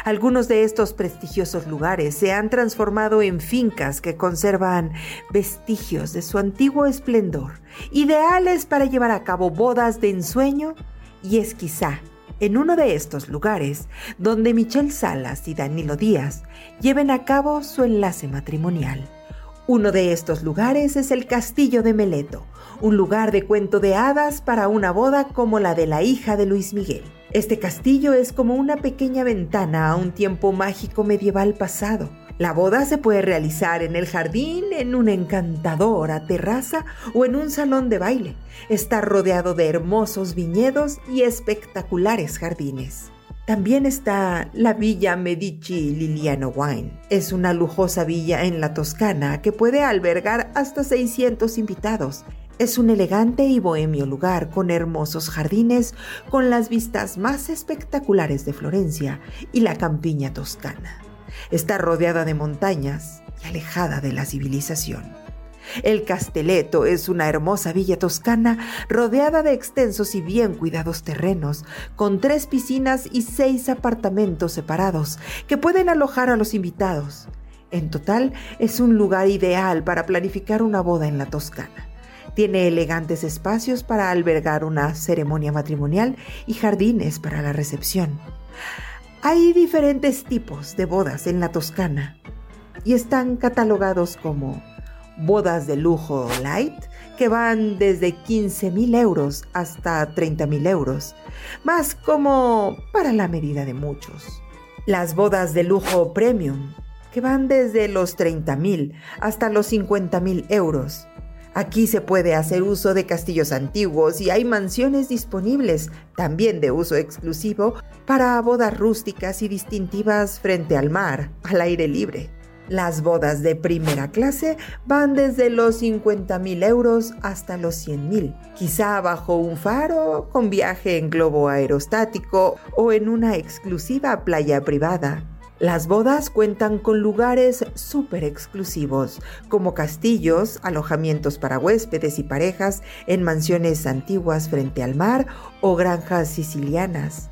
Algunos de estos prestigiosos lugares se han transformado en fincas que conservan vestigios de su antiguo esplendor, ideales para llevar a cabo bodas de ensueño y es quizá en uno de estos lugares donde Michelle Salas y Danilo Díaz lleven a cabo su enlace matrimonial. Uno de estos lugares es el Castillo de Meleto, un lugar de cuento de hadas para una boda como la de la hija de Luis Miguel. Este castillo es como una pequeña ventana a un tiempo mágico medieval pasado. La boda se puede realizar en el jardín, en una encantadora terraza o en un salón de baile. Está rodeado de hermosos viñedos y espectaculares jardines. También está la Villa Medici Liliano Wine. Es una lujosa villa en la Toscana que puede albergar hasta 600 invitados. Es un elegante y bohemio lugar con hermosos jardines, con las vistas más espectaculares de Florencia y la campiña toscana. Está rodeada de montañas y alejada de la civilización. El Castelletto es una hermosa villa toscana rodeada de extensos y bien cuidados terrenos, con tres piscinas y seis apartamentos separados que pueden alojar a los invitados. En total, es un lugar ideal para planificar una boda en la Toscana. Tiene elegantes espacios para albergar una ceremonia matrimonial y jardines para la recepción. Hay diferentes tipos de bodas en la Toscana y están catalogados como bodas de lujo light que van desde 15 mil euros hasta 30 mil euros, más como para la medida de muchos. Las bodas de lujo premium que van desde los 30 mil hasta los 50 mil euros. Aquí se puede hacer uso de castillos antiguos y hay mansiones disponibles, también de uso exclusivo, para bodas rústicas y distintivas frente al mar, al aire libre. Las bodas de primera clase van desde los 50 mil euros hasta los 100 mil, quizá bajo un faro, con viaje en globo aerostático o en una exclusiva playa privada. Las bodas cuentan con lugares súper exclusivos, como castillos, alojamientos para huéspedes y parejas en mansiones antiguas frente al mar o granjas sicilianas.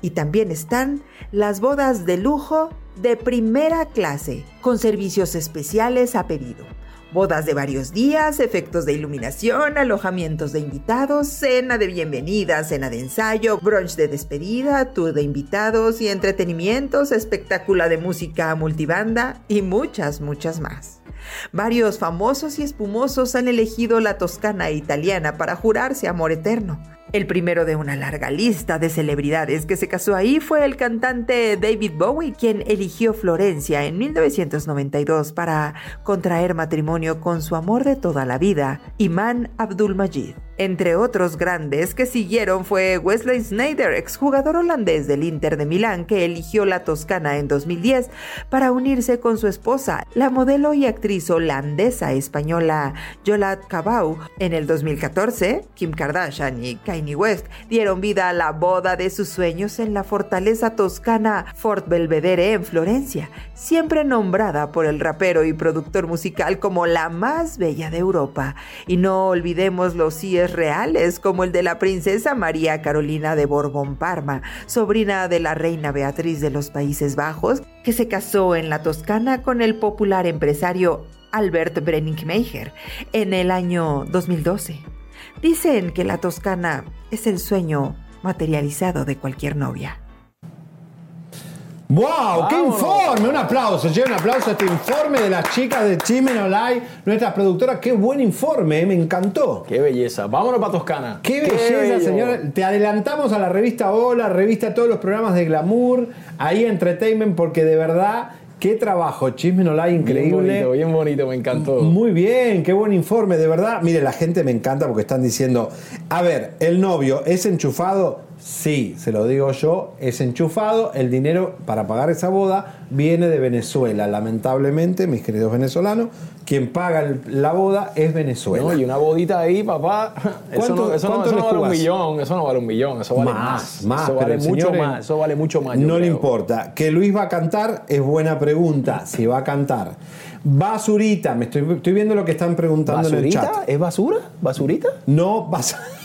Y también están las bodas de lujo de primera clase, con servicios especiales a pedido. Bodas de varios días, efectos de iluminación, alojamientos de invitados, cena de bienvenida, cena de ensayo, brunch de despedida, tour de invitados y entretenimientos, espectáculo de música multibanda y muchas, muchas más. Varios famosos y espumosos han elegido la Toscana italiana para jurarse amor eterno. El primero de una larga lista de celebridades que se casó ahí fue el cantante David Bowie, quien eligió Florencia en 1992 para contraer matrimonio con su amor de toda la vida, Iman Abdul Majid. Entre otros grandes que siguieron fue Wesley Sneijder, exjugador holandés del Inter de Milán, que eligió la Toscana en 2010 para unirse con su esposa, la modelo y actriz holandesa española Yolande Cabau. En el 2014, Kim Kardashian y Kanye West dieron vida a la boda de sus sueños en la fortaleza toscana Fort Belvedere en Florencia, siempre nombrada por el rapero y productor musical como la más bella de Europa. Y no olvidemos los síes reales como el de la princesa María Carolina de Borbón Parma, sobrina de la reina Beatriz de los Países Bajos, que se casó en la Toscana con el popular empresario Albert Brenningmeijer en el año 2012. Dicen que la Toscana es el sueño materializado de cualquier novia. ¡Wow! ¡Qué informe! Un aplauso, lleva un aplauso a este informe de las chicas de Chismen Online, nuestras productoras. ¡Qué buen informe! eh, Me encantó. Qué belleza. Vámonos para Toscana. ¡Qué belleza, bello. señora! Te adelantamos a la revista Hola, revista todos los programas de Glamour, ahí Entertainment, porque de verdad, qué trabajo, Chismen Online increíble. Bien bonito, bien bonito, me encantó. Muy bien, qué buen informe, de verdad. Mire, la gente me encanta porque están diciendo, a ver, ¿el novio es enchufado? Sí, se lo digo yo, es enchufado. El dinero para pagar esa boda viene de Venezuela. Lamentablemente, mis queridos venezolanos, quien paga el- la boda es Venezuela. No, y una bodita ahí, papá. Eso ¿Cuánto- no, eso no- eso vale un millón, eso no vale un millón, eso vale más. más, más, eso vale mucho más, eso vale mucho más. No le importa. Que Luis va a cantar es buena pregunta. Si va a cantar. Basurita, me estoy, estoy viendo lo que están preguntando en el ¿Basurita? chat. ¿Es basura? ¿Basurita? No, vas.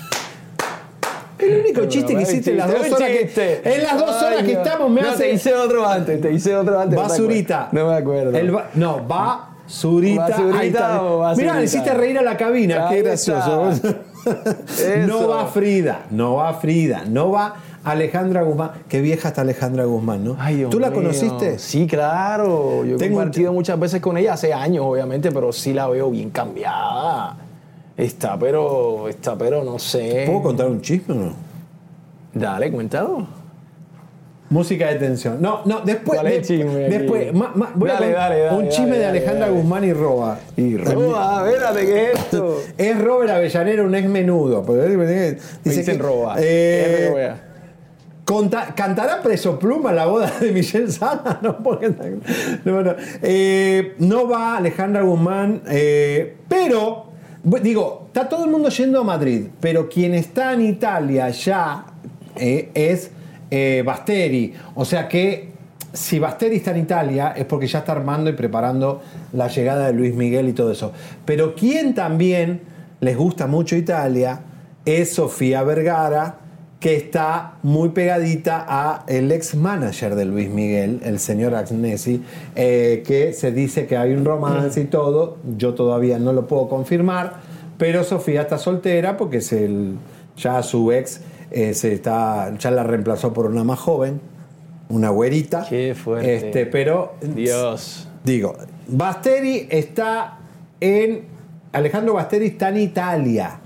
El único chiste que hiciste en las dos horas que, en las dos horas que estamos me no, hace te hice otro antes, te hice otro antes. basurita. No me acuerdo. El ba- no, basurita. ¿Basurita o basurita? Mira, le hiciste reír a la cabina, Ahí qué gracioso. No va Frida, no va Frida, no va Alejandra Guzmán. Qué vieja está Alejandra Guzmán, ¿no? Ay, Dios ¿Tú la mío. conociste? Sí, claro. Yo he un compartido muchas veces con ella, hace años, obviamente, pero sí la veo bien cambiada. Está, pero, está, pero no sé. ¿Puedo contar un chisme o no? Dale, cuéntalo. Música de tensión. No, no, después. ¿Cuál es de- chisme después ma- ma- voy Dale, dale, dale, un chisme de Alejandra. Guzmán y Roba. Y roba, espérate, ¿qué es esto? Es Robert Avellanera, un ex menudo. Dice dicen que, roba. eh, R conta- ¿Cantará Preso Pluma la boda de Michelle Sala? No, porque- no, no. Eh, no va Alejandra Guzmán, eh, pero, digo, está todo el mundo yendo a Madrid, pero quien está en Italia ya eh, es eh, Basteri. O sea que si Basteri está en Italia es porque ya está armando y preparando la llegada de Luis Miguel y todo eso. Pero quien también les gusta mucho Italia es Sofía Vergara, que está muy pegadita a el ex manager de Luis Miguel, el señor Agnesi, eh, que se dice que hay un romance y todo. Yo todavía no lo puedo confirmar, pero Sofía está soltera porque es el, ya su ex eh, se está, ya la reemplazó por una más joven, una güerita. Qué fuerte. Este, pero Dios. Digo, Basteri está en. Alejandro Basteri está en Italia,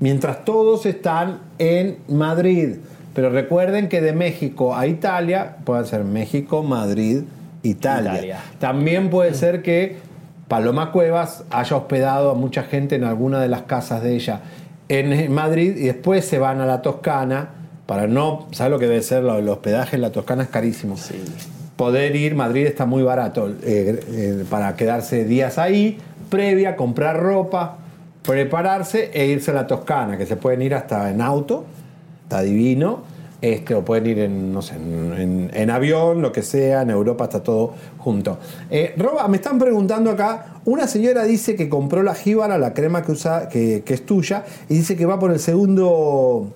mientras todos están en Madrid. Pero recuerden que de México a Italia puede ser México, Madrid, Italia. Italia. También puede ser que Paloma Cuevas haya hospedado a mucha gente en alguna de las casas de ella en Madrid y después se van a la Toscana para no. ¿Sabes lo que debe ser? El hospedaje en la Toscana es carísimo poder ir, Madrid está muy barato eh, eh, para quedarse días ahí, previa, comprar ropa, prepararse e irse a la Toscana, que se pueden ir hasta en auto, está divino, este, o pueden ir en, no sé, en, en- en avión, lo que sea, en Europa está todo junto. Eh, Roba, me están preguntando acá, una señora dice que compró la jíbara, la crema que usa, que, que es tuya, y dice que va por el segundo,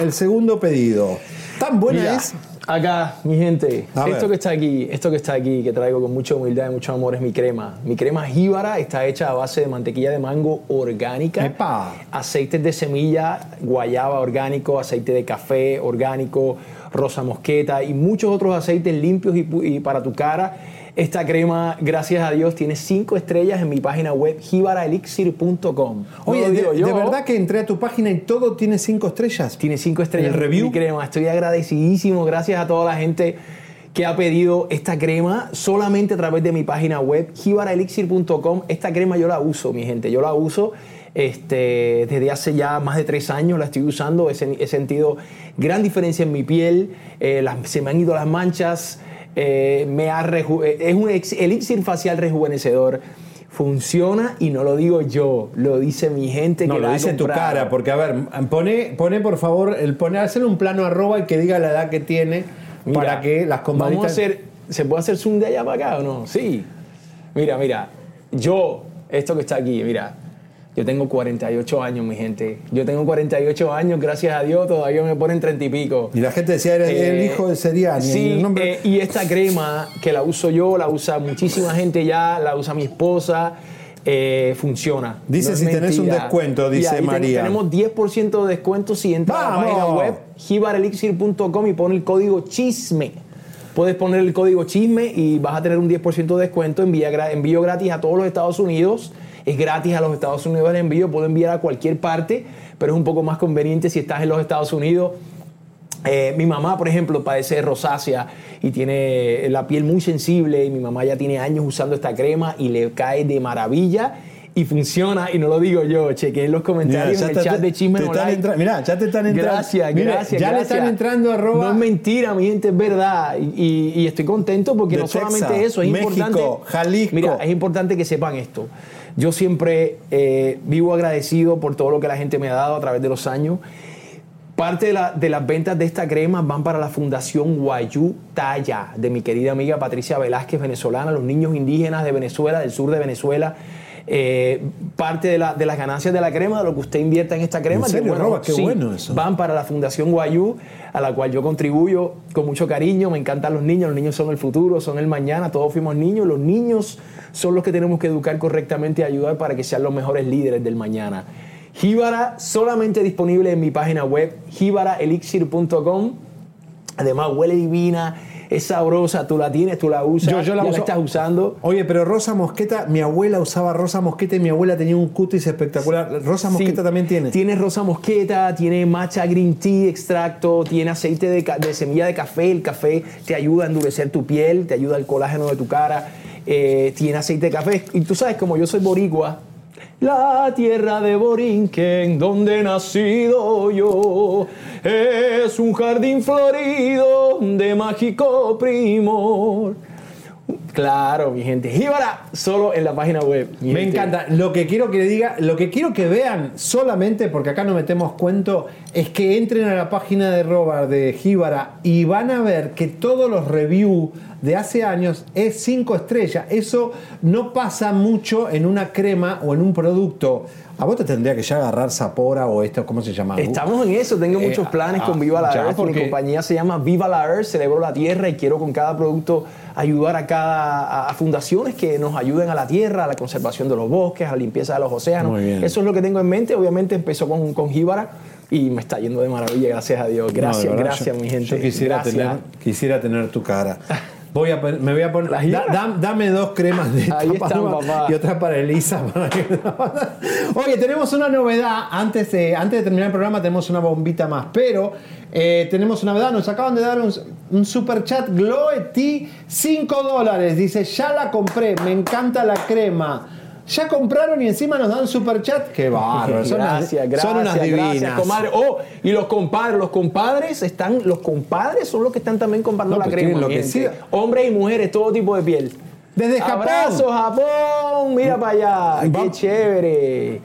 el segundo pedido. ¿Tan buena Mira, es? Acá, mi gente, A esto ver. que está aquí, esto que está aquí, que traigo con mucha humildad y mucho amor, es mi crema. Mi crema jíbara está hecha a base de mantequilla de mango orgánica, aceites de semilla, guayaba orgánico, aceite de café orgánico, rosa mosqueta y muchos otros aceites limpios y, y para tu cara. Esta crema, gracias a Dios, tiene cinco estrellas en mi página web jibaraelixir.com. Oye, de, yo. de verdad que entré a tu página y todo tiene cinco estrellas. Tiene cinco estrellas ¿El review? mi crema. Estoy agradecidísimo. Gracias a toda la gente que ha pedido esta crema solamente a través de mi página web, jibaraelixir.com. Esta crema yo la uso, mi gente. Yo la uso este, desde hace ya más de tres años. La estoy usando. He, sen- he sentido gran diferencia en mi piel. eh, las- se me han ido las manchas. Eh, me ha eh, es un elixir facial rejuvenecedor. Funciona y no lo digo yo, lo dice mi gente No, que lo la ha dice tu cara, porque a ver, pone, pone por favor, el pone, hacer un plano arroba y que diga la edad que tiene Mira, para que las comadritas... Vamos a hacer. ¿Se puede hacer zoom de allá para acá o no? Sí. Mira, mira. Yo, esto que está aquí, mira. Yo tengo 48 años, mi gente. Yo tengo 48 años, gracias a Dios, todavía me ponen 30 y pico. Y la gente decía, eres el hijo de Seriani. Sí, el nombre- eh, y esta crema que la uso yo, la usa muchísima gente ya, la usa mi esposa, eh, funciona. Dice No si tenés un descuento, dice Y ahí ten- María. tenemos 10% de descuento si entras a la página web jibarelixir.com y pone el código chisme. Puedes poner el código chisme y vas a tener un 10% de descuento, envío gratis a todos los Estados Unidos. Es gratis a los Estados Unidos el envío, puedo enviar a cualquier parte, pero es un poco más conveniente si estás en los Estados Unidos. Eh, mi mamá, por ejemplo, padece de rosácea y tiene la piel muy sensible y mi mamá ya tiene años usando esta crema y le cae de maravilla y funciona y no lo digo yo, chequeen los comentarios en el te- chat de Chisme te están Like. entra- mira, ya te están entrando. Gracias, gracias, ya le gracias. están entrando arroba- No es mentira, mi gente, es verdad y, estoy contento porque De no solamente eso, es México, importante. Jalisco. Mira, es importante que sepan esto. Yo siempre eh, vivo agradecido por todo lo que la gente me ha dado a través de los años. Parte de, la- de las ventas de esta crema van para la Fundación Guayú Talla, de mi querida amiga Patricia Velázquez, venezolana, los niños indígenas de Venezuela, del sur de Venezuela. Eh, parte de, la- de las ganancias de la crema, de lo que usted invierta en esta crema, ¿En que, serio, Roba? Qué bueno eso. van para la Fundación Guayú, a la cual yo contribuyo con mucho cariño. Me encantan los niños, los niños son el futuro, son el mañana, todos fuimos niños. Los niños son los que tenemos que educar correctamente y ayudar para que sean los mejores líderes del mañana. Jíbara solamente disponible en mi página web, jibaraelixir.com. Además, huele divina, es sabrosa, tú la tienes, tú la usas, Yo, yo la ya uso. estás usando. Oye, pero Rosa Mosqueta, mi abuela usaba Rosa Mosqueta y mi abuela tenía un cutis espectacular. Rosa Sí. Mosqueta también tiene. Tiene rosa mosqueta, tiene matcha green tea extracto, tiene aceite de, de semilla de café. El café te ayuda a endurecer tu piel, te ayuda al colágeno de tu cara. Eh, tiene aceite de café. Y tú sabes, como yo soy boricua, la tierra de Borinquen, donde he nacido yo, es un jardín florido de mágico primor. Claro, mi gente. Jíbara, solo en la página web. Me gente. encanta. Lo que quiero que le diga, lo que quiero que vean solamente, porque acá no metemos cuento, es que entren a la página de Robert de Jíbara y van a ver que todos los reviews de hace años es 5 estrellas. Eso no pasa mucho en una crema o en un producto. A vos te tendría que ya agarrar Sapora o esto, ¿cómo se llama? Estamos en eso, tengo Eh, muchos planes ah, con Viva la Earth. porque- Mi compañía se llama Viva la Earth, celebro la tierra y quiero con cada producto ayudar a cada a, fundaciones que nos ayuden a la tierra, a la conservación de los bosques, a la limpieza de los océanos. Eso es lo que tengo en mente. Obviamente empezó con, con Jíbara y me está yendo de maravilla, gracias a Dios. No, Gracias, verdad, gracias, yo- mi gente. Yo quisiera, Gracias. tener, quisiera tener tu cara. Voy a, me voy a poner. Dame dos cremas de esta Ahí están, palma papá. y otra para Elisa. para que- Oye, tenemos una novedad. Antes de, antes de terminar el programa, tenemos una bombita más. Pero eh, tenemos una novedad. Nos acaban de dar un, un super chat. Gloety, 5 dólares. Dice: Ya la compré. Me encanta la crema. Ya compraron y encima nos dan super chat. Qué bárbaro. Son unas- gracias, gracias, son unas divinas. gracias, comadre. Oh, y los compadres, los compadres están, los compadres son los que están también comprando No, la crema. lo que. Hombres y mujeres, todo tipo de piel. Desde Japón. Abrazo, Japón. Mira para allá. Va- Qué chévere.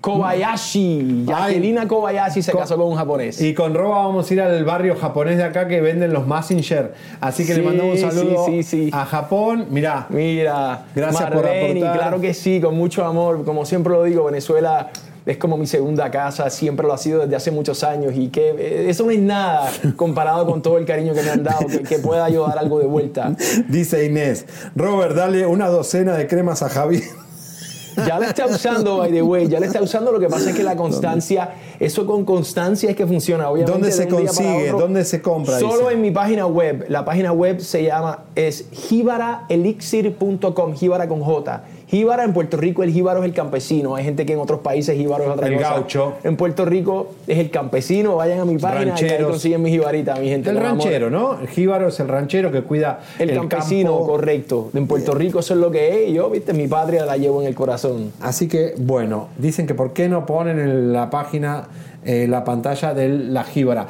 Kobayashi. Jacquelina Kobayashi se casó con un japonés. Y con Roba vamos a ir al barrio japonés de acá que venden los Massinger. Así que le mandamos un saludo sí, sí, sí. a Japón. Mirá, Mira, Gracias por Marlene, aportar. claro que sí, con mucho amor. Como siempre lo digo, Venezuela es como mi segunda casa, siempre lo ha sido desde hace muchos años y que eh, eso no es nada comparado con todo el cariño que me han dado, que, que pueda yo dar algo de vuelta. dice Inés. Robert, dale una docena de cremas a Javi. Ya la está usando, by the way, ya la está usando. Lo que pasa es que la constancia, eso con constancia es que funciona. Obviamente, ¿Dónde se consigue? otro. ¿Dónde se compra? Solo dice? en mi página web. La página web se llama, es jibaraelixir.com, jíbara con J. Jíbara en Puerto Rico, el jíbaro es el campesino. Hay gente que en otros países jíbaro es otra El cosa. gaucho. En Puerto Rico es el campesino. Vayan a mi página y ahí consiguen mi jibarita, mi gente. El ranchero, ¿no? El jíbaro es el ranchero que cuida El, campesino, campo. correcto. En Puerto Rico eso es lo que es. y Yo, viste, mi patria la llevo en el corazón. Así que, bueno, dicen que por qué no ponen en la página eh, la pantalla de la jíbara.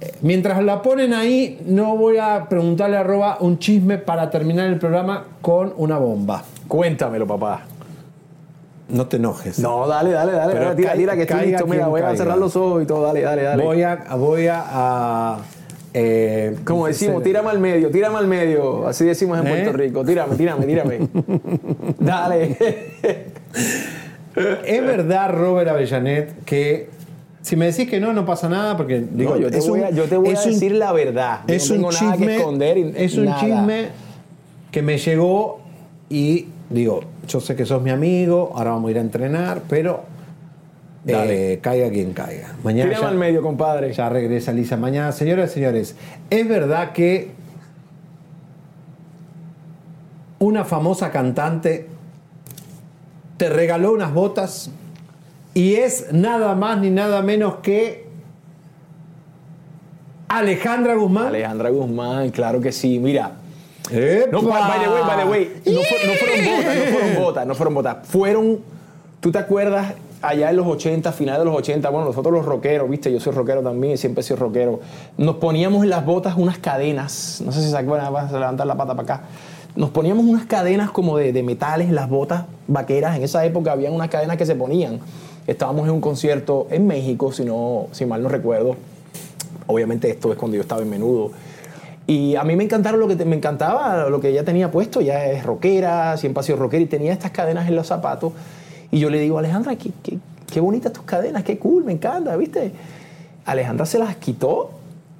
Eh, Mientras la ponen ahí, no voy a preguntarle a Roba un chisme para terminar el programa con una bomba. Cuéntamelo, papá. No te enojes. No, dale, dale, dale. Pero tira, tira, que estoy listo. Mira, voy a cerrar los ojos y todo. Dale, dale, dale. Voy a. Voy a, a, eh, Como decimos, tírame al medio, tírame al medio. Así decimos en ¿Eh? Puerto Rico. Tírame, tírame, tírame. Dale. Es verdad, Robert Avellanet, que si me decís que no, no pasa nada, porque digo, No, yo te es voy un- a, yo te voy a es un- decir la verdad. Es no tengo un nada que chisme, esconder. y es un nada. chisme que me llegó y digo, yo sé que sos mi amigo, ahora vamos a ir a entrenar, pero eh, caiga quien caiga. Mañana Tírame al medio, compadre. ya regresa Lisa mañana. Señoras y señores, es verdad que una famosa cantante te regaló unas botas y es nada más ni nada menos que Alejandra Guzmán. Alejandra Guzmán, claro que sí. Mira. No, by by the way, by the way, no, fue- no fueron botas, no fueron botas, no fueron botas. Fueron, ¿tú te acuerdas allá en los 80, finales de los 80? Bueno, nosotros los rockeros, viste, yo soy rockero también, siempre he sido rockero. Nos poníamos en las botas unas cadenas, no sé si se acuerdan, vas a levantar la pata para acá. Nos poníamos unas cadenas como de, de metales en las botas vaqueras. En esa época habían unas cadenas que se ponían. Estábamos en un concierto en México, si, no, si mal no recuerdo. Obviamente esto es cuando yo estaba en menudo. Y a mí me encantaron lo que me encantaba, lo que ella tenía puesto, ya es rockera, siempre ha sido rockera y tenía estas cadenas en los zapatos. Y yo le digo, Alejandra, qué, qué, qué bonitas tus cadenas, qué cool, me encanta, ¿viste? Alejandra se las quitó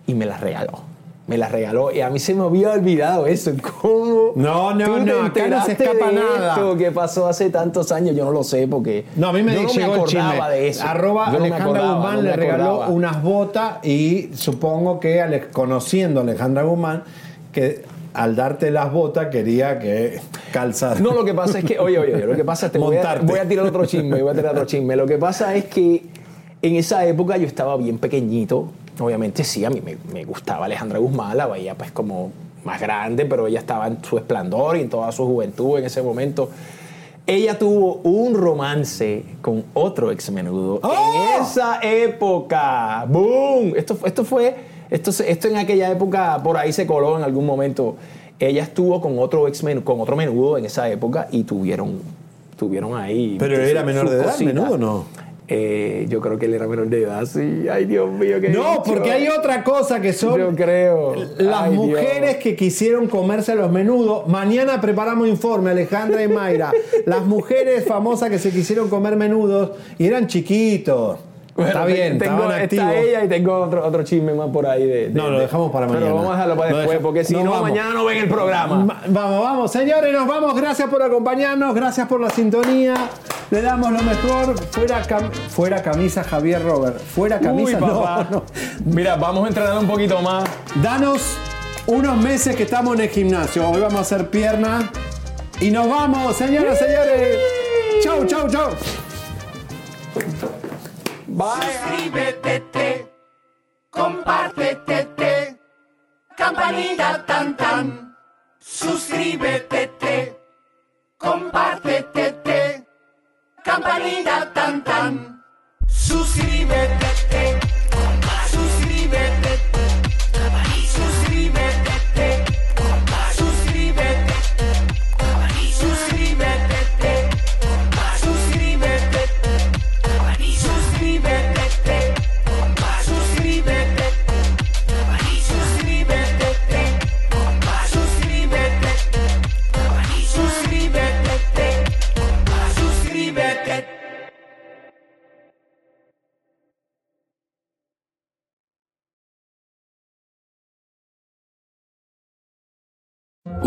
y me las regaló. Me las regaló y a mí se me había olvidado eso. ¿Cómo? No, no, tú te no, acá no se enteraste escapa de nada. esto que pasó hace tantos años? Yo no lo sé porque. No, a mí me yo no llegó chisme. acordaba de eso. Arroba Yo no me Alejandra acordaba, Guzmán no le me regaló unas botas y supongo que conociendo a Alejandra Guzmán, que al darte las botas quería que calzar. No, lo que pasa es que, oye, oye, oye, lo que pasa es que voy a, voy a tirar otro chisme, voy a tirar otro chisme. Lo que pasa es que en esa época yo estaba bien pequeñito. Obviamente sí, a mí me, me gustaba Alejandra Guzmán, la veía pues como más grande, pero ella estaba en su esplendor y en toda su juventud en ese momento. Ella tuvo un romance con otro ex menudo ¡Oh! en esa época. ¡Boom! Esto, esto fue, esto, esto en aquella época por ahí se coló en algún momento. Ella estuvo con otro ex menudo, con otro menudo en esa época y tuvieron, tuvieron ahí. Pero era menor de edad, menudo no. Eh, yo creo que él era menor de edad, sí. Ay, Dios mío, qué No, porque hay otra cosa que son Yo creo. las Ay, mujeres Dios. que quisieron comerse los menudos. Mañana preparamos informe, Alejandra y Mayra. las mujeres famosas que se quisieron comer menudos y eran chiquitos. Bueno, está bien, tengo. Está ella y tengo otro, otro chisme más por ahí de. de- No, lo de- dejamos para mañana. Pero vamos a dejarlo para después, deja- porque si no, vamos. mañana no ven el programa. Ma- Vamos, vamos, señores, nos vamos. Gracias por acompañarnos, gracias por la sintonía. Le damos lo mejor. Fuera, cam- fuera camisa, Javier Robert. Fuera camisa, Uy, papá. no, no. Mira, vamos a entrenar un poquito más. Danos unos meses que estamos en el gimnasio. Hoy vamos a hacer pierna. Y nos vamos, señoras, señores. Chau, chau, chau. Suscríbete, compártete, campanita tan tan. Suscríbete, compártete, campanita tan tan. Suscríbete, suscríbete,